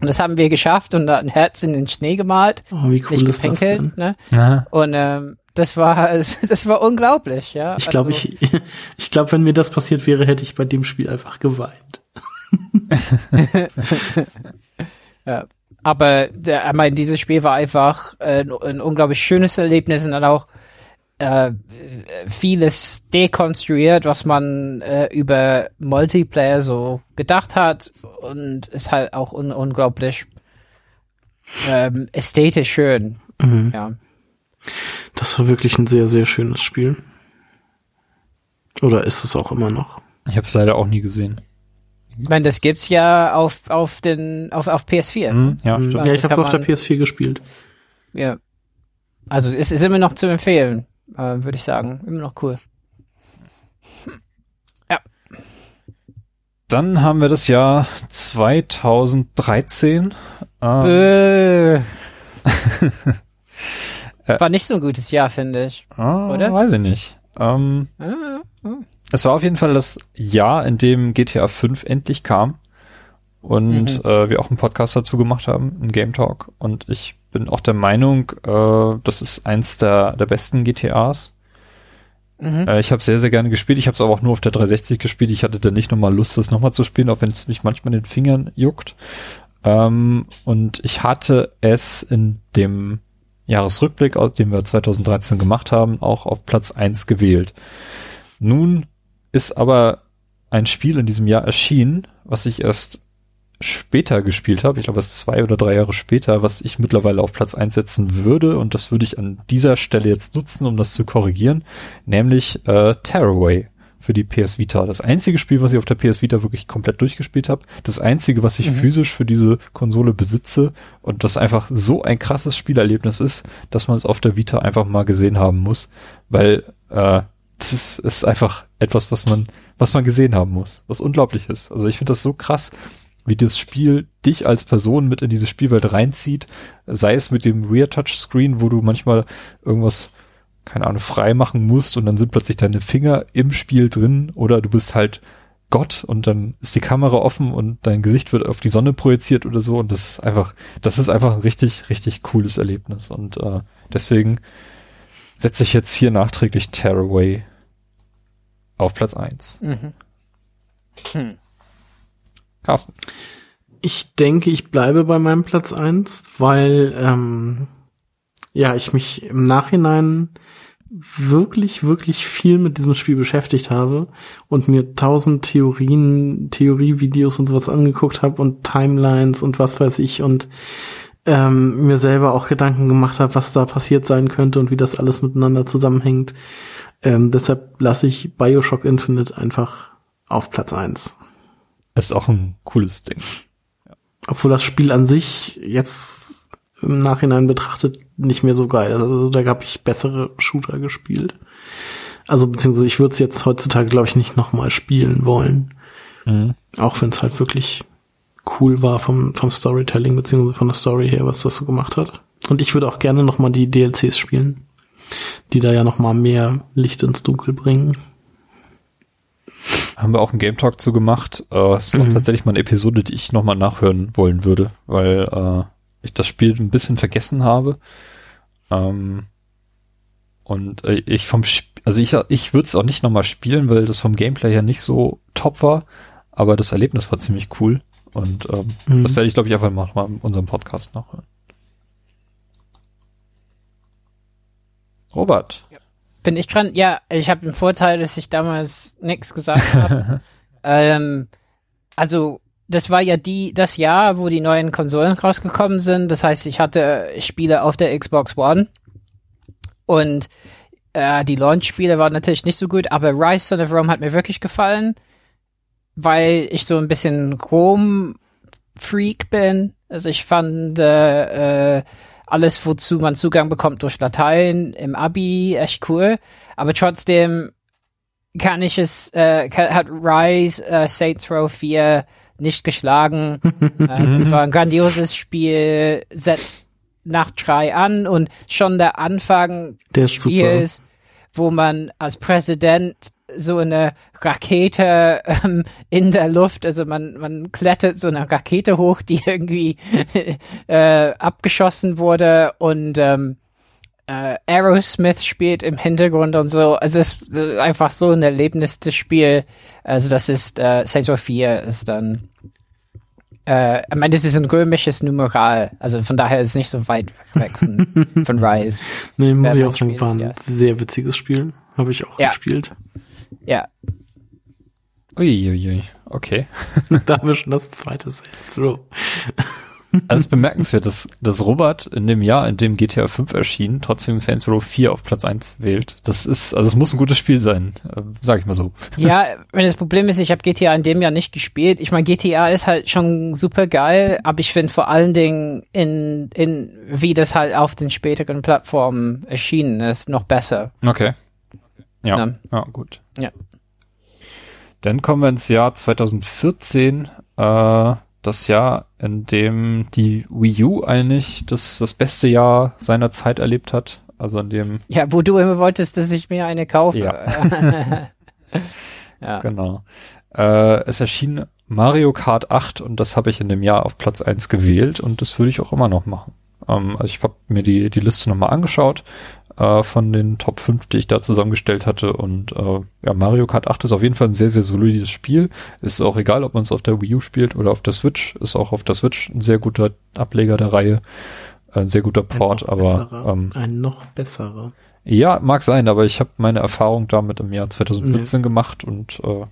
Und das haben wir geschafft und da ein Herz in den Schnee gemalt, Oh, wie cool nicht ist das denn? Ne? Ja. Und ähm, das war das war unglaublich, ja. Ich glaube, Also, ich, ich glaube, wenn mir das passiert wäre, hätte ich bei dem Spiel einfach geweint. Ja. Aber der, ich meine, dieses Spiel war einfach äh, ein, ein unglaublich schönes Erlebnis und dann auch äh, vieles dekonstruiert, was man äh, über Multiplayer so gedacht hat und ist halt auch un unglaublich ähm, ästhetisch schön. Mhm. Ja. Das war wirklich ein sehr, sehr schönes Spiel. Oder ist es auch immer noch? Ich habe es leider auch nie gesehen. Ich meine, das gibt's ja auf auf den auf auf PS4. Hm, ja, Mhm. stimmt. ja, ich habe es auf der man- PS4 gespielt. Ja. Also es ist immer noch zu empfehlen, äh, würde ich sagen. Immer noch cool. Dann haben wir das Jahr 2013. Ähm. War nicht so ein gutes Jahr, finde ich. ah, oder? Weiß ich nicht. Ähm, Ah, es war auf jeden Fall das Jahr, in dem GTA 5 endlich kam. Und Mhm. äh, wir auch einen Podcast dazu gemacht haben, einen Game Talk. Und ich bin auch der Meinung, äh, das ist eins der, der besten GTAs. Mhm. Äh, ich habe sehr, sehr gerne gespielt. Ich habe es aber auch nur auf der 360 gespielt. Ich hatte dann nicht nochmal Lust, das nochmal zu spielen, auch wenn es mich manchmal in den Fingern juckt. Ähm, und ich hatte es in dem Jahresrückblick, dem wir 2013 gemacht haben, auch auf Platz eins gewählt. Nun ist aber ein Spiel in diesem Jahr erschienen, was ich erst später gespielt habe, ich glaube es zwei oder drei Jahre später, was ich mittlerweile auf Platz eins setzen würde und das würde ich an dieser Stelle jetzt nutzen, um das zu korrigieren, nämlich äh, Tearaway für die PS Vita. Das einzige Spiel, was ich auf der PS Vita wirklich komplett durchgespielt habe, das einzige, was ich Mhm. physisch für diese Konsole besitze und das einfach so ein krasses Spielerlebnis ist, dass man es auf der Vita einfach mal gesehen haben muss, weil äh, das ist, ist einfach etwas, was man, was man gesehen haben muss, was unglaublich ist. Also ich finde das so krass, wie das Spiel dich als Person mit in diese Spielwelt reinzieht, sei es mit dem Rear Touchscreen, wo du manchmal irgendwas, keine Ahnung, frei machen musst und dann sind plötzlich deine Finger im Spiel drin oder du bist halt Gott und dann ist die Kamera offen und dein Gesicht wird auf die Sonne projiziert oder so und das ist einfach, das ist einfach ein richtig, richtig cooles Erlebnis und äh, deswegen setze ich jetzt hier nachträglich Tearaway auf Platz eins. Mhm. Hm. Carsten. Ich denke, ich bleibe bei meinem Platz eins, weil ähm, ja ich mich im Nachhinein wirklich, wirklich viel mit diesem Spiel beschäftigt habe und mir tausend Theorien, Theorievideos und sowas angeguckt habe und Timelines und was weiß ich und ähm, mir selber auch Gedanken gemacht habe, was da passiert sein könnte und wie das alles miteinander zusammenhängt. Ähm, deshalb lasse ich Bioshock Infinite einfach auf Platz eins. Ist auch ein cooles Ding. Obwohl das Spiel an sich jetzt im Nachhinein betrachtet nicht mehr so geil ist. Also da habe ich bessere Shooter gespielt. Also beziehungsweise ich würde es jetzt heutzutage, glaube ich, nicht nochmal spielen wollen. Mhm. Auch wenn es halt wirklich cool war vom, vom Storytelling beziehungsweise von der Story her, was das so gemacht hat. Und ich würde auch gerne nochmal die DLCs spielen, die da ja nochmal mehr Licht ins Dunkel bringen. Haben wir auch einen Game Talk zu gemacht. Äh, ist auch Mhm. tatsächlich mal eine Episode, die ich nochmal nachhören wollen würde, weil äh, ich das Spiel ein bisschen vergessen habe. Ähm, und äh, ich vom Sp also ich, ich würde es auch nicht nochmal spielen, weil das vom Gameplay her nicht so top war, aber das Erlebnis war ziemlich cool. Und ähm, Mhm. das werde ich, glaube ich, einfach mal in unserem Podcast nachhören. Robert. Bin ich dran? Ja, ich habe den Vorteil, dass ich damals nichts gesagt habe. ähm, also das war ja die das Jahr, wo die neuen Konsolen rausgekommen sind. Das heißt, ich hatte Spiele auf der Xbox One und äh, die Launch-Spiele waren natürlich nicht so gut, aber Rise Son of Rome hat mir wirklich gefallen, weil ich so ein bisschen Chrome-Freak bin. Also ich fand äh, äh, alles, wozu man Zugang bekommt durch Latein im Abi, echt cool. Aber trotzdem kann ich es, äh, kann, hat Rise äh, Saints Row 4 nicht geschlagen. äh, es war ein grandioses Spiel, setzt nach drei an und schon der Anfang Der des ist super. Spiels, wo man als Präsident so eine Rakete ähm, in der Luft, also man, man klettert so eine Rakete hoch, die irgendwie äh, abgeschossen wurde und ähm, äh, Aerosmith spielt im Hintergrund und so. Also es ist äh, einfach so ein Erlebnis, das Spiel. Also das ist äh, Saints Row 4 ist dann äh, ich meine, das ist ein römisches Numeral, also von daher ist es nicht so weit weg von, von Rise. Nee, muss ich auch sagen, war des ein Jahres. sehr witziges Spiel. Habe ich auch Ja. gespielt. Ja, Uiuiui, okay. da haben wir schon das zweite Saints Row. Also es ist bemerkenswert, dass, dass Robert in dem Jahr, in dem GTA 5 erschien, trotzdem Saints Row 4 auf Platz 1 wählt. Das ist, also es muss ein gutes Spiel sein, äh, sag ich mal so. Ja, wenn das Problem ist, ich habe GTA in dem Jahr nicht gespielt. Ich meine, GTA ist halt schon super geil, aber ich finde vor allen Dingen in, in wie das halt auf den späteren Plattformen erschienen ist, noch besser. Okay. Ja, Ja. ja gut. Ja. Dann kommen wir ins Jahr 2014, äh, das Jahr, in dem die Wii U eigentlich das, das beste Jahr seiner Zeit erlebt hat. Also in dem, Ja, wo du immer wolltest, dass ich mir eine kaufe. Ja. ja. genau. Äh, es erschien Mario Kart 8 und das habe ich in dem Jahr auf Platz 1 gewählt und das würde ich auch immer noch machen. Ähm, also ich habe mir die, die Liste nochmal angeschaut äh, von den Top 5, die ich da zusammengestellt hatte und äh, ja, Mario Kart 8 ist auf jeden Fall ein sehr, sehr solides Spiel. Ist auch egal, ob man es auf der Wii U spielt oder auf der Switch. Ist auch auf der Switch ein sehr guter Ableger der Reihe. Ein sehr guter Port, aber besserer. ähm, ein noch besserer. ja, mag sein, aber ich habe meine Erfahrung damit im Jahr 2014 gemacht und äh,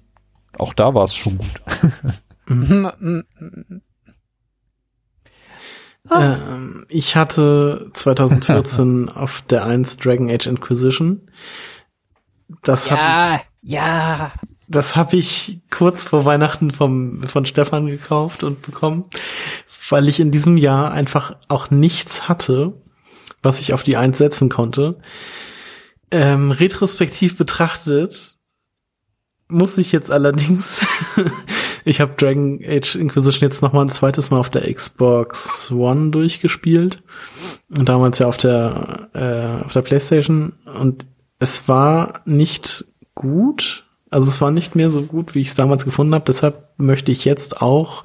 auch da war es schon gut. Ähm, ich hatte 2014 auf der 1 Dragon Age Inquisition. Das habe Ja, ja. ich, das habe ich kurz vor Weihnachten vom, von Stefan gekauft und bekommen, weil ich in diesem Jahr einfach auch nichts hatte, was ich auf die 1 setzen konnte. Ähm, retrospektiv betrachtet muss ich jetzt allerdings, ich habe Dragon Age Inquisition jetzt noch mal ein zweites Mal auf der Xbox One durchgespielt und damals ja auf der äh, auf der PlayStation und es war nicht gut, also es war nicht mehr so gut, wie ich es damals gefunden habe. Deshalb möchte ich jetzt auch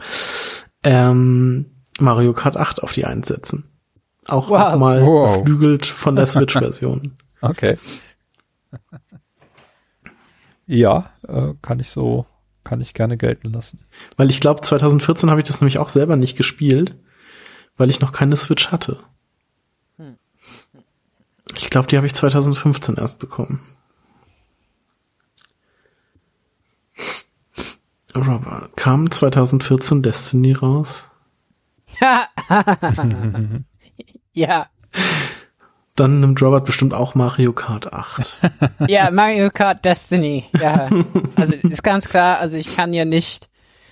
ähm, Mario Kart 8 auf die einsetzen. Auch Wow. noch mal Wow. beflügelt von der Switch-Version. Okay. ja, äh, kann ich so, kann ich gerne gelten lassen. Weil ich glaube, 2014 habe ich das nämlich auch selber nicht gespielt, weil ich noch keine Switch hatte. Ich glaube, die habe ich 2015 erst bekommen. Robert, kam 2014 Destiny raus? ja. Dann nimmt Robert bestimmt auch Mario Kart 8. Ja, Mario Kart Destiny. Ja. Also ist ganz klar, also ich kann ja nicht.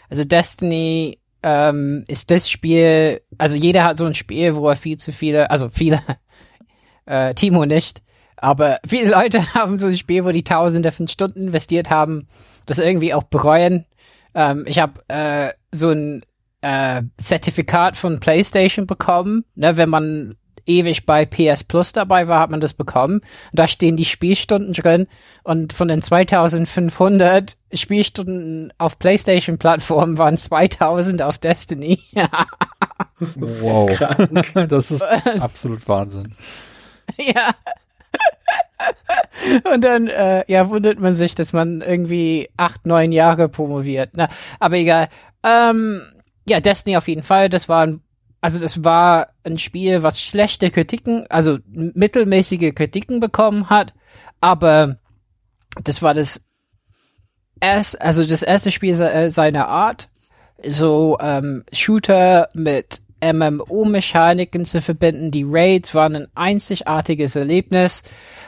Also Destiny ähm, ist das Spiel, also jeder hat so ein Spiel, wo er viel zu viele, also viele, äh, Timo nicht, aber viele Leute haben so ein Spiel, wo die Tausende von Stunden investiert haben, das irgendwie auch bereuen. Ähm, ich habe äh, so ein äh, Zertifikat von PlayStation bekommen. Ne, wenn man ewig bei PS Plus dabei war, hat man das bekommen. Da stehen die Spielstunden drin und von den 2500 Spielstunden auf PlayStation-Plattformen waren 2000 auf Destiny. wow. das ist absolut Wahnsinn. ja. Und dann, äh, ja, wundert man sich, dass man irgendwie acht, neun Jahre promoviert. Na, aber egal. Ähm, ja, Destiny auf jeden Fall. Das war ein, also das war ein Spiel, was schlechte Kritiken, also mittelmäßige Kritiken bekommen hat. Aber das war das erst, also das erste Spiel seiner Art. So ähm, Shooter mit MMO-Mechaniken zu verbinden. Die Raids waren ein einzigartiges Erlebnis.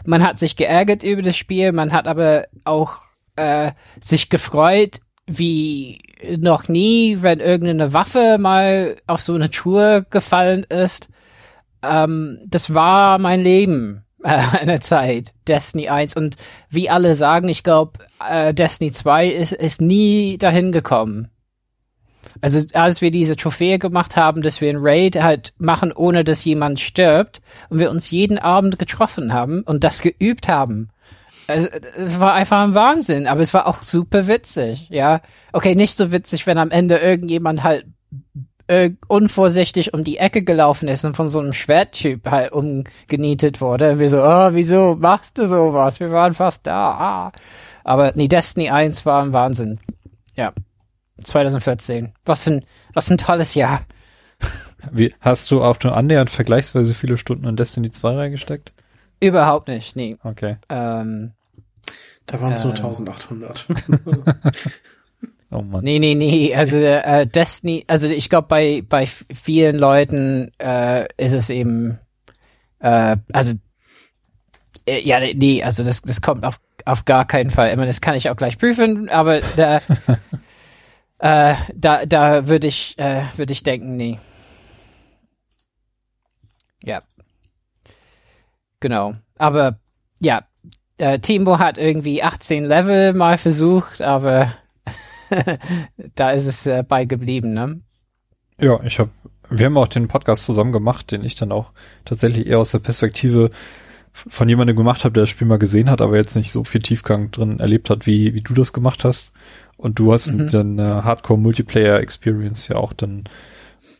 Man hat sich geärgert über das Spiel, man hat aber auch äh, sich gefreut, wie noch nie, wenn irgendeine Waffe mal auf so eine Tour gefallen ist. Ähm, das war mein Leben äh, eine Zeit, Destiny 1. Und wie alle sagen, ich glaube, äh, Destiny 2 ist, ist nie dahin gekommen. Also als wir diese Trophäe gemacht haben, dass wir ein Raid halt machen, ohne dass jemand stirbt und wir uns jeden Abend getroffen haben und das geübt haben. Also, es war einfach ein Wahnsinn, aber es war auch super witzig, ja. Okay, nicht so witzig, wenn am Ende irgendjemand halt äh, unvorsichtig um die Ecke gelaufen ist und von so einem Schwerttyp halt umgenietet wurde. Und wir so, oh, wieso machst du sowas? Wir waren fast da. Ah. Aber nee, Destiny 1 war ein Wahnsinn. Ja. 2014. Was ein, was ein tolles Jahr. Wie, hast du auch nur annähernd vergleichsweise viele Stunden in Destiny 2 reingesteckt? Überhaupt nicht, nee. Okay. Ähm, Da waren es nur Ähm. 1800. Oh Mann. nee, nee, nee. Also äh, Destiny, also ich glaube bei bei vielen Leuten äh, ist es eben, äh, also äh, ja, nee, also das das kommt auf auf gar keinen Fall. Ich meine, das kann ich auch gleich prüfen, aber da äh, da da würde ich äh, würde ich denken, nee. Ja. Genau. Aber ja, äh, Timo hat irgendwie 18 Level mal versucht, aber da ist es äh, bei geblieben, ne? Ja, ich habe, wir haben auch den Podcast zusammen gemacht, den ich dann auch tatsächlich eher aus der Perspektive von jemandem gemacht habe, der das Spiel mal gesehen hat, aber jetzt nicht so viel Tiefgang drin erlebt hat, wie, wie du das gemacht hast. Und du hast Mhm. mit den äh, Hardcore Multiplayer Experience ja auch dann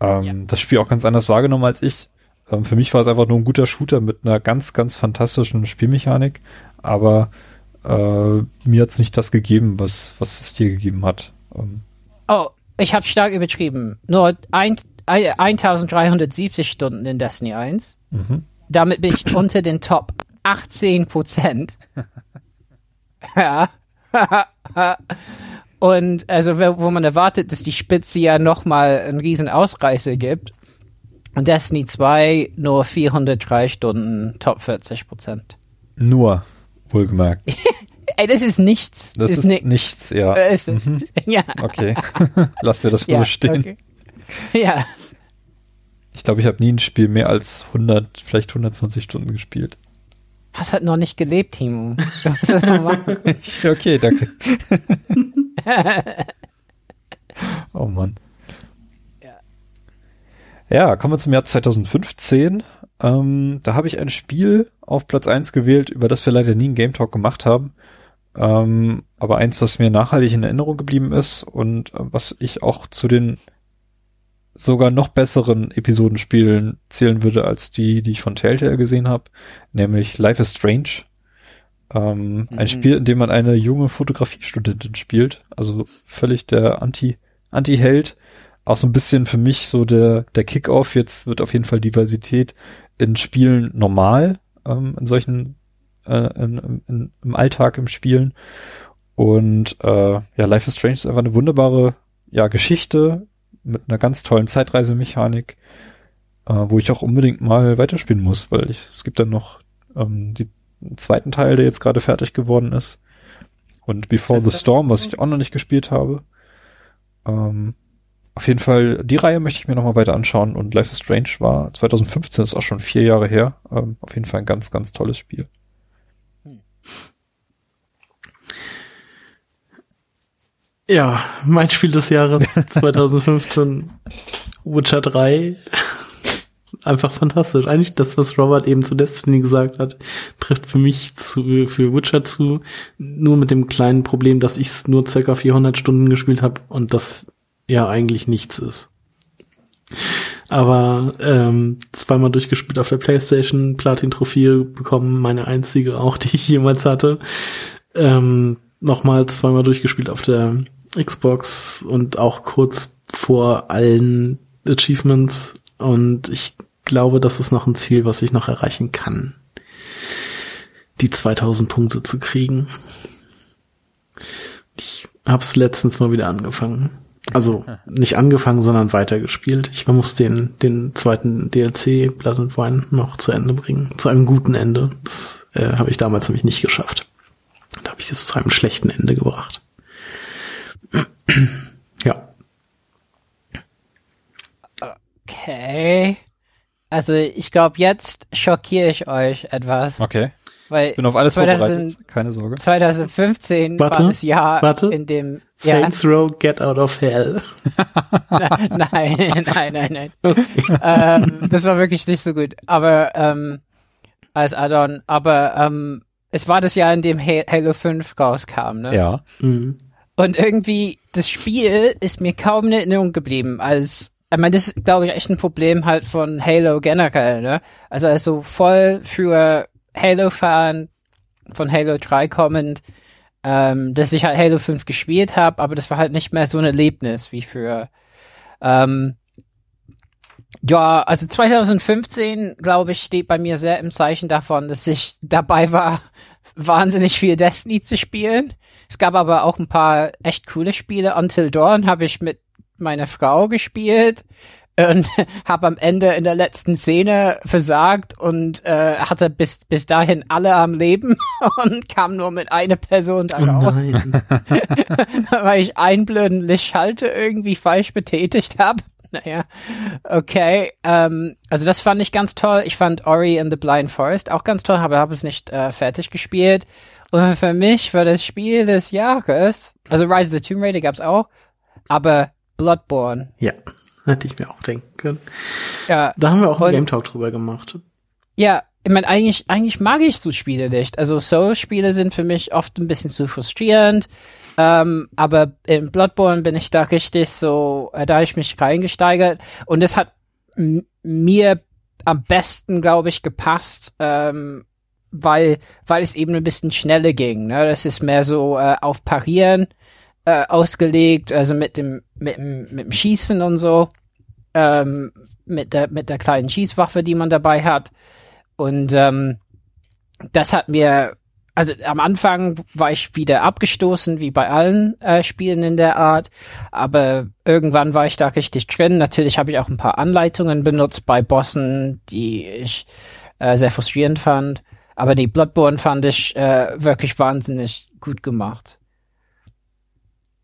ähm, Ja. das Spiel auch ganz anders wahrgenommen als ich. Ähm, für mich war es einfach nur ein guter Shooter mit einer ganz, ganz fantastischen Spielmechanik, aber äh, mir hat's nicht das gegeben, was, was es dir gegeben hat. Ähm, Oh, ich habe stark übertrieben. Nur ein, ein, 1370 Stunden in Destiny 1. mhm. Damit bin ich unter den Top 18 Prozent. ja. Und also, wo wo man erwartet, dass die Spitze ja nochmal einen riesen Ausreißer gibt. Und Destiny 2 nur 403 Stunden, Top 40 Prozent. Nur, wohlgemerkt. Ey, das ist nichts. Das ist, ni- nichts, ja. ist, Ja. Okay. Lassen wir das mal ja, so stehen. okay. Ja. Ich glaube, ich habe nie ein Spiel mehr als 100, vielleicht 120 Stunden gespielt. Hast halt noch nicht gelebt, Timo. Du musst das mal machen. okay, danke. oh Mann. Ja. Ja, kommen wir zum Jahr 2015. Ähm, da habe ich ein Spiel auf Platz 1 gewählt, über das wir leider nie einen Game Talk gemacht haben. Ähm, aber eins, was mir nachhaltig in Erinnerung geblieben ist und äh, was ich auch zu den sogar noch besseren Episodenspielen zählen würde als die, die ich von Telltale gesehen habe, nämlich Life is Strange. Ähm, Ein Mhm. Spiel, in dem man eine junge Fotografiestudentin spielt, also völlig der Anti, Anti-Held. Auch so ein bisschen für mich so der, der Kick-Off. Jetzt wird auf jeden Fall Diversität in Spielen normal, ähm, in solchen, äh, in, in, im Alltag im Spielen. Und äh, ja, Life is Strange ist einfach eine wunderbare ja, Geschichte mit einer ganz tollen Zeitreisemechanik, äh, wo ich auch unbedingt mal weiterspielen muss, weil ich, es gibt dann noch ähm, die, den zweiten Teil, der jetzt gerade fertig geworden ist. Und Before the Storm, was ich auch noch nicht gespielt habe. Ähm, auf jeden Fall, die Reihe möchte ich mir nochmal weiter anschauen und Life is Strange war 2015, ist auch schon vier Jahre her. Ähm, auf jeden Fall ein ganz, ganz tolles Spiel. Ja, mein Spiel des Jahres 2015, Witcher 3. Einfach fantastisch. Eigentlich das, was Robert eben zu Destiny gesagt hat, trifft für mich zu, für Witcher zu. Nur mit dem kleinen Problem, dass ich es nur circa 400 Stunden gespielt habe und das ja eigentlich nichts ist. Aber ähm, zweimal durchgespielt auf der Playstation, Platin-Trophäe bekommen, meine einzige auch, die ich jemals hatte. Ähm, Nochmal zweimal durchgespielt auf der Xbox und auch kurz vor allen Achievements. Und ich glaube, das ist noch ein Ziel, was ich noch erreichen kann. Die 2000 Punkte zu kriegen. Ich hab's letztens mal wieder angefangen. Also nicht angefangen, sondern weitergespielt. Ich muss den, den zweiten DLC Blood and Wine noch zu Ende bringen. Zu einem guten Ende. Das äh, habe ich damals nämlich nicht geschafft. Da habe ich es zu einem schlechten Ende gebracht. ja. Okay. Also ich glaube, jetzt schockiere ich euch etwas. Okay. Weil Ich bin auf alles 2000 vorbereitet. Keine Sorge. 2015 Warte, war das Jahr, warte. in dem Saints Row Get Out of Hell. ja, nein, nein, nein, nein. ähm, das war wirklich nicht so gut. Aber ähm, als Addon, aber ähm, es war das Jahr, in dem Ha- Halo 5 rauskam, ne? Ja. Mhm. Und irgendwie, das Spiel ist mir kaum in Erinnerung geblieben, als, ich meine, das ist, glaube ich, echt ein Problem halt von Halo generell, ne? Also, also voll für Halo-Fan von Halo 3 kommend, ähm, dass ich halt Halo 5 gespielt habe, aber das war halt nicht mehr so ein Erlebnis wie für, ähm, ja, also 2015, glaube ich, steht bei mir sehr im Zeichen davon, dass ich dabei war, wahnsinnig viel Destiny zu spielen. Es gab aber auch ein paar echt coole Spiele. Until Dawn habe ich mit meiner Frau gespielt und habe am Ende in der letzten Szene versagt und äh, hatte bis bis dahin alle am Leben und kam nur mit einer Person da Oh raus, nein. weil ich einen blöden Lichtschalter irgendwie falsch betätigt habe. Naja, okay. Ähm, also das fand ich ganz toll. Ich fand Ori and the Blind Forest auch ganz toll, aber habe es nicht äh, fertig gespielt. Und für mich war das Spiel des Jahres, also Rise of the Tomb Raider gab's auch, aber Bloodborne. Ja, hätte ich mir auch denken können. Ja, Da haben wir auch einen Game Talk drüber gemacht. Ja, ich meine, eigentlich, eigentlich mag ich so Spiele nicht. Also Soul-Spiele sind für mich oft ein bisschen zu frustrierend. Ähm, aber in Bloodborne bin ich da richtig so, äh, da hab ich mich reingesteigert. Und es hat mir am besten, glaube ich, gepasst, ähm, weil, weil es eben ein bisschen schneller ging. Ne? Das ist mehr so äh, auf Parieren äh, ausgelegt, also mit dem, mit dem, mit dem Schießen und so. Ähm, mit der, mit der kleinen Schießwaffe, die man dabei hat. Und ähm, das hat mir, also am Anfang war ich wieder abgestoßen, wie bei allen äh, Spielen in der Art, aber irgendwann war ich da richtig drin. Natürlich habe ich auch ein paar Anleitungen benutzt bei Bossen, die ich äh, sehr frustrierend fand. Aber die Bloodborne fand ich äh, wirklich wahnsinnig gut gemacht.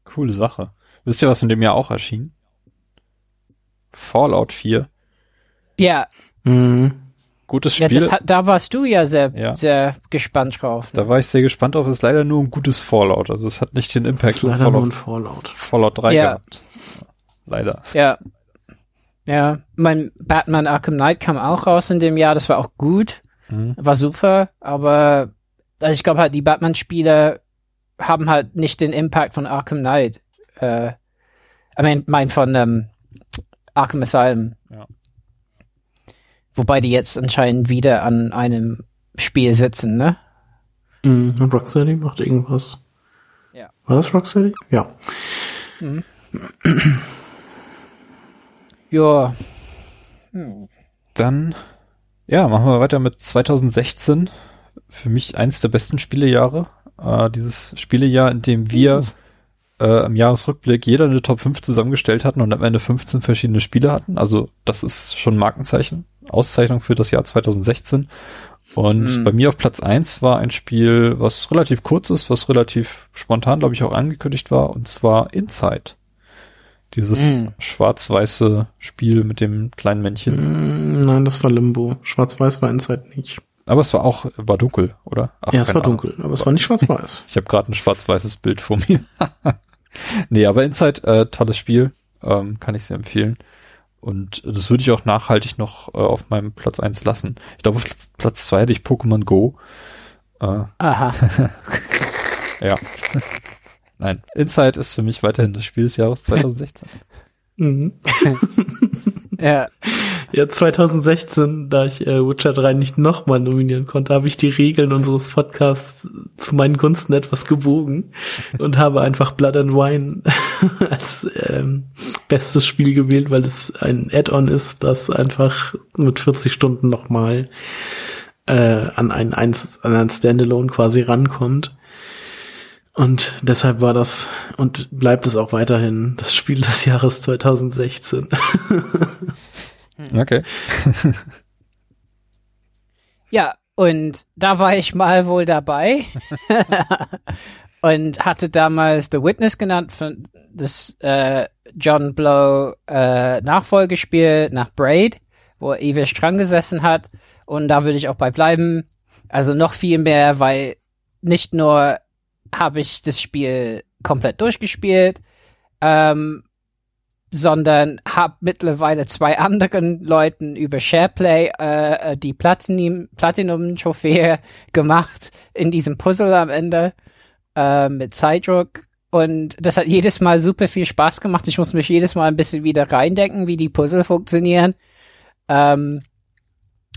Coole Sache. Wisst ihr, was in dem Jahr auch erschien? Fallout 4. Ja, Mhm. Gutes ja Spiel. das hat, da warst du ja sehr, Ja. sehr gespannt drauf. Ne? da war ich sehr gespannt auf. Es ist leider nur ein gutes Fallout. Also es hat nicht den Impact ist von leider nur ein Fallout, Fallout. Fallout 3 Ja. gehabt. Leider. Ja. Ja, mein Batman Arkham Knight kam auch raus in dem Jahr, das war auch gut, Mhm. war super, aber also ich glaube halt, die Batman-Spiele haben halt nicht den Impact von Arkham Knight. Äh, I mean, mein von ähm, Arkham Asylum. Ja. Wobei die jetzt anscheinend wieder an einem Spiel sitzen, ne? Mhm. Und Rocksteady macht irgendwas. Ja. War das Rocksteady? Ja. Ja, Dann, ja, machen wir weiter mit 2016. Für mich eins der besten Spielejahre. Äh, dieses Spielejahr, in dem wir äh, im Jahresrückblick jeder eine Top 5 zusammengestellt hatten und am Ende 15 verschiedene Spiele hatten. Also das ist schon ein Markenzeichen. Auszeichnung für das Jahr 2016. Und Mhm. bei mir auf Platz 1 war ein Spiel, was relativ kurz ist, was relativ spontan, glaube ich, auch angekündigt war, und zwar Inside. Dieses Mhm. schwarz-weiße Spiel mit dem kleinen Männchen. Mhm, Nein, das war Limbo. Schwarz-Weiß war Inside nicht. Aber es war auch, war dunkel, oder? Ach, ja, es war Ahnung. dunkel, aber es war nicht schwarz-weiß. Ich habe gerade ein schwarz-weißes Bild vor mir. nee, aber Inside, äh, tolles Spiel, ähm, kann ich sehr empfehlen. Und das würde ich auch nachhaltig noch äh, auf meinem Platz eins lassen. Ich glaube, auf Platz- Platz zwei hätte ich Pokémon Go. Äh, Aha. ja. Nein, Inside ist für mich weiterhin das Spiel des Jahres 2016. Mhm. Ja. Ja, 2016, da ich äh, Witcher 3 nicht nochmal nominieren konnte, habe ich die Regeln unseres Podcasts zu meinen Gunsten etwas gebogen und habe einfach Blood and Wine als ähm, bestes Spiel gewählt, weil es ein Add-on ist, das einfach mit 40 Stunden nochmal äh, an ein, eins, an ein Standalone quasi rankommt. Und deshalb war das und bleibt es auch weiterhin das Spiel des Jahres 2016. Okay. Ja, und da war ich mal wohl dabei und hatte damals The Witness genannt, von das äh, John Blow äh, Nachfolgespiel nach Braid, wo ewig dran gesessen hat. Und da würde ich auch bei bleiben. Also noch viel mehr, weil nicht nur habe ich das Spiel komplett durchgespielt, ähm, sondern habe mittlerweile zwei anderen Leuten über SharePlay äh, äh, die Platinum Platinum-Trophäe gemacht in diesem Puzzle am Ende äh, mit Zeitdruck. Und das hat jedes Mal super viel Spaß gemacht. Ich muss mich jedes Mal ein bisschen wieder reindenken, wie die Puzzle funktionieren. Ähm,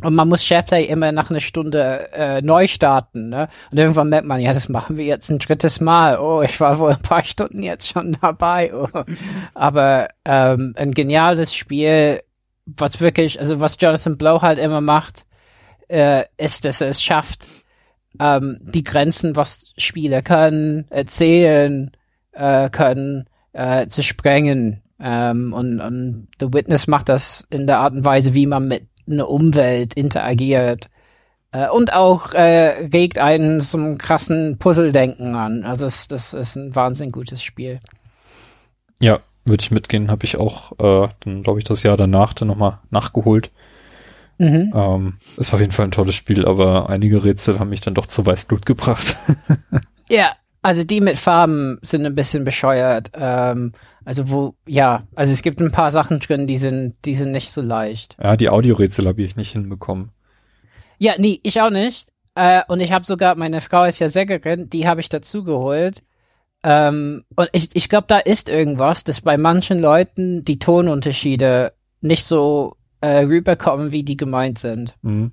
und man muss SharePlay immer nach einer Stunde äh, neu starten, ne? Und irgendwann merkt man, ja, das machen wir jetzt ein drittes Mal. Oh, ich war wohl ein paar Stunden jetzt schon dabei. Oh. Aber ähm, ein geniales Spiel, was wirklich, also was Jonathan Blow halt immer macht, äh, ist, dass er es schafft, ähm, die Grenzen, was Spiele können, erzählen äh, können, äh, zu sprengen. Ähm, und, und The Witness macht das in der Art und Weise, wie man mit einer Umwelt interagiert. Äh, und auch äh, regt einen zum krassen Puzzle-Denken an. Also das, das ist ein wahnsinnig gutes Spiel. Ja, würde ich mitgehen, habe ich auch, äh, dann glaube ich, das Jahr danach dann nochmal nachgeholt. Mhm. Ähm, ist auf jeden Fall ein tolles Spiel, aber einige Rätsel haben mich dann doch zu Weißblut gebracht. Ja, also die mit Farben sind ein bisschen bescheuert. Ähm, also wo, ja, also es gibt ein paar Sachen drin, die sind, die sind nicht so leicht. ja, die Audiorätsel habe ich nicht hinbekommen. Ja, nee, ich auch nicht. Äh, und ich habe sogar, meine Frau ist ja Sängerin, die habe ich dazu geholt. Ähm, und ich, ich glaube, da ist irgendwas, dass bei manchen Leuten die Tonunterschiede nicht so äh, rüberkommen, wie die gemeint sind. Mhm.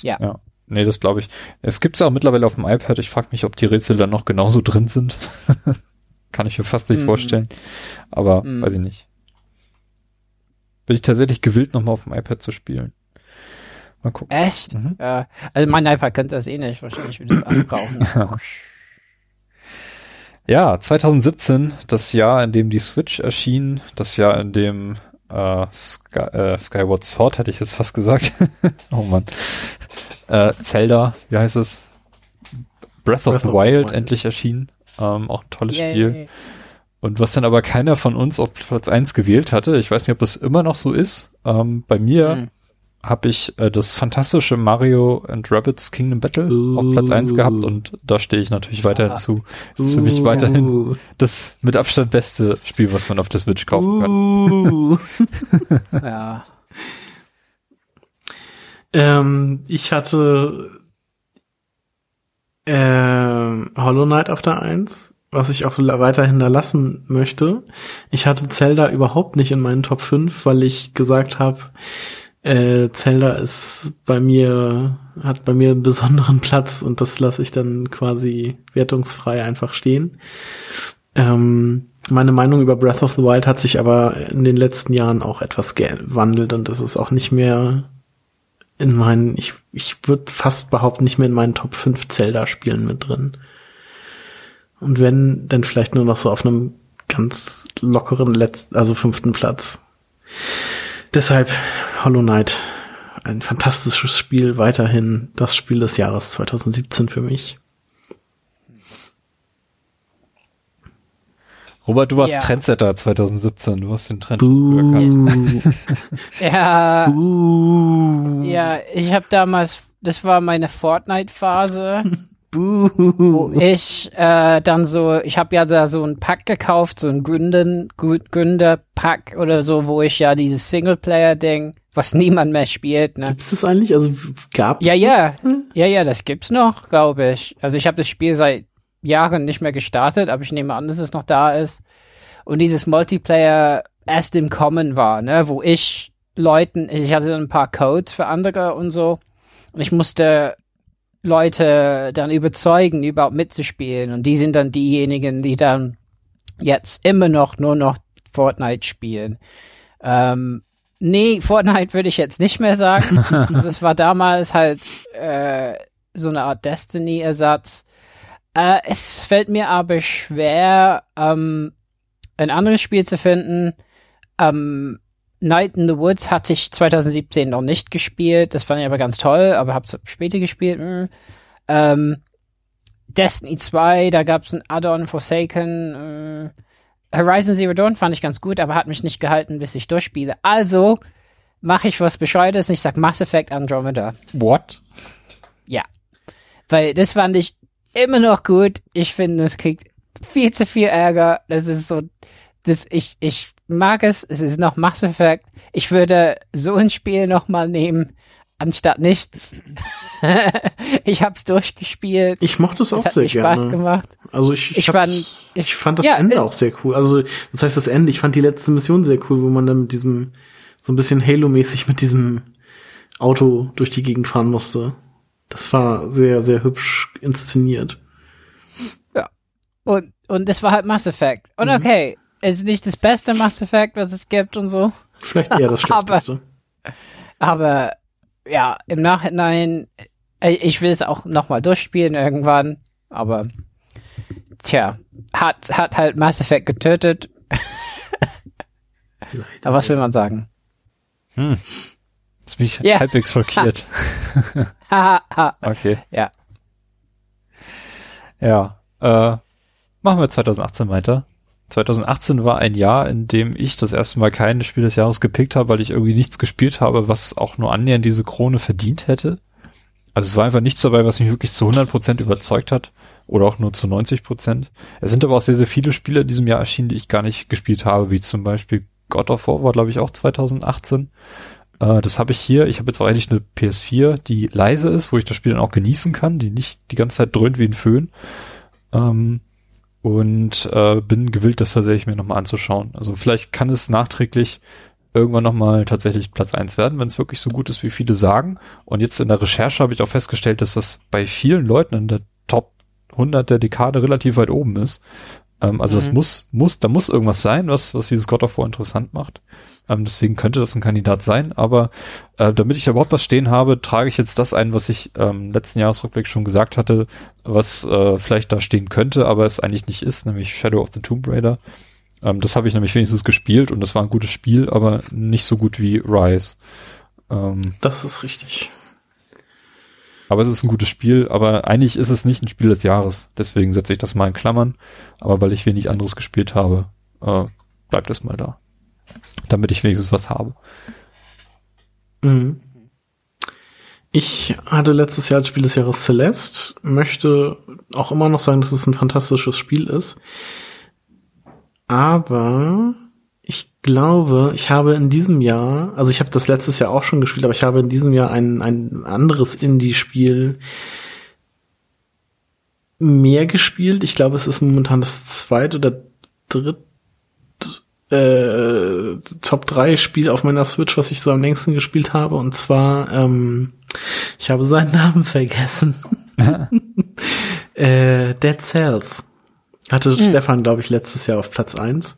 Ja. Ja. Nee, das glaube ich. Es gibt's ja auch mittlerweile auf dem iPad. Ich frage mich, ob die Rätsel dann noch genauso drin sind. Kann ich mir fast nicht Mhm. vorstellen. Aber Mhm. weiß ich nicht. Bin ich tatsächlich gewillt, nochmal auf dem iPad zu spielen. Mal gucken. Echt? Mhm. Ja. Also mein iPad könnte das eh nicht, wahrscheinlich würde ich das brauchen. Ja, 2017, das Jahr, in dem die Switch erschien, das Jahr, in dem äh, Sky, äh, Skyward Sword, hätte ich jetzt fast gesagt. oh Mann. Äh, Zelda, wie heißt es? Breath of Breath the of the Wild, Wild. endlich erschienen. Ähm, auch ein tolles Yay. Spiel. Und was dann aber keiner von uns auf Platz eins gewählt hatte, ich weiß nicht, ob das immer noch so ist. Ähm, bei mir Hm. habe ich äh, das fantastische Mario and Rabbids Kingdom Battle auf Platz eins Uh. gehabt und da stehe ich natürlich weiterhin Ah. zu. Das ist für mich weiterhin Uh, das mit Abstand beste Spiel, was man auf der Switch kaufen kann. uh. Ja. ähm, ich hatte ähm, Hollow Knight auf der 1, was ich auch weiterhin da lassen möchte. Ich hatte Zelda überhaupt nicht in meinen Top 5, weil ich gesagt habe, äh, Zelda ist bei mir, hat bei mir einen besonderen Platz und das lasse ich dann quasi wertungsfrei einfach stehen. Ähm, meine Meinung über Breath of the Wild hat sich aber in den letzten Jahren auch etwas gewandelt und es ist auch nicht mehr in meinen, ich, ich würde fast behaupten, nicht mehr in meinen Top 5 Zelda-Spielen mit drin. Und wenn, dann vielleicht nur noch so auf einem ganz lockeren letzten, also fünften Platz. Deshalb Hollow Knight, ein fantastisches Spiel, weiterhin das Spiel des Jahres 2017 für mich. Robert, du warst Ja. Trendsetter 2017. Du hast den Trend erkannt. Ja, Buh. ja, ich habe damals, das war meine Fortnite-Phase. wo ich äh, dann so, ich habe ja da so ein Pack gekauft, so ein Gründen, Gründer-Pack oder so, wo ich ja dieses Singleplayer-Ding, was niemand mehr spielt, ne? Gibt's das eigentlich? Also gab's Ja, das? ja, ja, ja, das gibt's noch, glaube ich. Also ich habe das Spiel seit Jahren nicht mehr gestartet, aber ich nehme an, dass es noch da ist. Und dieses Multiplayer erst im Kommen war, ne, wo ich Leuten, ich hatte ein paar Codes für andere und so. Und ich musste Leute dann überzeugen, überhaupt mitzuspielen. Und die sind dann diejenigen, die dann jetzt immer noch nur noch Fortnite spielen. Ähm, nee, Fortnite würde ich jetzt nicht mehr sagen. also es war damals halt äh, so eine Art Destiny-Ersatz. Äh, es fällt mir aber schwer, ähm, ein anderes Spiel zu finden. Ähm, Night in the Woods hatte ich 2017 noch nicht gespielt. Das fand ich aber ganz toll, aber hab's später gespielt. Hm. Ähm, Destiny 2, da gab's ein Add-on Forsaken. Äh, Horizon Zero Dawn fand ich ganz gut, aber hat mich nicht gehalten, bis ich durchspiele. Also mache ich was Bescheuertes und ich sag Mass Effect Andromeda. What? Ja. Weil das fand ich immer noch gut. Ich finde, es kriegt viel zu viel Ärger. Das ist so, das, ich, ich mag es. Es ist noch Mass Effect. Ich würde so ein Spiel nochmal nehmen, anstatt nichts. ich hab's durchgespielt. Ich mochte es auch sehr Spaß gerne. gemacht. Also ich, Ich fand- ich fand das ja, Ende auch sehr cool. Also das heißt das Ende, ich fand die letzte Mission sehr cool, wo man dann mit diesem so ein bisschen Halo-mäßig mit diesem Auto durch die Gegend fahren musste. Das war sehr, sehr hübsch inszeniert. Und, und das war halt Mass Effect. Und okay, es ist nicht das beste Mass Effect, was es gibt und so. Vielleicht eher das Aber- Schlechteste. Aber ja, im Nachhinein, ich will es auch nochmal durchspielen irgendwann. Aber tja, hat, hat halt Mass Effect getötet. Aber was will man sagen? Jetzt bin ich Ja. halbwegs schockiert. Okay. ja. Ja. Äh, machen wir 2018 weiter. 2018 war ein Jahr, in dem ich das erste Mal kein Spiel des Jahres gepickt habe, weil ich irgendwie nichts gespielt habe, was auch nur annähernd diese Krone verdient hätte. Also es war einfach nichts dabei, was mich wirklich zu 100% überzeugt hat. Oder auch nur zu 90%. Es sind aber auch sehr, sehr viele Spiele in diesem Jahr erschienen, die ich gar nicht gespielt habe, wie zum Beispiel God of War war, glaube ich, auch 2018. Äh, das habe ich hier. Ich habe jetzt auch eigentlich eine PS4, die leise ist, wo ich das Spiel dann auch genießen kann, die nicht die ganze Zeit dröhnt wie ein Föhn. Ähm, und äh, bin gewillt, das tatsächlich mir nochmal anzuschauen. Also vielleicht kann es nachträglich irgendwann nochmal tatsächlich Platz eins werden, wenn es wirklich so gut ist, wie viele sagen. Und jetzt in der Recherche habe ich auch festgestellt, dass das bei vielen Leuten in der Top 100 der Dekade relativ weit oben ist. Ähm, also das Mhm. muss, muss, da muss irgendwas sein, was, was dieses God of War interessant macht. Ähm, deswegen könnte das ein Kandidat sein, aber äh, damit ich überhaupt was stehen habe, trage ich jetzt das ein, was ich ähm, letzten Jahresrückblick schon gesagt hatte, was äh, vielleicht da stehen könnte, aber es eigentlich nicht ist, nämlich Shadow of the Tomb Raider. Ähm, das habe ich nämlich wenigstens gespielt und das war ein gutes Spiel, aber nicht so gut wie Rise. Ähm, Das ist richtig. aber es ist ein gutes Spiel, aber eigentlich ist es nicht ein Spiel des Jahres. Deswegen setze ich das mal in Klammern. Aber weil ich wenig anderes gespielt habe, äh, bleibt es mal da. Damit ich wenigstens was habe. Mhm. Ich hatte letztes Jahr als Spiel des Jahres Celeste, möchte auch immer noch sagen, dass es ein fantastisches Spiel ist. Aber ich glaube, ich habe in diesem Jahr, also ich habe das letztes Jahr auch schon gespielt, aber ich habe in diesem Jahr ein, ein anderes Indie-Spiel mehr gespielt. Ich glaube, es ist momentan das zweite oder dritte äh, Top 3 Spiel auf meiner Switch, was ich so am längsten gespielt habe. Und zwar, ähm, ich habe seinen Namen vergessen. äh, Dead Cells. Hatte Stefan, glaube ich, letztes Jahr auf Platz eins.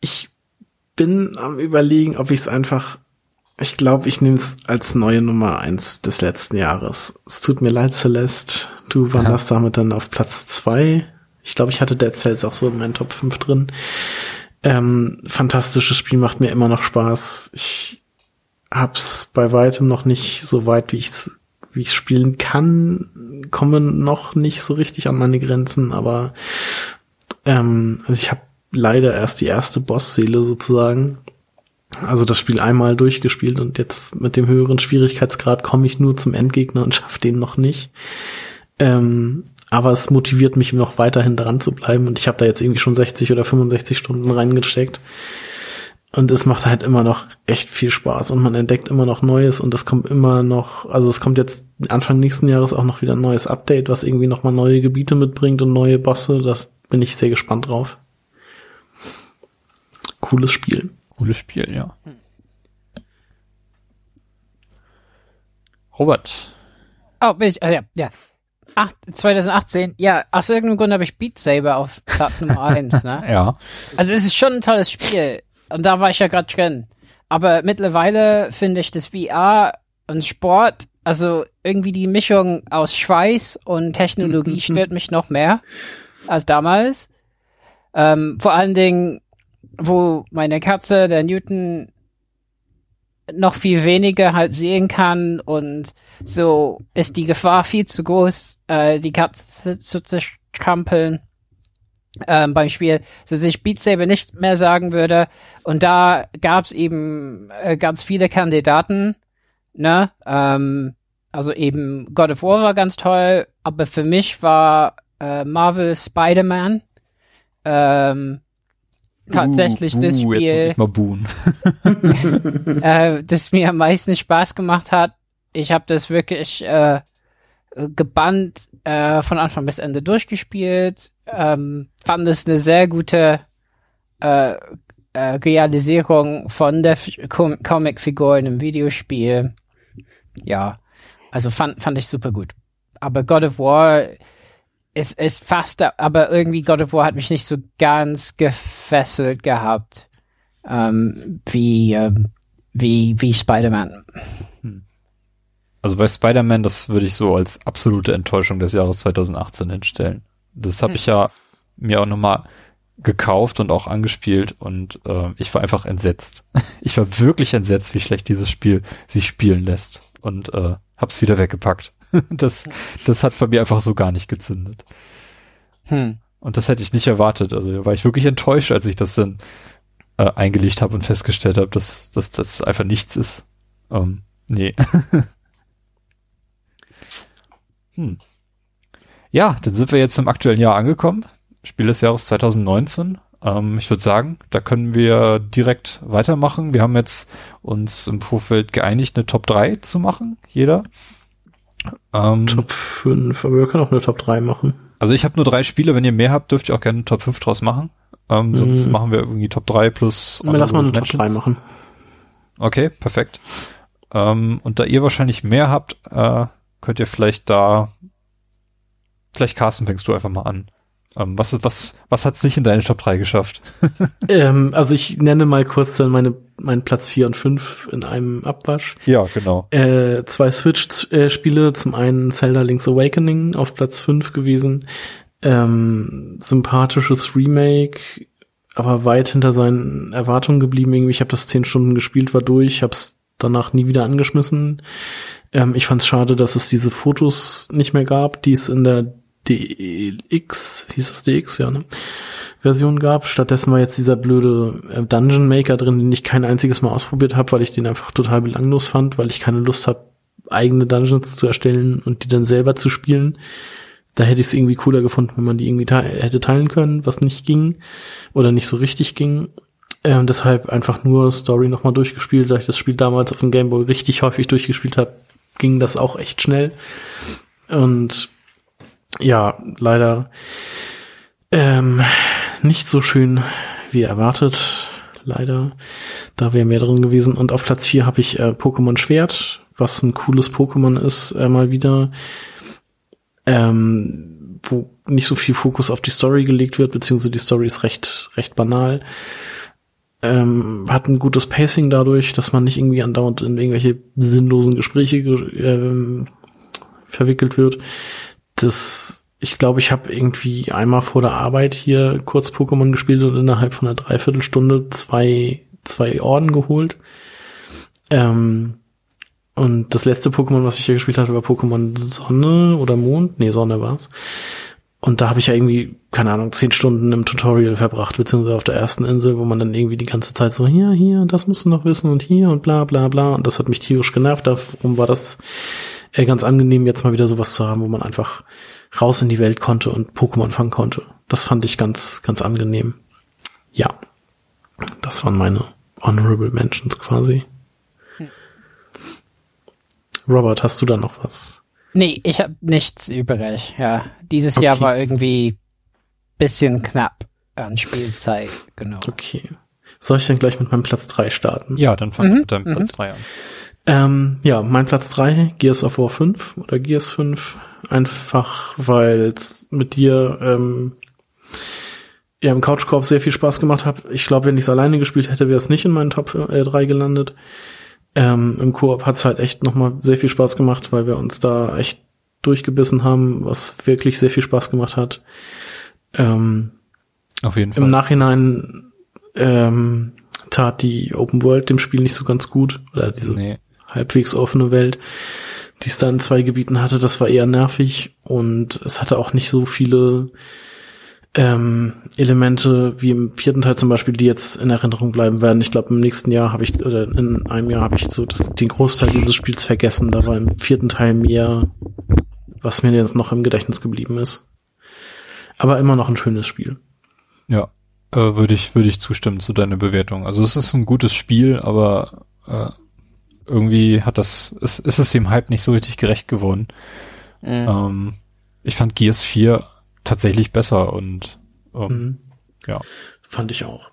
Ich bin am überlegen, ob ich es einfach. Ich glaube, ich nehme es als neue Nummer eins des letzten Jahres. Es tut mir leid, Celeste. Du wanderst damit dann auf Platz zwei. Ich glaube, ich hatte Dead Cells auch so in meinen Top 5 drin. Ähm, fantastisches Spiel, macht mir immer noch Spaß. Ich hab's bei weitem noch nicht so weit, wie ich's wie ich spielen kann, komme noch nicht so richtig an meine Grenzen, aber ähm, also ich habe leider erst die erste Bossseele sozusagen. Also das Spiel einmal durchgespielt und jetzt mit dem höheren Schwierigkeitsgrad komme ich nur zum Endgegner und schaffe den noch nicht. Ähm, aber es motiviert mich noch weiterhin dran zu bleiben und ich habe da jetzt irgendwie schon 60 oder 65 Stunden reingesteckt. Und es macht halt immer noch echt viel Spaß und man entdeckt immer noch Neues und es kommt immer noch, also es kommt jetzt Anfang nächsten Jahres auch noch wieder ein neues Update, was irgendwie nochmal neue Gebiete mitbringt und neue Bosse. Das bin ich sehr gespannt drauf. Cooles Spiel. Cooles Spiel, ja. Robert. Oh, bin ich, äh, ja, ja. Ach, 2018, ja, aus irgendeinem Grund habe ich Beat Saber auf Platz Nummer 1, ne? Ja. Also es ist schon ein tolles Spiel. Und da war ich ja gerade drin. Aber mittlerweile finde ich das VR und Sport, also irgendwie die Mischung aus Schweiß und Technologie stört mich noch mehr als damals. Ähm, vor allen Dingen, wo meine Katze, der Newton, noch viel weniger halt sehen kann und so ist die Gefahr viel zu groß, äh, die Katze zu zertrampeln ähm, beim Spiel, dass ich Beat Saber nicht mehr sagen würde. Und da gab's eben äh, ganz viele Kandidaten, ne? Ähm, also eben God of War war ganz toll, aber für mich war äh, Marvel Spider-Man ähm, tatsächlich uh, das uh, Spiel, äh, das mir am meisten Spaß gemacht hat. Ich habe das wirklich äh, gebannt äh, von Anfang bis Ende durchgespielt. Ähm, fand es eine sehr gute äh, äh, Realisierung von der F Com Comicfigur in einem Videospiel. Ja, also fand, fand ich super gut. Aber God of War ist, ist fast, aber irgendwie God of War hat mich nicht so ganz gefesselt gehabt, ähm, wie, ähm, wie, wie Spider-Man. Also bei Spider-Man, das würde ich so als absolute Enttäuschung des Jahres 2018 hinstellen. Das habe ich ja mir auch nochmal gekauft und auch angespielt und äh, ich war einfach entsetzt. Ich war wirklich entsetzt, wie schlecht dieses Spiel sich spielen lässt und äh, hab's wieder weggepackt. Das, das hat bei mir einfach so gar nicht gezündet. Hm. Und das hätte ich nicht erwartet. Also da war ich wirklich enttäuscht, als ich das dann äh, eingelegt habe und festgestellt habe, dass, dass das einfach nichts ist. Ähm, nee. hm. Ja, dann sind wir jetzt im aktuellen Jahr angekommen. Spiel des Jahres 2019. Ähm, ich würde sagen, da können wir direkt weitermachen. Wir haben jetzt uns im Vorfeld geeinigt, eine Top 3 zu machen, jeder. Ähm, Top 5, aber wir können auch eine Top 3 machen. also ich habe nur drei Spiele, wenn ihr mehr habt, dürft ihr auch gerne eine Top 5 draus machen. Ähm, sonst Mhm. machen wir irgendwie Top 3 plus. Wir lassen mal eine Honorable Top 3 Mentions. machen. Okay, perfekt. Ähm, und da ihr wahrscheinlich mehr habt, äh, könnt ihr vielleicht da, vielleicht Carsten fängst du einfach mal an. Ähm, was, was, was hat's nicht in deine Top 3 geschafft? Ähm, also ich nenne mal kurz dann meine, meinen Platz 4 und 5 in einem Abwasch. Ja, genau. Äh, zwei Switch-Spiele, zum einen Zelda Link's Awakening auf Platz 5 gewesen. Ähm, sympathisches Remake, aber weit hinter seinen Erwartungen geblieben. Irgendwie, ich habe das 10 Stunden gespielt, war durch, hab's danach nie wieder angeschmissen. Ähm, ich fand's schade, dass es diese Fotos nicht mehr gab, die es in der DX, hieß es DX, ja, ne? Version gab. Stattdessen war jetzt dieser blöde äh, Dungeon Maker drin, den ich kein einziges Mal ausprobiert habe, weil ich den einfach total belanglos fand, weil ich keine Lust habe, eigene Dungeons zu erstellen und die dann selber zu spielen. Da hätte ich es irgendwie cooler gefunden, wenn man die irgendwie te hätte teilen können, was nicht ging oder nicht so richtig ging. Ähm, deshalb einfach nur Story nochmal durchgespielt, da ich das Spiel damals auf dem Gameboy richtig häufig durchgespielt habe, ging das auch echt schnell. Und ja, leider ähm, nicht so schön wie erwartet. Leider. Da wäre mehr drin gewesen. Und auf Platz 4 habe ich äh, Pokémon Schwert, was ein cooles Pokémon ist, äh, mal wieder. Ähm, wo nicht so viel Fokus auf die Story gelegt wird, beziehungsweise die Story ist recht, recht banal. Ähm, hat ein gutes Pacing dadurch, dass man nicht irgendwie andauernd in irgendwelche sinnlosen Gespräche ähm, verwickelt wird. Das, ich glaube, ich habe irgendwie einmal vor der Arbeit hier kurz Pokémon gespielt und innerhalb von einer Dreiviertelstunde zwei, zwei Orden geholt. Ähm, und das letzte Pokémon, was ich hier gespielt hatte, war Pokémon Sonne oder Mond. Nee, Sonne war's. Und da habe ich ja irgendwie, keine Ahnung, zehn Stunden im Tutorial verbracht, beziehungsweise auf der ersten Insel, wo man dann irgendwie die ganze Zeit so, hier, hier, das musst du noch wissen und hier und bla bla bla. Und das hat mich tierisch genervt. Darum war das ganz angenehm, jetzt mal wieder sowas zu haben, wo man einfach raus in die Welt konnte und Pokémon fangen konnte. Das fand ich ganz, ganz angenehm. Ja. Das waren meine Honorable Mentions quasi. Robert, hast du da noch was? Nee, ich habe nichts übrig. Ja, dieses Jahr Okay. war irgendwie bisschen knapp an Spielzeit, genau. Okay. Soll ich dann gleich mit meinem Platz drei starten? Ja, dann fang Mhm, mit deinem mhm. Platz 3 an. Ähm, ja, mein Platz drei Gears of War 5 oder Gears 5. Einfach, weil es mit dir ähm, ja, im Couchkorb sehr viel Spaß gemacht hat. Ich glaube, wenn ich es alleine gespielt hätte, wäre es nicht in meinen Top äh, 3 gelandet. Ähm, Im Koop hat es halt echt nochmal sehr viel Spaß gemacht, weil wir uns da echt durchgebissen haben, was wirklich sehr viel Spaß gemacht hat. Ähm, Auf jeden Fall. Im Nachhinein ähm, tat die Open World dem Spiel nicht so ganz gut. Oder diese nee. Halbwegs offene Welt, die es da in zwei Gebieten hatte, das war eher nervig und es hatte auch nicht so viele ähm, Elemente wie im vierten Teil zum Beispiel, die jetzt in Erinnerung bleiben werden. Ich glaube, im nächsten Jahr habe ich, oder in einem Jahr habe ich so das, den Großteil dieses Spiels vergessen. Da war im vierten Teil mehr, was mir jetzt noch im Gedächtnis geblieben ist. Aber immer noch ein schönes Spiel. Ja, äh, würde ich, würde ich zustimmen zu deiner Bewertung. Also es ist ein gutes Spiel, aber äh, irgendwie hat das, ist, ist es dem Hype nicht so richtig gerecht geworden. Mhm. Ähm, ich fand Gears 4 tatsächlich besser und ähm, Mhm. ja. Fand ich auch.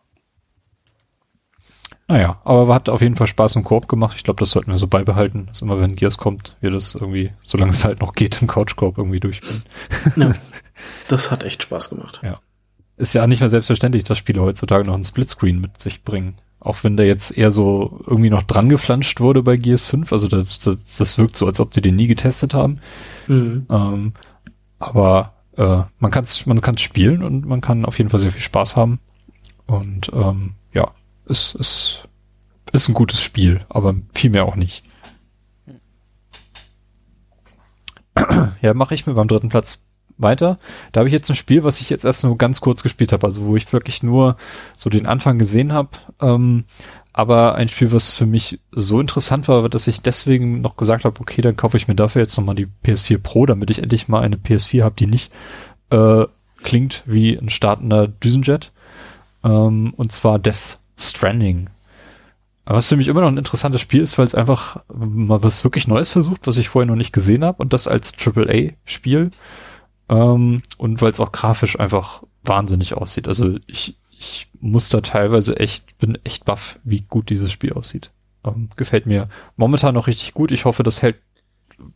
Naja, aber hat auf jeden Fall Spaß im Koop gemacht. Ich glaube, das sollten wir so beibehalten, dass immer wenn Gears kommt, wir das irgendwie, solange es halt noch geht, im Couch-Koop irgendwie durchspielen. Ja, das hat echt Spaß gemacht. Ist ja nicht mehr selbstverständlich, dass Spiele heutzutage noch einen Splitscreen mit sich bringen. Auch wenn der jetzt eher so irgendwie noch dran geflanscht wurde bei Gears 5. Also das, das, das wirkt so, als ob die den nie getestet haben. Mhm. Ähm, aber äh, man kann es man kann's spielen und man kann auf jeden Fall sehr viel Spaß haben. Und ähm, ja, es ist, ist ein gutes Spiel, aber viel mehr auch nicht. Ja, mache ich mir beim dritten Platz weiter. Da habe ich jetzt ein Spiel, was ich jetzt erst nur ganz kurz gespielt habe, also wo ich wirklich nur so den Anfang gesehen habe. Ähm, aber ein Spiel, was für mich so interessant war, dass ich deswegen noch gesagt habe, okay, dann kaufe ich mir dafür jetzt nochmal die PS4 Pro, damit ich endlich mal eine PS4 habe, die nicht äh, klingt wie ein startender Düsenjet. Ähm, und zwar Death Stranding. Was für mich immer noch ein interessantes Spiel ist, weil es einfach mal was wirklich Neues versucht, was ich vorher noch nicht gesehen habe und das als AAA-Spiel. Ähm, und weil es auch grafisch einfach wahnsinnig aussieht. Also ich, ich muss da teilweise echt, bin echt baff, wie gut dieses Spiel aussieht. Ähm, gefällt mir momentan noch richtig gut. Ich hoffe, das hält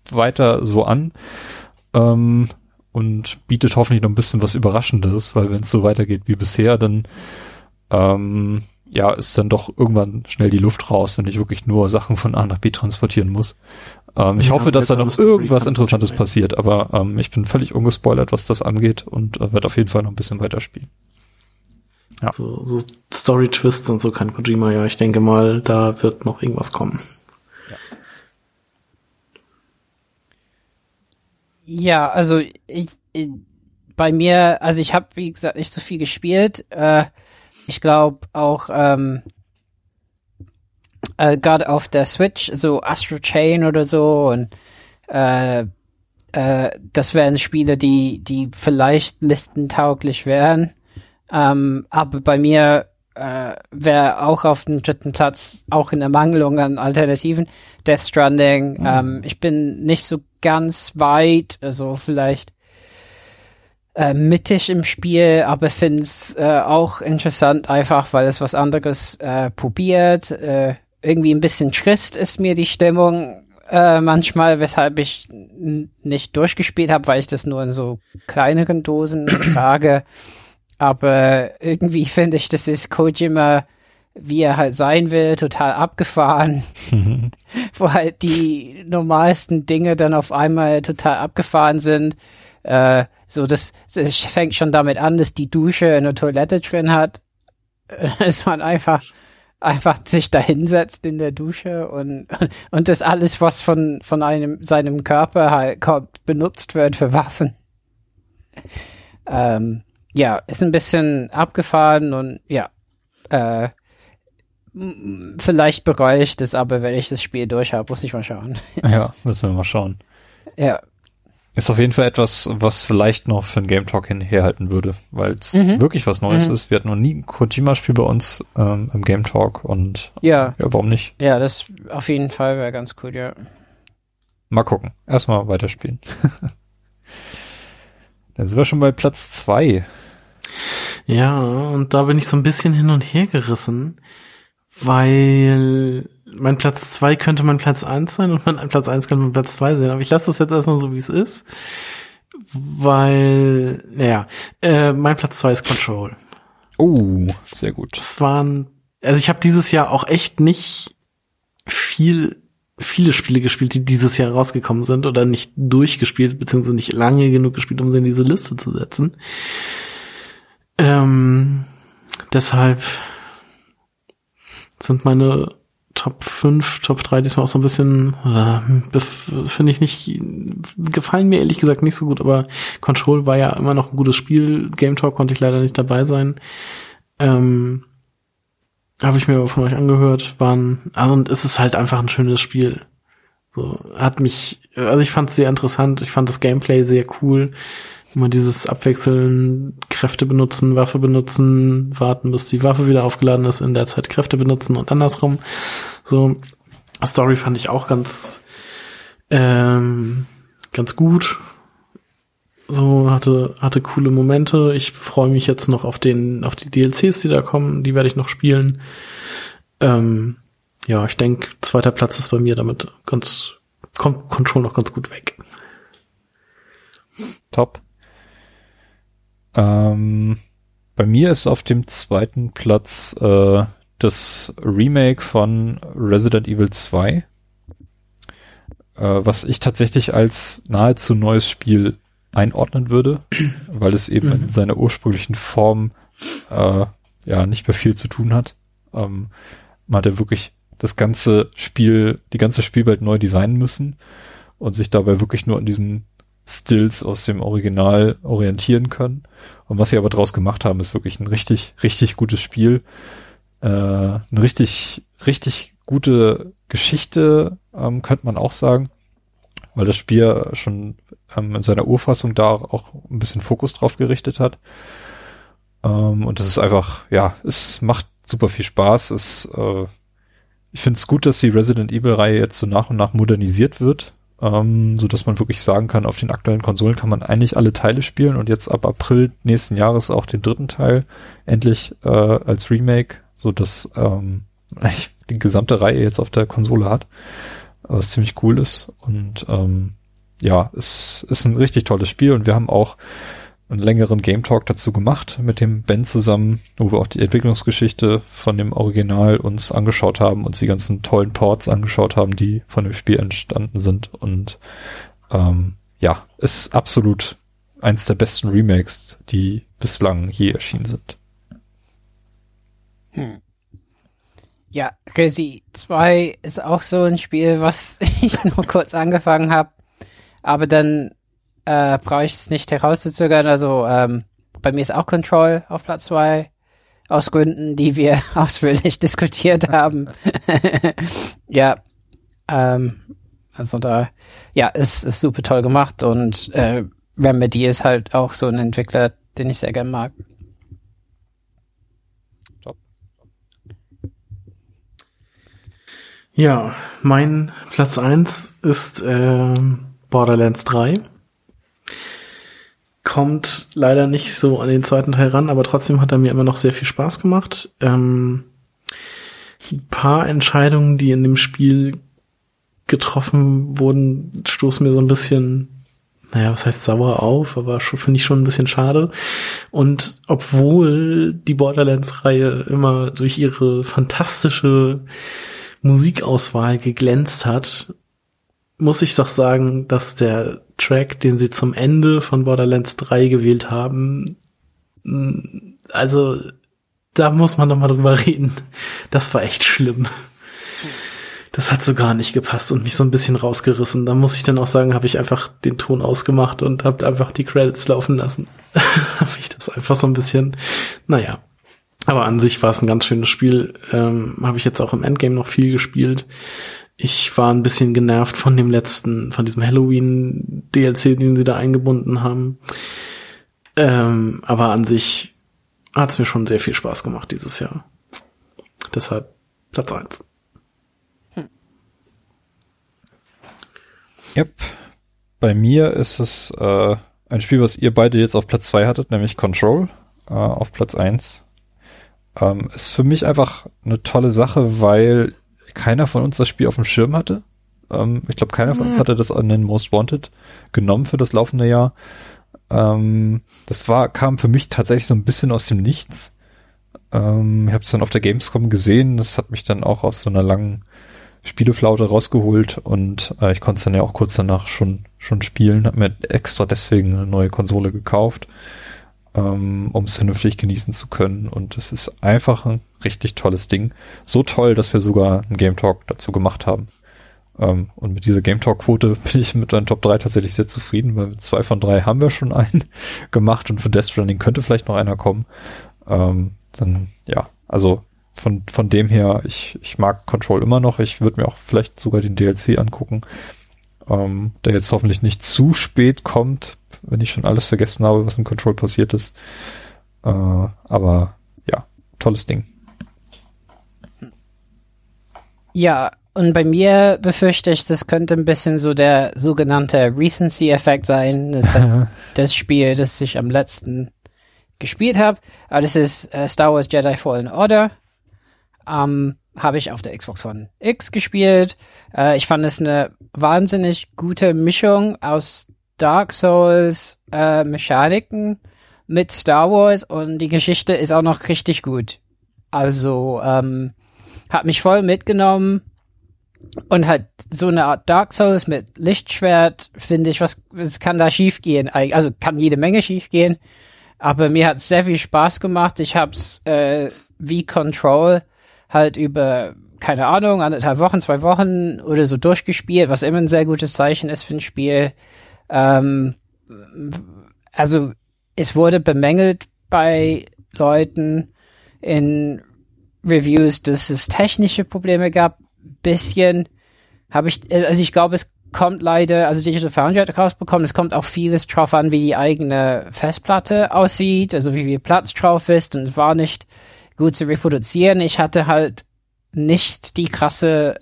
weiter so an. Ähm, und bietet hoffentlich noch ein bisschen was Überraschendes, weil wenn es so weitergeht wie bisher, dann ähm, ja, ist dann doch irgendwann schnell die Luft raus, wenn ich wirklich nur Sachen von A nach B transportieren muss. Ähm, ich Ja, hoffe, dass da noch irgendwas Interessantes passiert, aber ähm, ich bin völlig ungespoilert, was das angeht und äh, werde auf jeden Fall noch ein bisschen weiterspielen. Ja. So, so Story-Twists und so kann Kojima ja. Ich denke mal, da wird noch irgendwas kommen. Ja, also ich, ich, bei mir, also ich habe wie gesagt nicht so viel gespielt. Äh, ich glaube auch ähm, äh, gerade auf der Switch, so Astro Chain oder so und äh, äh, das wären Spiele, die die vielleicht listentauglich wären. Ähm, aber bei mir äh, wäre auch auf dem dritten Platz, auch in Ermangelung an Alternativen, Death Stranding. Ähm, ich bin nicht so ganz weit, also vielleicht äh, mittig im Spiel, aber finde es äh, auch interessant, einfach weil es was anderes äh, probiert. Äh, irgendwie ein bisschen trist ist mir die Stimmung äh, manchmal, weshalb ich nicht durchgespielt habe, weil ich das nur in so kleineren Dosen trage. Aber irgendwie finde ich, das ist Kojima, wie er halt sein will, total abgefahren. Wo halt die normalsten Dinge dann auf einmal total abgefahren sind. Äh, so, das, das fängt schon damit an, dass die Dusche eine Toilette drin hat. Dass man einfach, einfach sich da hinsetzt in der Dusche und, und das alles, was von, von einem, seinem Körper halt kommt, benutzt wird für Waffen. Ähm, ja, ist ein bisschen abgefahren und ja, äh, vielleicht bereue ich das, aber wenn ich das Spiel durch habe, muss ich mal schauen. Ja, müssen wir mal schauen. ja, Ist auf jeden Fall etwas, was vielleicht noch für einen Game Talk hinherhalten würde, weil es Mhm. wirklich was Neues Mhm. ist. Wir hatten noch nie ein Kojima-Spiel bei uns ähm, im Game Talk und ja, ja, warum nicht? ja, das auf jeden Fall wäre ganz cool, ja. Mal gucken. Erstmal weiterspielen. Dann sind wir schon bei Platz zwei. Ja, und da bin ich so ein bisschen hin und her gerissen, weil mein Platz zwei könnte mein Platz eins sein und mein Platz eins könnte mein Platz zwei sein. Aber ich lasse das jetzt erstmal so, wie es ist, weil, naja, äh, mein Platz zwei ist Control. Oh, sehr gut. Das waren, also ich habe dieses Jahr auch echt nicht viel, viele Spiele gespielt, die dieses Jahr rausgekommen sind oder nicht durchgespielt, beziehungsweise nicht lange genug gespielt, um sie in diese Liste zu setzen. Ähm, deshalb sind meine Top 5, Top 3 diesmal auch so ein bisschen, äh, finde ich nicht, gefallen mir ehrlich gesagt nicht so gut, aber Control war ja immer noch ein gutes Spiel. Game Talk konnte ich leider nicht dabei sein. Ähm, habe ich mir aber von euch angehört, waren, also und es ist halt einfach ein schönes Spiel. So, hat mich, also ich fand es sehr interessant, ich fand das Gameplay sehr cool. Immer dieses Abwechseln, Kräfte benutzen, Waffe benutzen, warten, bis die Waffe wieder aufgeladen ist, in der Zeit Kräfte benutzen und andersrum. So, Story fand ich auch ganz, ähm, ganz gut. So, hatte, hatte coole Momente. Ich freue mich jetzt noch auf den, auf die DLCs, die da kommen. Die werde ich noch spielen. Ähm, ja, ich denke, zweiter Platz ist bei mir damit ganz, kommt Control noch ganz gut weg. Top. Ähm, bei mir ist auf dem zweiten Platz äh, das Remake von Resident Evil 2, äh, was ich tatsächlich als nahezu neues Spiel einordnen würde, weil es eben in seiner ursprünglichen Form äh, ja nicht mehr viel zu tun hat. Ähm, man hat ja wirklich das ganze Spiel, die ganze Spielwelt neu designen müssen und sich dabei wirklich nur an diesen Stills aus dem Original orientieren können. Und was sie aber draus gemacht haben, ist wirklich ein richtig, richtig gutes Spiel. Äh, eine richtig, richtig gute Geschichte, ähm, könnte man auch sagen, weil das Spiel schon ähm, in seiner Urfassung da auch ein bisschen Fokus drauf gerichtet hat. Ähm, und es ist einfach, ja, es macht super viel Spaß. Es, äh, ich finde es gut, dass die Resident Evil-Reihe jetzt so nach und nach modernisiert wird ähm, so dass man wirklich sagen kann, auf den aktuellen Konsolen kann man eigentlich alle Teile spielen und jetzt ab April nächsten Jahres auch den dritten Teil endlich äh, als Remake, so dass ähm, eigentlich die gesamte Reihe jetzt auf der Konsole hat, was ziemlich cool ist. Und ähm, ja, es ist ein richtig tolles Spiel und wir haben auch einen längeren Game Talk dazu gemacht mit dem Ben zusammen, wo wir auch die Entwicklungsgeschichte von dem Original uns angeschaut haben, uns die ganzen tollen Ports angeschaut haben, die von dem Spiel entstanden sind und ähm, ja, ist absolut eins der besten Remakes, die bislang je erschienen sind. Hm. Ja, Resi 2 ist auch so ein Spiel, was ich nur kurz angefangen habe, aber dann äh, brauche ich es nicht herauszuzögern. Also ähm, bei mir ist auch Control auf Platz 2 aus Gründen, die wir ausführlich diskutiert haben. ja, ähm, also da, ja, ist, ist super toll gemacht und äh, Remedy ist halt auch so ein Entwickler, den ich sehr gern mag. Ja, mein Platz eins ist ähm, Borderlands 3. Kommt leider nicht so an den zweiten Teil ran, aber trotzdem hat er mir immer noch sehr viel Spaß gemacht. Ähm, ein paar Entscheidungen, die in dem Spiel getroffen wurden, stoßen mir so ein bisschen, naja, was heißt sauer auf, aber finde ich schon ein bisschen schade. Und obwohl die Borderlands-Reihe immer durch ihre fantastische Musikauswahl geglänzt hat, muss ich doch sagen, dass der Track, den sie zum Ende von Borderlands 3 gewählt haben, also da muss man doch mal drüber reden. Das war echt schlimm. das hat so gar nicht gepasst und mich so ein bisschen rausgerissen. Da muss ich dann auch sagen, habe ich einfach den Ton ausgemacht und habe einfach die Credits laufen lassen. habe ich das einfach so ein bisschen, naja. Aber an sich war es ein ganz schönes Spiel. Ähm, habe ich jetzt auch im Endgame noch viel gespielt. Ich war ein bisschen genervt von dem letzten, von diesem Halloween-DLC, den sie da eingebunden haben. Ähm, aber an sich hat es mir schon sehr viel Spaß gemacht dieses Jahr. Deshalb Platz eins. Yep. Bei mir ist es äh, ein Spiel, was ihr beide jetzt auf Platz zwei hattet, nämlich Control äh, auf Platz eins. Ähm, ist für mich einfach eine tolle Sache, weil keiner von uns das Spiel auf dem Schirm hatte. Ähm, ich glaube, keiner von uns hatte das an den Most Wanted genommen für das laufende Jahr. Ähm, das war, kam für mich tatsächlich so ein bisschen aus dem Nichts. Ähm, ich habe es dann auf der Gamescom gesehen. Das hat mich dann auch aus so einer langen Spieleflaute rausgeholt und äh, ich konnte es dann ja auch kurz danach schon schon spielen. Hab mir extra deswegen eine neue Konsole gekauft, ähm, um es vernünftig genießen zu können. Und es ist einfach ein richtig tolles Ding. So toll, dass wir sogar einen Game Talk dazu gemacht haben. Ähm, und mit dieser Game Talk Quote bin ich mit meinen Top 3 tatsächlich sehr zufrieden, weil mit zwei von drei haben wir schon einen gemacht und für Death Stranding könnte vielleicht noch einer kommen. Ähm, dann, ja, also von, von dem her, ich, ich mag Control immer noch. Ich würde mir auch vielleicht sogar den DLC angucken, ähm, der jetzt hoffentlich nicht zu spät kommt, wenn ich schon alles vergessen habe, was in Control passiert ist. Äh, aber ja, tolles Ding. Ja, und bei mir befürchte ich, das könnte ein bisschen so der sogenannte Recency-Effekt sein. Das, das Spiel, das ich am letzten gespielt habe. Aber das ist äh, Star Wars Jedi Fallen Order. Ähm, habe ich auf der Xbox One X gespielt. Äh, ich fand es eine wahnsinnig gute Mischung aus Dark Souls äh, Mechaniken mit Star Wars und die Geschichte ist auch noch richtig gut. Also ähm, hat mich voll mitgenommen und halt so eine Art Dark Souls mit Lichtschwert finde ich, was, was kann da schiefgehen? Also kann jede Menge schiefgehen, aber mir hat sehr viel Spaß gemacht. Ich hab's äh, wie Control halt über, keine Ahnung, anderthalb Wochen, zwei Wochen oder so durchgespielt, was immer ein sehr gutes Zeichen ist für ein Spiel. Ähm, also es wurde bemängelt bei Leuten in Reviews, dass es technische Probleme gab. Bisschen habe ich, also ich glaube, es kommt leider, also Digital Foundry hat rausbekommen, es kommt auch vieles drauf an, wie die eigene Festplatte aussieht, also wie viel Platz drauf ist und war nicht gut zu reproduzieren. Ich hatte halt nicht die krasse,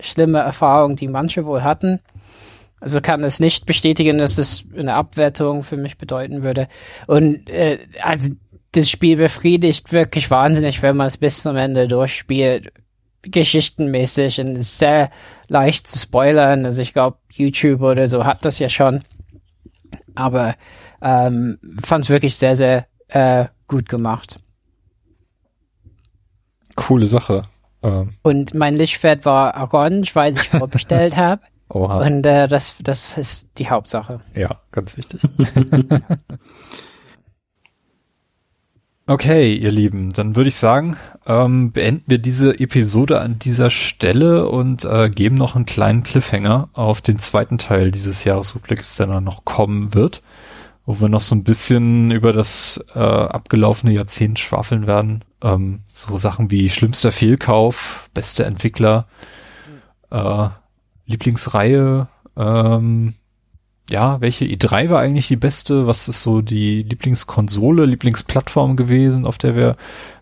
schlimme Erfahrung, die manche wohl hatten. Also kann es nicht bestätigen, dass es eine Abwertung für mich bedeuten würde. Und äh, also das Spiel befriedigt wirklich wahnsinnig, wenn man es bis zum Ende durchspielt. Geschichtenmäßig und ist sehr leicht zu spoilern. Also ich glaube, YouTube oder so hat das ja schon. Aber ähm, fand es wirklich sehr, sehr äh, gut gemacht. Coole Sache. Ähm. Und mein Lichtschwert war orange, weil ich vorbestellt habe. Oha. Und äh, das, das ist die Hauptsache. Ja, ganz wichtig. okay, ihr Lieben, dann würde ich sagen, ähm, beenden wir diese Episode an dieser Stelle und äh, geben noch einen kleinen Cliffhanger auf den zweiten Teil dieses Jahresrückblicks, der dann noch kommen wird, wo wir noch so ein bisschen über das äh, abgelaufene Jahrzehnt schwafeln werden. Ähm, so Sachen wie schlimmster Fehlkauf, beste Entwickler, äh, Lieblingsreihe, ähm, ja, welche E3 war eigentlich die beste? Was ist so die Lieblingskonsole, Lieblingsplattform gewesen, auf der wir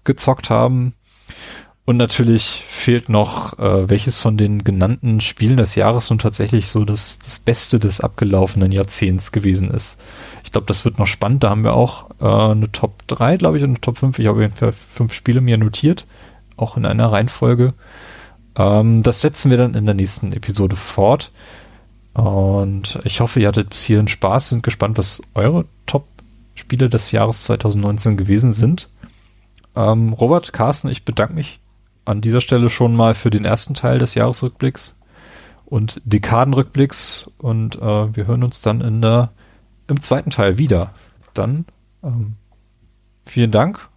gezockt haben? Und natürlich fehlt noch, äh, welches von den genannten Spielen des Jahres nun tatsächlich so das, das Beste des abgelaufenen Jahrzehnts gewesen ist. Ich glaube, das wird noch spannend. Da haben wir auch äh, eine Top 3, glaube ich, und eine Top 5. Ich habe auf jeden Fall fünf Spiele mir notiert, auch in einer Reihenfolge. Ähm, das setzen wir dann in der nächsten Episode fort. Und ich hoffe, ihr hattet bis hierhin Spaß, sind gespannt, was eure Top-Spiele des Jahres 2019 gewesen sind. Ähm, Robert, Carsten, ich bedanke mich an dieser Stelle schon mal für den ersten Teil des Jahresrückblicks und Dekadenrückblicks und äh, wir hören uns dann in der, im zweiten Teil wieder. Dann ähm, vielen Dank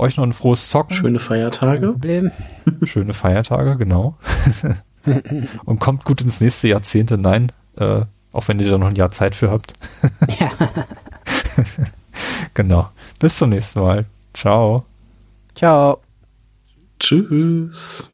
Euch noch ein frohes Zocken. Schöne Feiertage. Problem. Schöne Feiertage, genau. Und kommt gut ins nächste Jahrzehnt hinein, äh, auch wenn ihr da noch ein Jahr Zeit für habt. Ja. genau. Bis zum nächsten Mal. Ciao. Ciao. Tschüss.